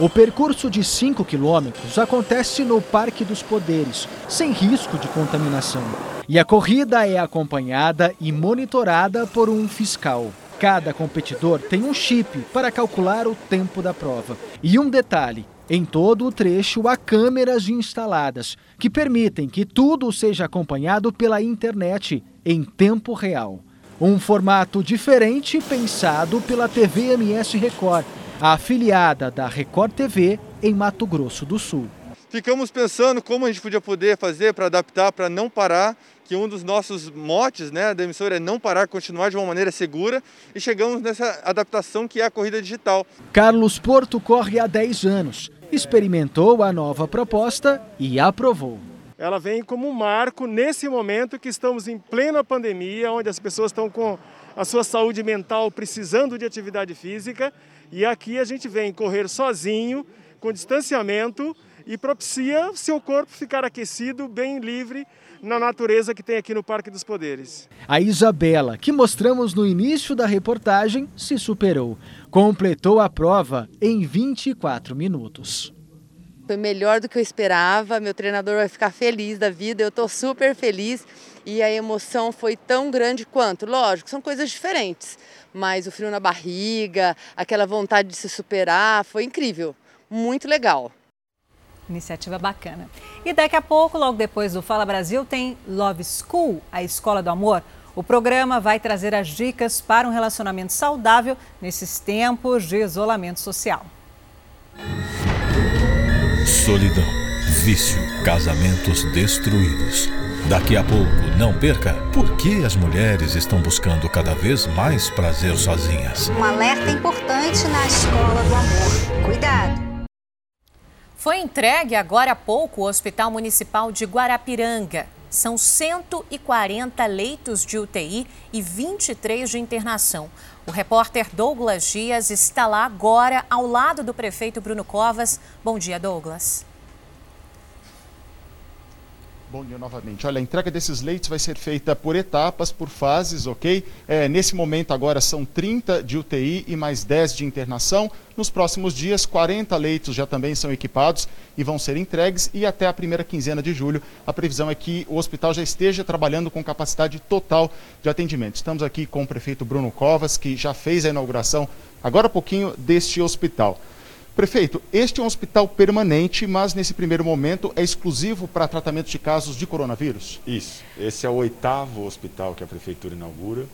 O percurso de 5 quilômetros acontece no Parque dos Poderes, sem risco de contaminação. E a corrida é acompanhada e monitorada por um fiscal. Cada competidor tem um chip para calcular o tempo da prova. E um detalhe: em todo o trecho há câmeras instaladas que permitem que tudo seja acompanhado pela internet em tempo real. Um formato diferente pensado pela TV MS Record, a afiliada da Record TV em Mato Grosso do Sul. Ficamos pensando como a gente podia poder fazer para adaptar, para não parar, que um dos nossos motes né, da emissora é não parar, continuar de uma maneira segura e chegamos nessa adaptação que é a corrida digital. Carlos Porto corre há 10 anos, experimentou a nova proposta e aprovou. Ela vem como um marco nesse momento que estamos em plena pandemia, onde as pessoas estão com a sua saúde mental precisando de atividade física e aqui a gente vem correr sozinho com distanciamento e propicia seu corpo ficar aquecido, bem livre na natureza que tem aqui no Parque dos Poderes. A Isabela, que mostramos no início da reportagem, se superou. Completou a prova em 24 minutos. Foi melhor do que eu esperava. Meu treinador vai ficar feliz da vida. Eu estou super feliz e a emoção foi tão grande quanto. Lógico, são coisas diferentes, mas o frio na barriga, aquela vontade de se superar, foi incrível. Muito legal. Iniciativa bacana. E daqui a pouco, logo depois do Fala Brasil, tem Love School, a escola do amor. O programa vai trazer as dicas para um relacionamento saudável nesses tempos de isolamento social. Solidão, vício, casamentos destruídos. Daqui a pouco, não perca, por que as mulheres estão buscando cada vez mais prazer sozinhas? Um alerta importante na escola do amor. Cuidado! Foi entregue agora há pouco o Hospital Municipal de Guarapiranga. São 140 leitos de UTI e 23 de internação. O repórter Douglas Dias está lá agora, ao lado do prefeito Bruno Covas. Bom dia, Douglas. Bom dia novamente. Olha, a entrega desses leitos vai ser feita por etapas, por fases, ok? É, nesse momento agora são 30 de UTI e mais 10 de internação. Nos próximos dias, 40 leitos já também são equipados e vão ser entregues. E até a primeira quinzena de julho, a previsão é que o hospital já esteja trabalhando com capacidade total de atendimento. Estamos aqui com o prefeito Bruno Covas, que já fez a inauguração agora há pouquinho deste hospital. Prefeito, este é um hospital permanente, mas nesse primeiro momento é exclusivo para tratamento de casos de coronavírus? Isso. Esse é o oitavo hospital que a prefeitura inaugura.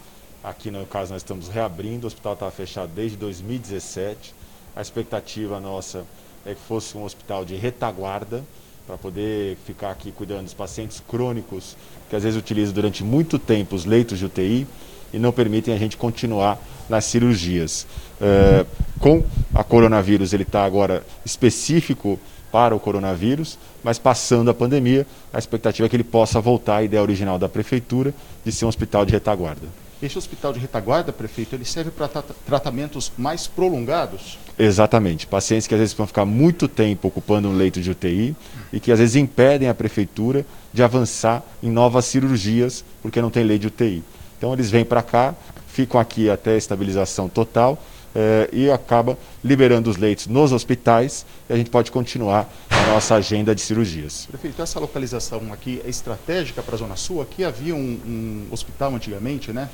Aqui, no caso, nós estamos reabrindo. O hospital estava fechado desde 2017. A expectativa nossa é que fosse um hospital de retaguarda, para poder ficar aqui cuidando dos pacientes crônicos, que às vezes utilizam durante muito tempo os leitos de UTI e não permitem a gente continuar nas cirurgias. É, com a coronavírus, ele está agora específico para o coronavírus, mas passando a pandemia, a expectativa é que ele possa voltar à ideia original da prefeitura de ser um hospital de retaguarda. Este hospital de retaguarda, prefeito, ele serve para tratamentos mais prolongados? Exatamente. Pacientes que às vezes vão ficar muito tempo ocupando um leito de UTI e que às vezes impedem a prefeitura de avançar em novas cirurgias porque não tem lei de UTI. Então eles vêm para cá, ficam aqui até a estabilização total eh, e acaba liberando os leitos nos hospitais e a gente pode continuar a nossa agenda de cirurgias. Prefeito, essa localização aqui é estratégica para a Zona Sul? Aqui havia um, um hospital antigamente, né?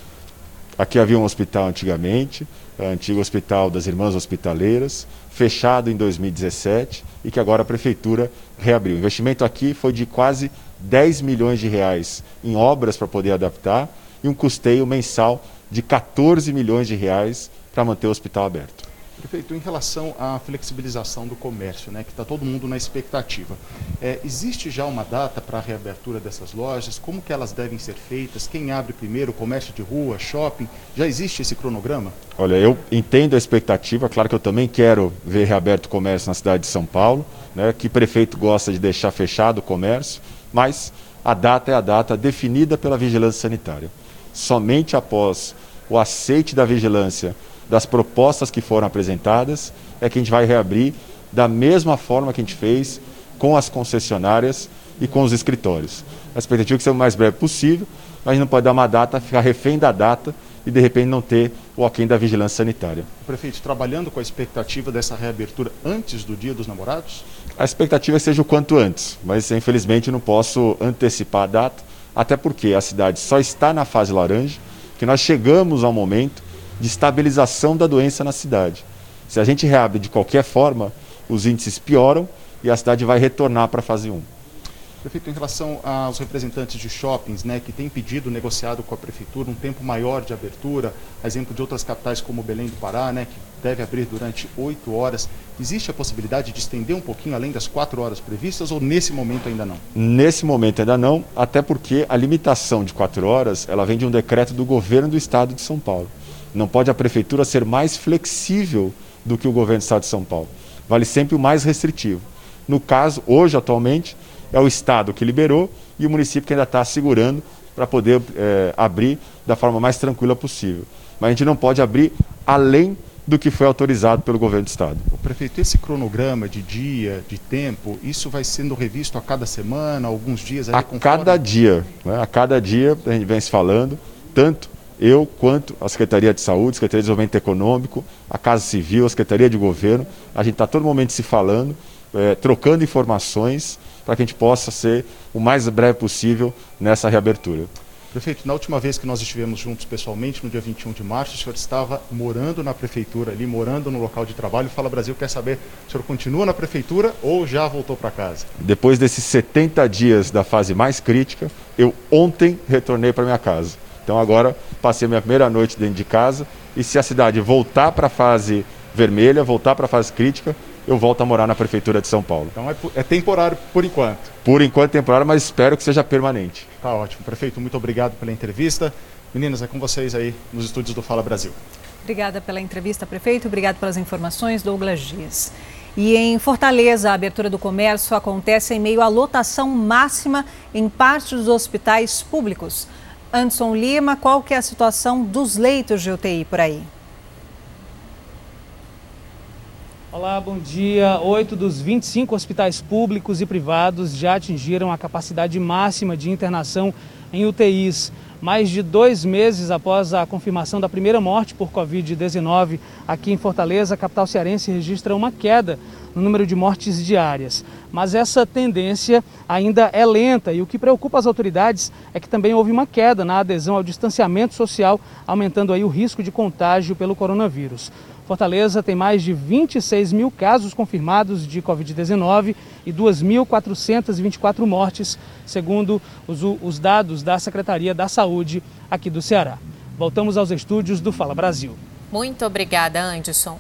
Aqui havia um hospital antigamente, o antigo Hospital das Irmãs Hospitaleiras, fechado em 2017 e que agora a Prefeitura reabriu. O investimento aqui foi de quase 10 milhões de reais em obras para poder adaptar e um custeio mensal de 14 milhões de reais para manter o hospital aberto. Prefeito, em relação à flexibilização do comércio, né, que está todo mundo na expectativa, é, existe já uma data para a reabertura dessas lojas? Como que elas devem ser feitas? Quem abre primeiro? Comércio de rua, shopping? Já existe esse cronograma? Olha, eu entendo a expectativa. Claro que eu também quero ver reaberto o comércio na cidade de São Paulo. Né, que prefeito gosta de deixar fechado o comércio, mas a data é a data definida pela vigilância sanitária somente após o aceite da vigilância das propostas que foram apresentadas é que a gente vai reabrir da mesma forma que a gente fez com as concessionárias e com os escritórios. A expectativa é que seja o mais breve possível, mas a gente não pode dar uma data, ficar refém da data e de repente não ter o aquém da vigilância sanitária. Prefeito, trabalhando com a expectativa dessa reabertura antes do Dia dos Namorados? A expectativa é que seja o quanto antes, mas infelizmente não posso antecipar a data até porque a cidade só está na fase laranja, que nós chegamos ao momento de estabilização da doença na cidade. Se a gente reabre de qualquer forma, os índices pioram e a cidade vai retornar para a fase 1. Prefeito, em relação aos representantes de shoppings, né, que têm pedido, negociado com a prefeitura um tempo maior de abertura, exemplo de outras capitais como Belém do Pará, né, que deve abrir durante oito horas, existe a possibilidade de estender um pouquinho além das quatro horas previstas ou nesse momento ainda não? Nesse momento ainda não, até porque a limitação de quatro horas, ela vem de um decreto do governo do estado de São Paulo. Não pode a prefeitura ser mais flexível do que o governo do estado de São Paulo. Vale sempre o mais restritivo. No caso, hoje, atualmente, é o Estado que liberou e o município que ainda está segurando para poder é, abrir da forma mais tranquila possível. Mas a gente não pode abrir além do que foi autorizado pelo governo do estado. O prefeito, esse cronograma de dia, de tempo, isso vai sendo revisto a cada semana, alguns dias? a cada dia, né? a cada dia a gente vem se falando, tanto eu quanto a Secretaria de Saúde, Secretaria de Desenvolvimento Econômico, a Casa Civil, a Secretaria de Governo, a gente está todo momento se falando, é, trocando informações para que a gente possa ser o mais breve possível nessa reabertura. Prefeito, na última vez que nós estivemos juntos pessoalmente, no dia 21 de março, o senhor estava morando na prefeitura ali, morando no local de trabalho. Fala Brasil quer saber, o senhor continua na prefeitura ou já voltou para casa? Depois desses 70 dias da fase mais crítica, eu ontem retornei para minha casa. Então agora passei minha primeira noite dentro de casa e se a cidade voltar para a fase vermelha, voltar para a fase crítica, eu volto a morar na Prefeitura de São Paulo. Então é, é temporário por enquanto? Por enquanto é temporário, mas espero que seja permanente. Tá ótimo. Prefeito, muito obrigado pela entrevista. Meninas, é com vocês aí nos estúdios do Fala Brasil. Obrigada pela entrevista, prefeito. Obrigado pelas informações, Douglas Dias. E em Fortaleza, a abertura do comércio acontece em meio à lotação máxima em parte dos hospitais públicos. Anderson Lima, qual que é a situação dos leitos de UTI por aí? Olá, bom dia. Oito dos 25 hospitais públicos e privados já atingiram a capacidade máxima de internação em UTIs. Mais de dois meses após a confirmação da primeira morte por Covid-19 aqui em Fortaleza, a capital cearense registra uma queda no número de mortes diárias. Mas essa tendência ainda é lenta e o que preocupa as autoridades é que também houve uma queda na adesão ao distanciamento social, aumentando aí o risco de contágio pelo coronavírus. Fortaleza tem mais de 26 mil casos confirmados de Covid-19 e 2.424 mortes, segundo os, os, dados da Secretaria da Saúde aqui do Ceará. Voltamos aos estúdios do Fala Brasil. Muito obrigada, Anderson.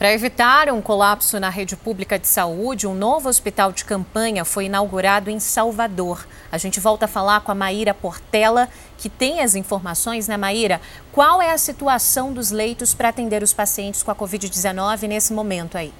Para evitar um colapso na rede pública de saúde, um novo hospital de campanha foi inaugurado em Salvador. A gente volta a falar com a Maíra Portela, que tem as informações, né, Maíra? Qual é a situação dos leitos para atender os pacientes com a Covid-19 nesse momento aí?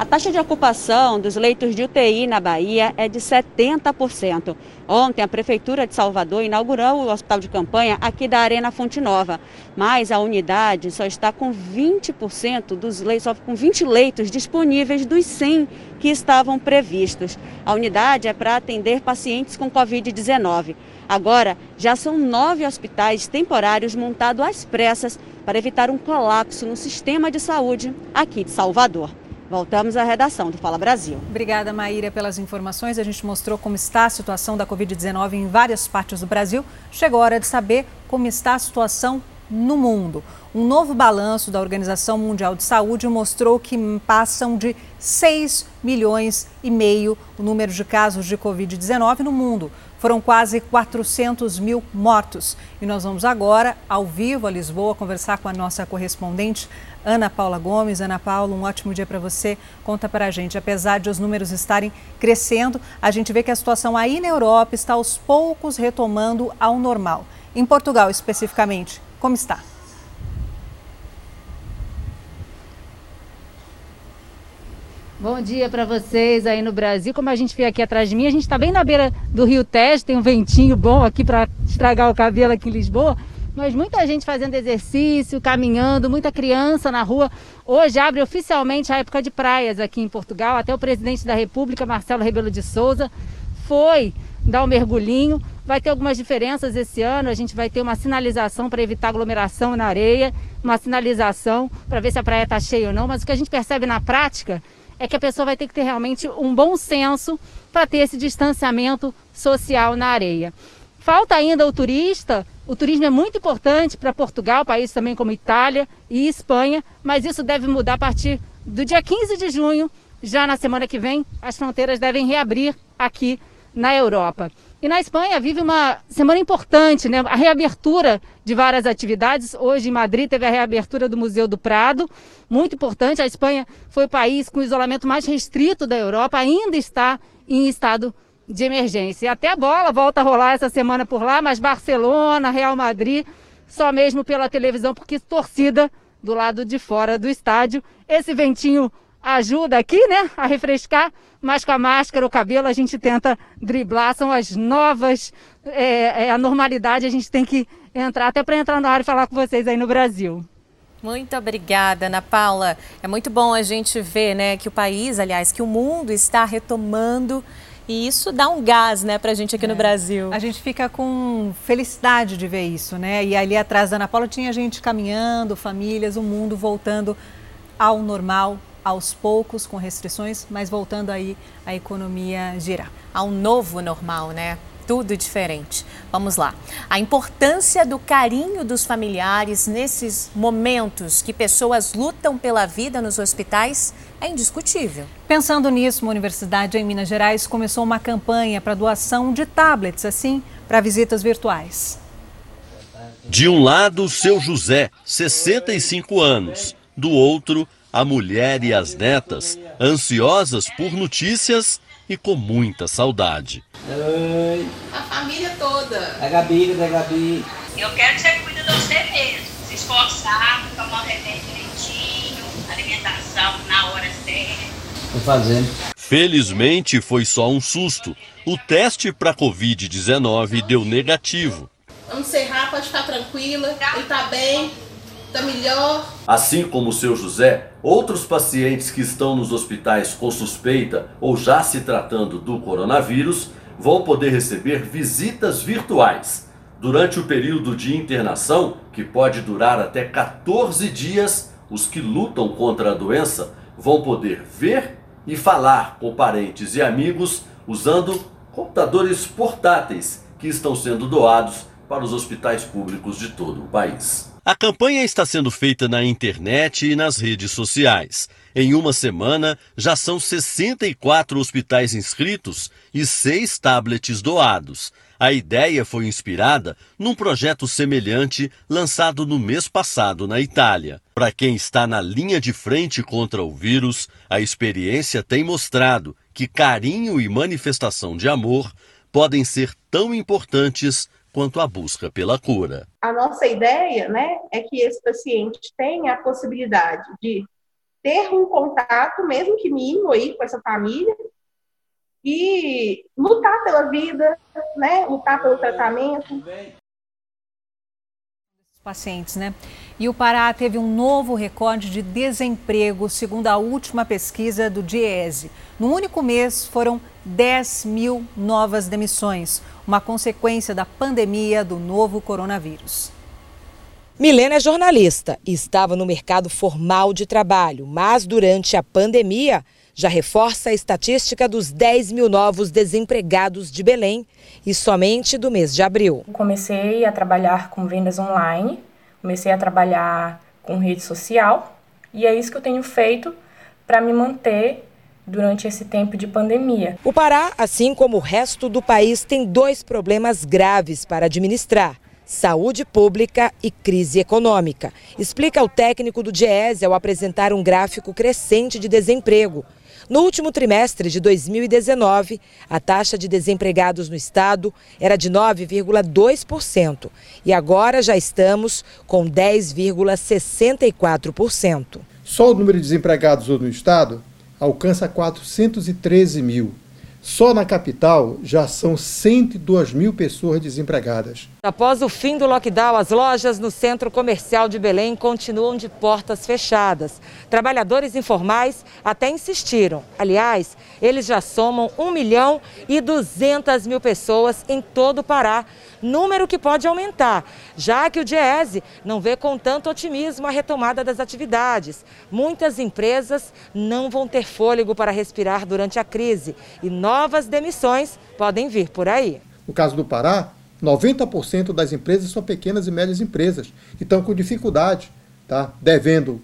A taxa de ocupação dos leitos de UTI na Bahia é de 70%. Ontem, a Prefeitura de Salvador inaugurou o hospital de campanha aqui da Arena Fonte Nova, mas a unidade só está com 20% dos leitos, só com 20 leitos disponíveis dos 100 que estavam previstos. A unidade é para atender pacientes com Covid-19. Agora, já são nove hospitais temporários montados às pressas para evitar um colapso no sistema de saúde aqui de Salvador. Voltamos à redação do Fala Brasil. Obrigada, Maíra, pelas informações. A gente mostrou como está a situação da Covid-19 em várias partes do Brasil. Chegou a hora de saber como está a situação no mundo. Um novo balanço da Organização Mundial de Saúde mostrou que passam de 6 milhões e meio o número de casos de Covid-19 no mundo. Foram quase 400 mil mortos. E nós vamos agora, ao vivo, a Lisboa, conversar com a nossa correspondente Ana Paula Gomes. Ana Paula, um ótimo dia para você. Conta para a gente. Apesar de os números estarem crescendo, a gente vê que a situação aí na Europa está aos poucos retomando ao normal. Em Portugal, especificamente, como está? Bom dia para vocês aí no Brasil. Como a gente vê aqui atrás de mim, a gente está bem na beira do Rio Tejo, tem um ventinho bom aqui para estragar o cabelo aqui em Lisboa mas muita gente fazendo exercício, caminhando, muita criança na rua. Hoje abre oficialmente a época de praias aqui em Portugal. Até o presidente da República, Marcelo Rebelo de Souza, foi dar um mergulhinho. Vai ter algumas diferenças esse ano. A gente vai ter uma sinalização para evitar aglomeração na areia, uma sinalização para ver se a praia está cheia ou não. Mas o que a gente percebe na prática é que a pessoa vai ter que ter realmente um bom senso para ter esse distanciamento social na areia. Falta ainda o turista. O turismo é muito importante para Portugal, países também como Itália e Espanha, mas isso deve mudar a partir do dia 15 de junho. Já na semana que vem, as fronteiras devem reabrir aqui na Europa. E na Espanha vive uma semana importante, né? A reabertura de várias atividades. Hoje em Madrid teve a reabertura do Museu do Prado, muito importante. A Espanha foi o país com o isolamento mais restrito da Europa, ainda está em estado de emergência. E até a bola volta a rolar essa semana por lá, mas Barcelona, Real Madrid, só mesmo pela televisão, porque torcida do lado de fora do estádio. Esse ventinho ajuda aqui, né, a refrescar, mas com a máscara, o cabelo, a gente tenta driblar, são as novas, é, é a normalidade, a gente tem que entrar, até para entrar na área e falar com vocês aí no Brasil. Muito obrigada, Ana Paula. É muito bom a gente ver, né, que o país, aliás, que o mundo está retomando e isso dá um gás, né, pra gente aqui é. no Brasil. A gente fica com felicidade de ver isso, né? E ali atrás da Ana Paula tinha gente caminhando, famílias, o mundo voltando ao normal, aos poucos, com restrições, mas voltando aí a economia girar. Ao novo normal, né? Tudo diferente. Vamos lá. A importância do carinho dos familiares nesses momentos que pessoas lutam pela vida nos hospitais é indiscutível. Pensando nisso, uma universidade em Minas Gerais começou uma campanha para doação de tablets, assim, para visitas virtuais. De um lado, seu José, 65 anos. Do outro, a mulher e as netas, ansiosas por notícias e com muita saudade. Oi. A família toda. Da Gabi, da Gabi. Eu quero que você cuide de você mesmo. Se esforçar, tomar o remédio direitinho, alimentação na hora certa. Tô fazendo. Felizmente foi só um susto. O teste para Covid-19 deu negativo. Vamos encerrar, pode ficar tranquila. Ele tá bem, tá melhor. Assim como o seu José, outros pacientes que estão nos hospitais com suspeita ou já se tratando do coronavírus vão poder receber visitas virtuais. Durante o período de internação, que pode durar até 14 dias, os que lutam contra a doença vão poder ver e falar com parentes e amigos usando computadores portáteis que estão sendo doados para os hospitais públicos de todo o país. A campanha está sendo feita na internet e nas redes sociais. Em uma semana, já são 64 hospitais inscritos e seis tablets doados. A ideia foi inspirada num projeto semelhante lançado no mês passado na Itália. Para quem está na linha de frente contra o vírus, a experiência tem mostrado que carinho e manifestação de amor podem ser tão importantes quanto à busca pela cura. A nossa ideia né, é que esse paciente tenha a possibilidade de ter um contato, mesmo que mínimo, aí, com essa família e lutar pela vida, né, lutar pelo tratamento pacientes, né? E o Pará teve um novo recorde de desemprego, segundo a última pesquisa do DIESE. No único mês, foram 10 mil novas demissões, uma consequência da pandemia do novo coronavírus. Milena é jornalista e estava no mercado formal de trabalho, mas durante a pandemia já reforça a estatística dos 10 mil novos desempregados de Belém e somente do mês de abril. Comecei a trabalhar com vendas online, comecei a trabalhar com rede social e é isso que eu tenho feito para me manter durante esse tempo de pandemia. O Pará, assim como o resto do país, tem dois problemas graves para administrar saúde pública e crise econômica. Explica o técnico do DIESE ao apresentar um gráfico crescente de desemprego. No último trimestre de 2019, a taxa de desempregados no estado era de 9,2% e agora já estamos com 10,64%. Só o número de desempregados no estado alcança 413 mil. Só na capital já são 102 mil pessoas desempregadas. Após o fim do lockdown, as lojas no centro comercial de Belém continuam de portas fechadas. Trabalhadores informais até insistiram. Aliás, eles já somam 1 milhão e 200 mil pessoas em todo o Pará, número que pode aumentar, já que o Diese não vê com tanto otimismo a retomada das atividades. Muitas empresas não vão ter fôlego para respirar durante a crise e novas demissões podem vir por aí. No caso do Pará, 90% das empresas são pequenas e médias empresas e estão com dificuldade, tá? devendo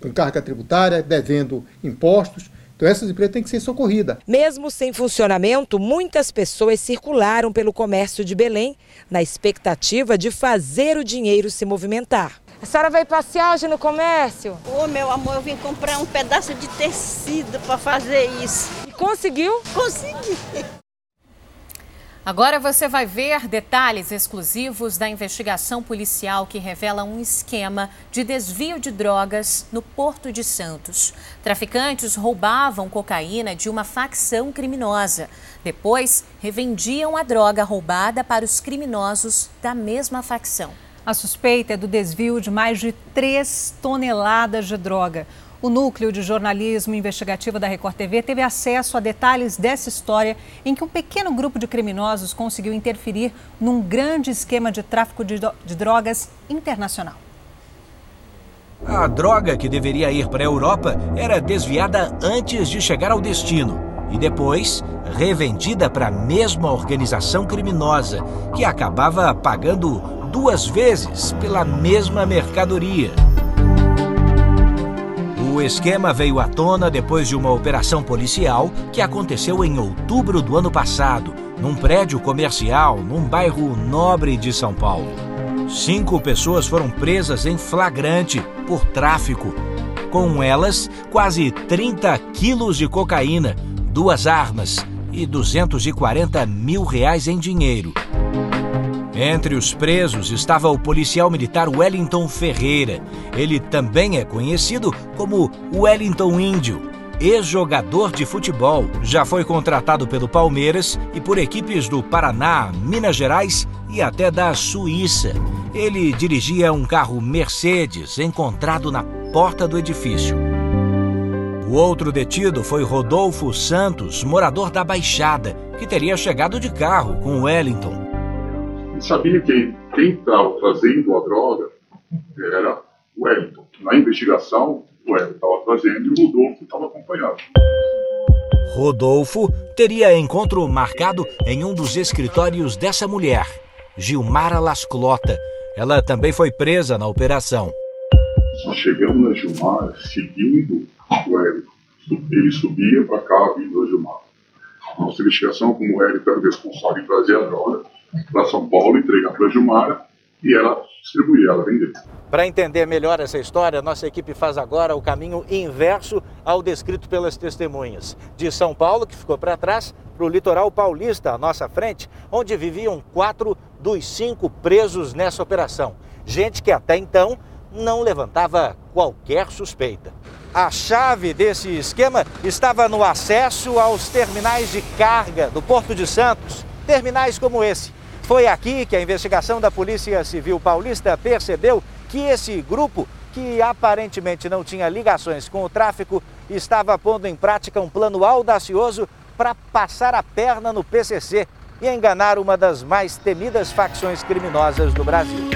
com carga tributária, devendo impostos. Então essas empresas têm que ser socorridas. Mesmo sem funcionamento, muitas pessoas circularam pelo comércio de Belém na expectativa de fazer o dinheiro se movimentar. A senhora veio passear hoje no comércio? Ô, oh, meu amor, eu vim comprar um pedaço de tecido para fazer isso. E conseguiu? Consegui. Agora você vai ver detalhes exclusivos da investigação policial que revela um esquema de desvio de drogas no Porto de Santos. Traficantes roubavam cocaína de uma facção criminosa. Depois, revendiam a droga roubada para os criminosos da mesma facção. A suspeita é do desvio de mais de 3 toneladas de droga. O núcleo de jornalismo investigativo da Record TV teve acesso a detalhes dessa história em que um pequeno grupo de criminosos conseguiu interferir num grande esquema de tráfico de, drogas internacional. A droga que deveria ir para a Europa era desviada antes de chegar ao destino e depois revendida para a mesma organização criminosa, que acabava pagando duas vezes pela mesma mercadoria. O esquema veio à tona depois de uma operação policial que aconteceu em outubro do ano passado, num prédio comercial num bairro nobre de São Paulo. Cinco pessoas foram presas em flagrante por tráfico. Com elas, quase 30 quilos de cocaína, duas armas e 240 mil reais em dinheiro. Entre os presos estava o policial militar Wellington Ferreira. Ele também é conhecido como Wellington Índio. Ex-jogador de futebol, já foi contratado pelo Palmeiras e por equipes do Paraná, Minas Gerais e até da Suíça. Ele dirigia um carro Mercedes encontrado na porta do edifício. O outro detido foi Rodolfo Santos, morador da Baixada, que teria chegado de carro com Wellington e sabia que quem estava trazendo a droga era o Wellington. Na investigação, o Wellington estava trazendo e o Rodolfo estava acompanhado. Rodolfo teria encontro marcado em um dos escritórios dessa mulher, Gilmara Lasclota. Ela também foi presa na operação. Chegamos na Gilmara seguindo o Wellington. Ele subia para cá vindo a Gilmara. Nossa investigação, como o Wellington era o responsável em trazer a droga, para São Paulo, entregar para a Gilmara e ela distribuir, ela vender. Para entender melhor essa história, nossa equipe faz agora o caminho inverso ao descrito pelas testemunhas. De São Paulo, que ficou para trás, para o litoral paulista, à nossa frente, onde viviam quatro dos cinco presos nessa operação. Gente que até então não levantava qualquer suspeita. A chave desse esquema estava no acesso aos terminais de carga do Porto de Santos. Terminais como esse, foi aqui que a investigação da Polícia Civil Paulista percebeu que esse grupo, que aparentemente não tinha ligações com o tráfico, estava pondo em prática um plano audacioso para passar a perna no PCC e enganar uma das mais temidas facções criminosas do Brasil.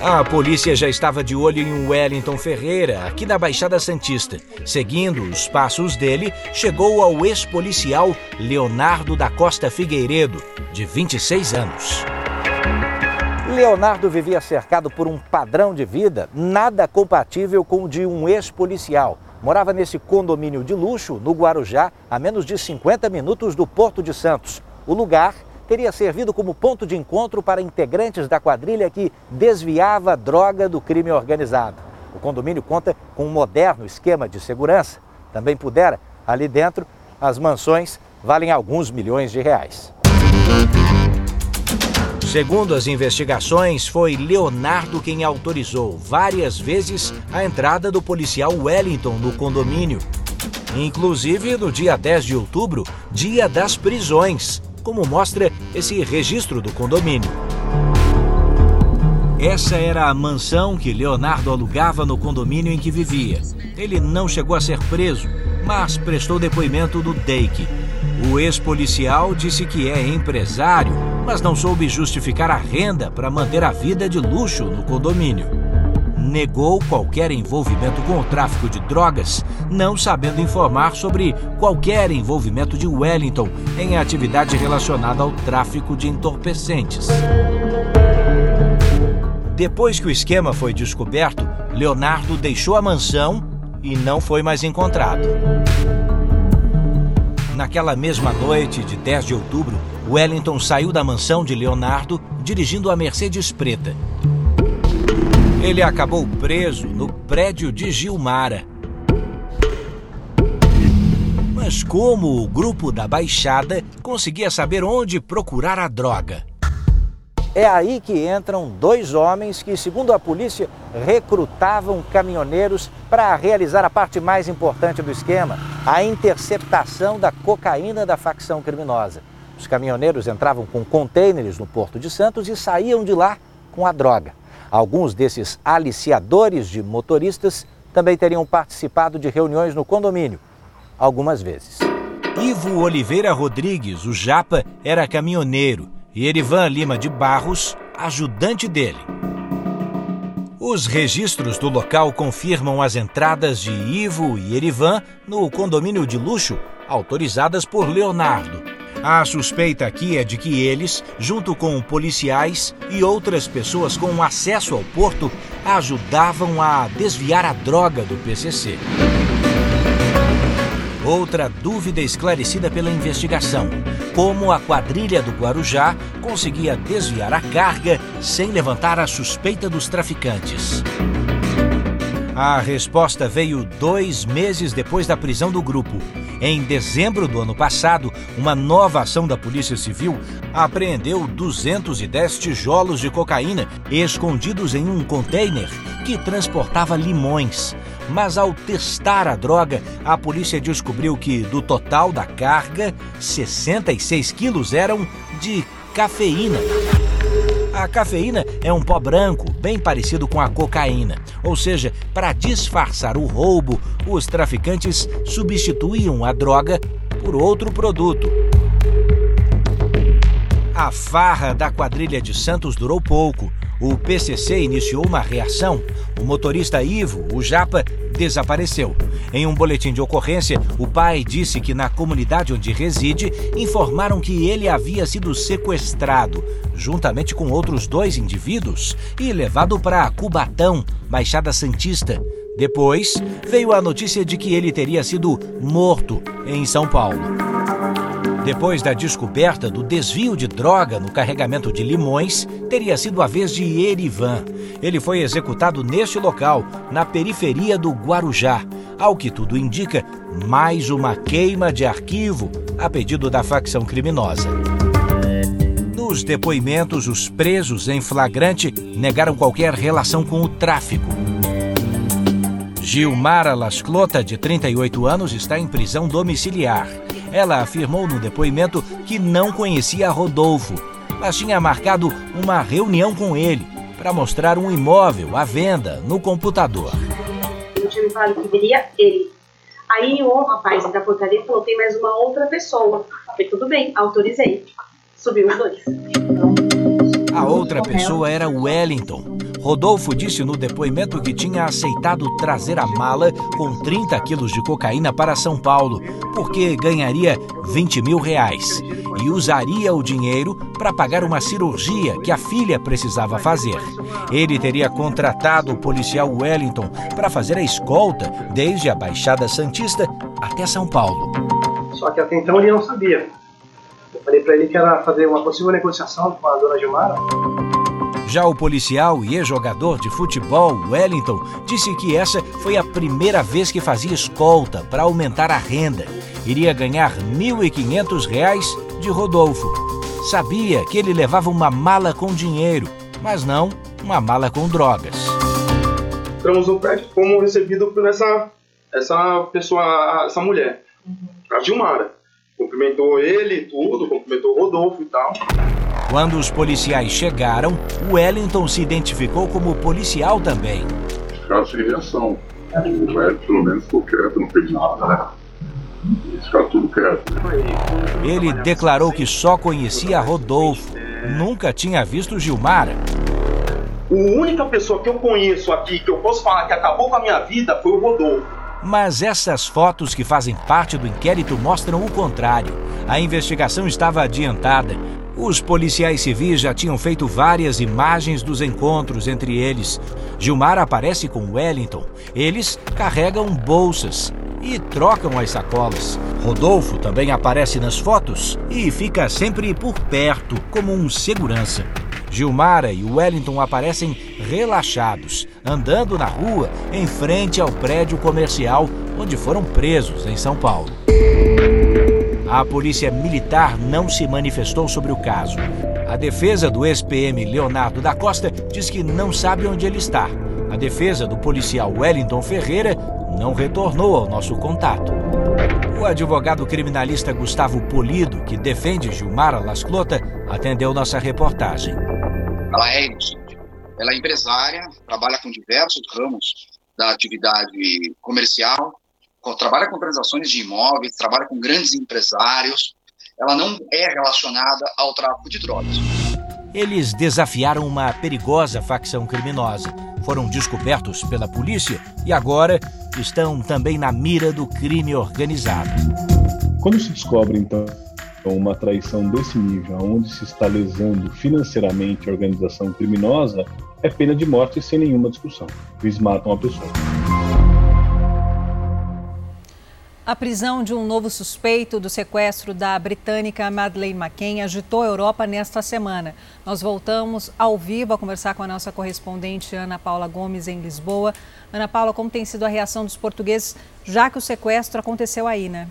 A polícia já estava de olho em um Wellington Ferreira, aqui da Baixada Santista. Seguindo os passos dele, chegou ao ex-policial Leonardo da Costa Figueiredo, de 26 anos. Leonardo vivia cercado por um padrão de vida nada compatível com o de um ex-policial. Morava nesse condomínio de luxo, no Guarujá, a menos de 50 minutos do Porto de Santos. O lugar teria servido como ponto de encontro para integrantes da quadrilha que desviava droga do crime organizado. O condomínio conta com um moderno esquema de segurança. Também pudera, ali dentro, as mansões valem alguns milhões de reais. Segundo as investigações, foi Leonardo quem autorizou várias vezes a entrada do policial Wellington no condomínio. Inclusive no dia 10 de outubro, dia das prisões como mostra esse registro do condomínio. Essa era a mansão que Leonardo alugava no condomínio em que vivia. Ele não chegou a ser preso, mas prestou depoimento do DEIC. O ex-policial disse que é empresário, mas não soube justificar a renda para manter a vida de luxo no condomínio negou qualquer envolvimento com o tráfico de drogas, não sabendo informar sobre qualquer envolvimento de Wellington em atividade relacionada ao tráfico de entorpecentes. Depois que o esquema foi descoberto, Leonardo deixou a mansão e não foi mais encontrado. Naquela mesma noite de 10 de outubro, Wellington saiu da mansão de Leonardo dirigindo a Mercedes Preta. Ele acabou preso no prédio de Gilmara. Mas como o grupo da Baixada conseguia saber onde procurar a droga? É aí que entram dois homens que, segundo a polícia, recrutavam caminhoneiros para realizar a parte mais importante do esquema, a interceptação da cocaína da facção criminosa. Os caminhoneiros entravam com contêineres no Porto de Santos e saíam de lá com a droga. Alguns desses aliciadores de motoristas também teriam participado de reuniões no condomínio, algumas vezes. Ivo Oliveira Rodrigues, o Japa, era caminhoneiro e Erivan Lima de Barros, ajudante dele. Os registros do local confirmam as entradas de Ivo e Erivan no condomínio de luxo, autorizadas por Leonardo. A suspeita aqui é de que eles, junto com policiais e outras pessoas com acesso ao porto, ajudavam a desviar a droga do PCC. Outra dúvida esclarecida pela investigação: como a quadrilha do Guarujá conseguia desviar a carga sem levantar a suspeita dos traficantes. A resposta veio dois meses depois da prisão do grupo. Em dezembro do ano passado, uma nova ação da Polícia Civil apreendeu 210 tijolos de cocaína escondidos em um container que transportava limões. Mas ao testar a droga, a polícia descobriu que do total da carga, 66 quilos eram de cafeína. A cafeína é um pó branco, bem parecido com a cocaína. Ou seja, para disfarçar o roubo, os traficantes substituíam a droga por outro produto. A farra da quadrilha de Santos durou pouco. O PCC iniciou uma reação. O motorista Ivo, o Japa, desapareceu. Em um boletim de ocorrência, o pai disse que na comunidade onde reside informaram que ele havia sido sequestrado, juntamente com outros dois indivíduos, e levado para Cubatão, Baixada Santista. Depois, veio a notícia de que ele teria sido morto em São Paulo. Depois da descoberta do desvio de droga no carregamento de limões, teria sido a vez de Erivan. Ele foi executado neste local, na periferia do Guarujá. Ao que tudo indica, mais uma queima de arquivo a pedido da facção criminosa. Nos depoimentos, os presos em flagrante negaram qualquer relação com o tráfico. Gilmara Lasclota, de 38 anos, está em prisão domiciliar. Ela afirmou no depoimento que não conhecia Rodolfo, mas tinha marcado uma reunião com ele para mostrar um imóvel à venda no computador. Eu tinha me falado que viria ele. Aí o rapaz da portaria falou: tem mais uma outra pessoa. Falei: tudo bem, autorizei. Subiu os dois. A outra pessoa era Wellington. Rodolfo disse no depoimento que tinha aceitado trazer a mala com 30 quilos de cocaína para São Paulo, porque ganharia 20 mil reais e usaria o dinheiro para pagar uma cirurgia que a filha precisava fazer. Ele teria contratado o policial Wellington para fazer a escolta desde a Baixada Santista até São Paulo. Só que até então ele não sabia. Eu falei para ele que era fazer uma possível negociação com a dona Gilmara. Já o policial e ex-jogador de futebol, Wellington, disse que essa foi a primeira vez que fazia escolta para aumentar a renda. Iria ganhar R$ 1.500 de Rodolfo. Sabia que ele levava uma mala com dinheiro, mas não uma mala com drogas. Entramos no prédio, fomos recebidos por essa, essa pessoa, essa mulher, a Gilmara. Cumprimentou ele tudo, cumprimentou o Rodolfo e tal. Quando os policiais chegaram, Wellington se identificou como policial também. Ficaram sem reação. O Wellington, pelo menos, ficou quieto, não fez nada, né? Ficaram tudo quieto. Ele declarou que só conhecia Rodolfo, nunca tinha visto Gilmara. A única pessoa que eu conheço aqui, que eu posso falar que acabou com a minha vida, foi o Rodolfo. Mas essas fotos que fazem parte do inquérito mostram o contrário. A investigação estava adiantada. Os policiais civis já tinham feito várias imagens dos encontros entre eles. Gilmar aparece com Wellington. Eles carregam bolsas e trocam as sacolas. Rodolfo também aparece nas fotos e fica sempre por perto, como um segurança. Gilmara e Wellington aparecem relaxados, andando na rua em frente ao prédio comercial onde foram presos em São Paulo. A polícia militar não se manifestou sobre o caso. A defesa do ex-PM Leonardo da Costa diz que não sabe onde ele está. A defesa do policial Wellington Ferreira não retornou ao nosso contato. O advogado criminalista Gustavo Polido, que defende Gilmara Lasclota, atendeu nossa reportagem. Ela é. Ela é empresária, trabalha com diversos ramos da atividade comercial, trabalha com transações de imóveis, trabalha com grandes empresários. Ela não é relacionada ao tráfico de drogas. Eles desafiaram uma perigosa facção criminosa. Foram descobertos pela polícia e agora estão também na mira do crime organizado. Quando se descobre, então, uma traição desse nível, onde se está lesando financeiramente a organização criminosa, é pena de morte sem nenhuma discussão. Eles matam a pessoa. A prisão de um novo suspeito do sequestro da britânica Madeleine McCann agitou a Europa nesta semana. Nós voltamos ao vivo a conversar com a nossa correspondente Ana Paula Gomes em Lisboa. Ana Paula, como tem sido a reação dos portugueses, já que o sequestro aconteceu aí, né?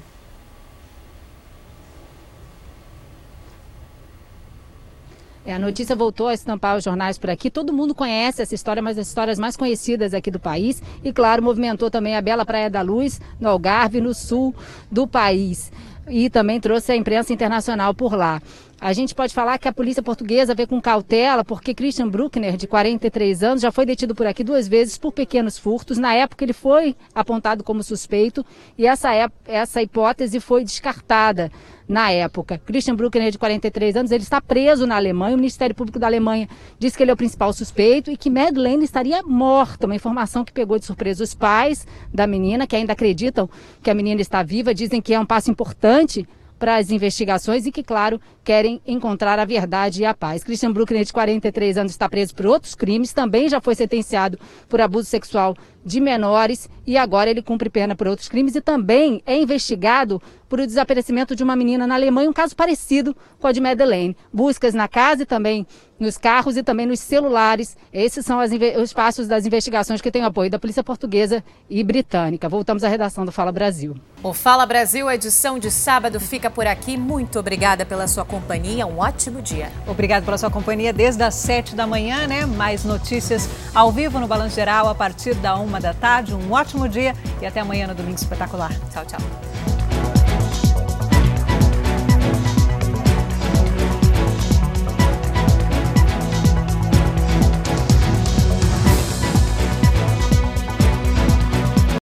A notícia voltou a estampar os jornais por aqui. Todo mundo conhece essa história, mas as histórias mais conhecidas aqui do país. E, claro, movimentou também a bela Praia da Luz, no Algarve, no sul do país. E também trouxe a imprensa internacional por lá. A gente pode falar que a polícia portuguesa vê com cautela, porque Christian Bruckner, de 43 anos, já foi detido por aqui duas vezes por pequenos furtos. Na época, ele foi apontado como suspeito e essa, essa hipótese foi descartada na época. Christian Bruckner, de 43 anos, ele está preso na Alemanha. O Ministério Público da Alemanha diz que ele é o principal suspeito e que Madeleine estaria morta. Uma informação que pegou de surpresa os pais da menina, que ainda acreditam que a menina está viva, dizem que é um passo importante para as investigações e que, claro, querem encontrar a verdade e a paz. Christian Bruckner, de 43 anos, está preso por outros crimes, também já foi sentenciado por abuso sexual de menores e agora ele cumpre pena por outros crimes e também é investigado por o desaparecimento de uma menina na Alemanha, um caso parecido com a de Madeleine. Buscas na casa e também nos carros e também nos celulares. Esses são os passos das investigações que têm apoio da Polícia Portuguesa e Britânica. Voltamos à redação do Fala Brasil. O Fala Brasil, edição de sábado, fica por aqui. Muito obrigada pela sua companhia. Um ótimo dia. Obrigado pela sua companhia desde as sete da manhã, né? Mais notícias ao vivo no Balanço Geral a partir da uma da tarde. Um ótimo dia e até amanhã no Domingo Espetacular. Tchau, tchau.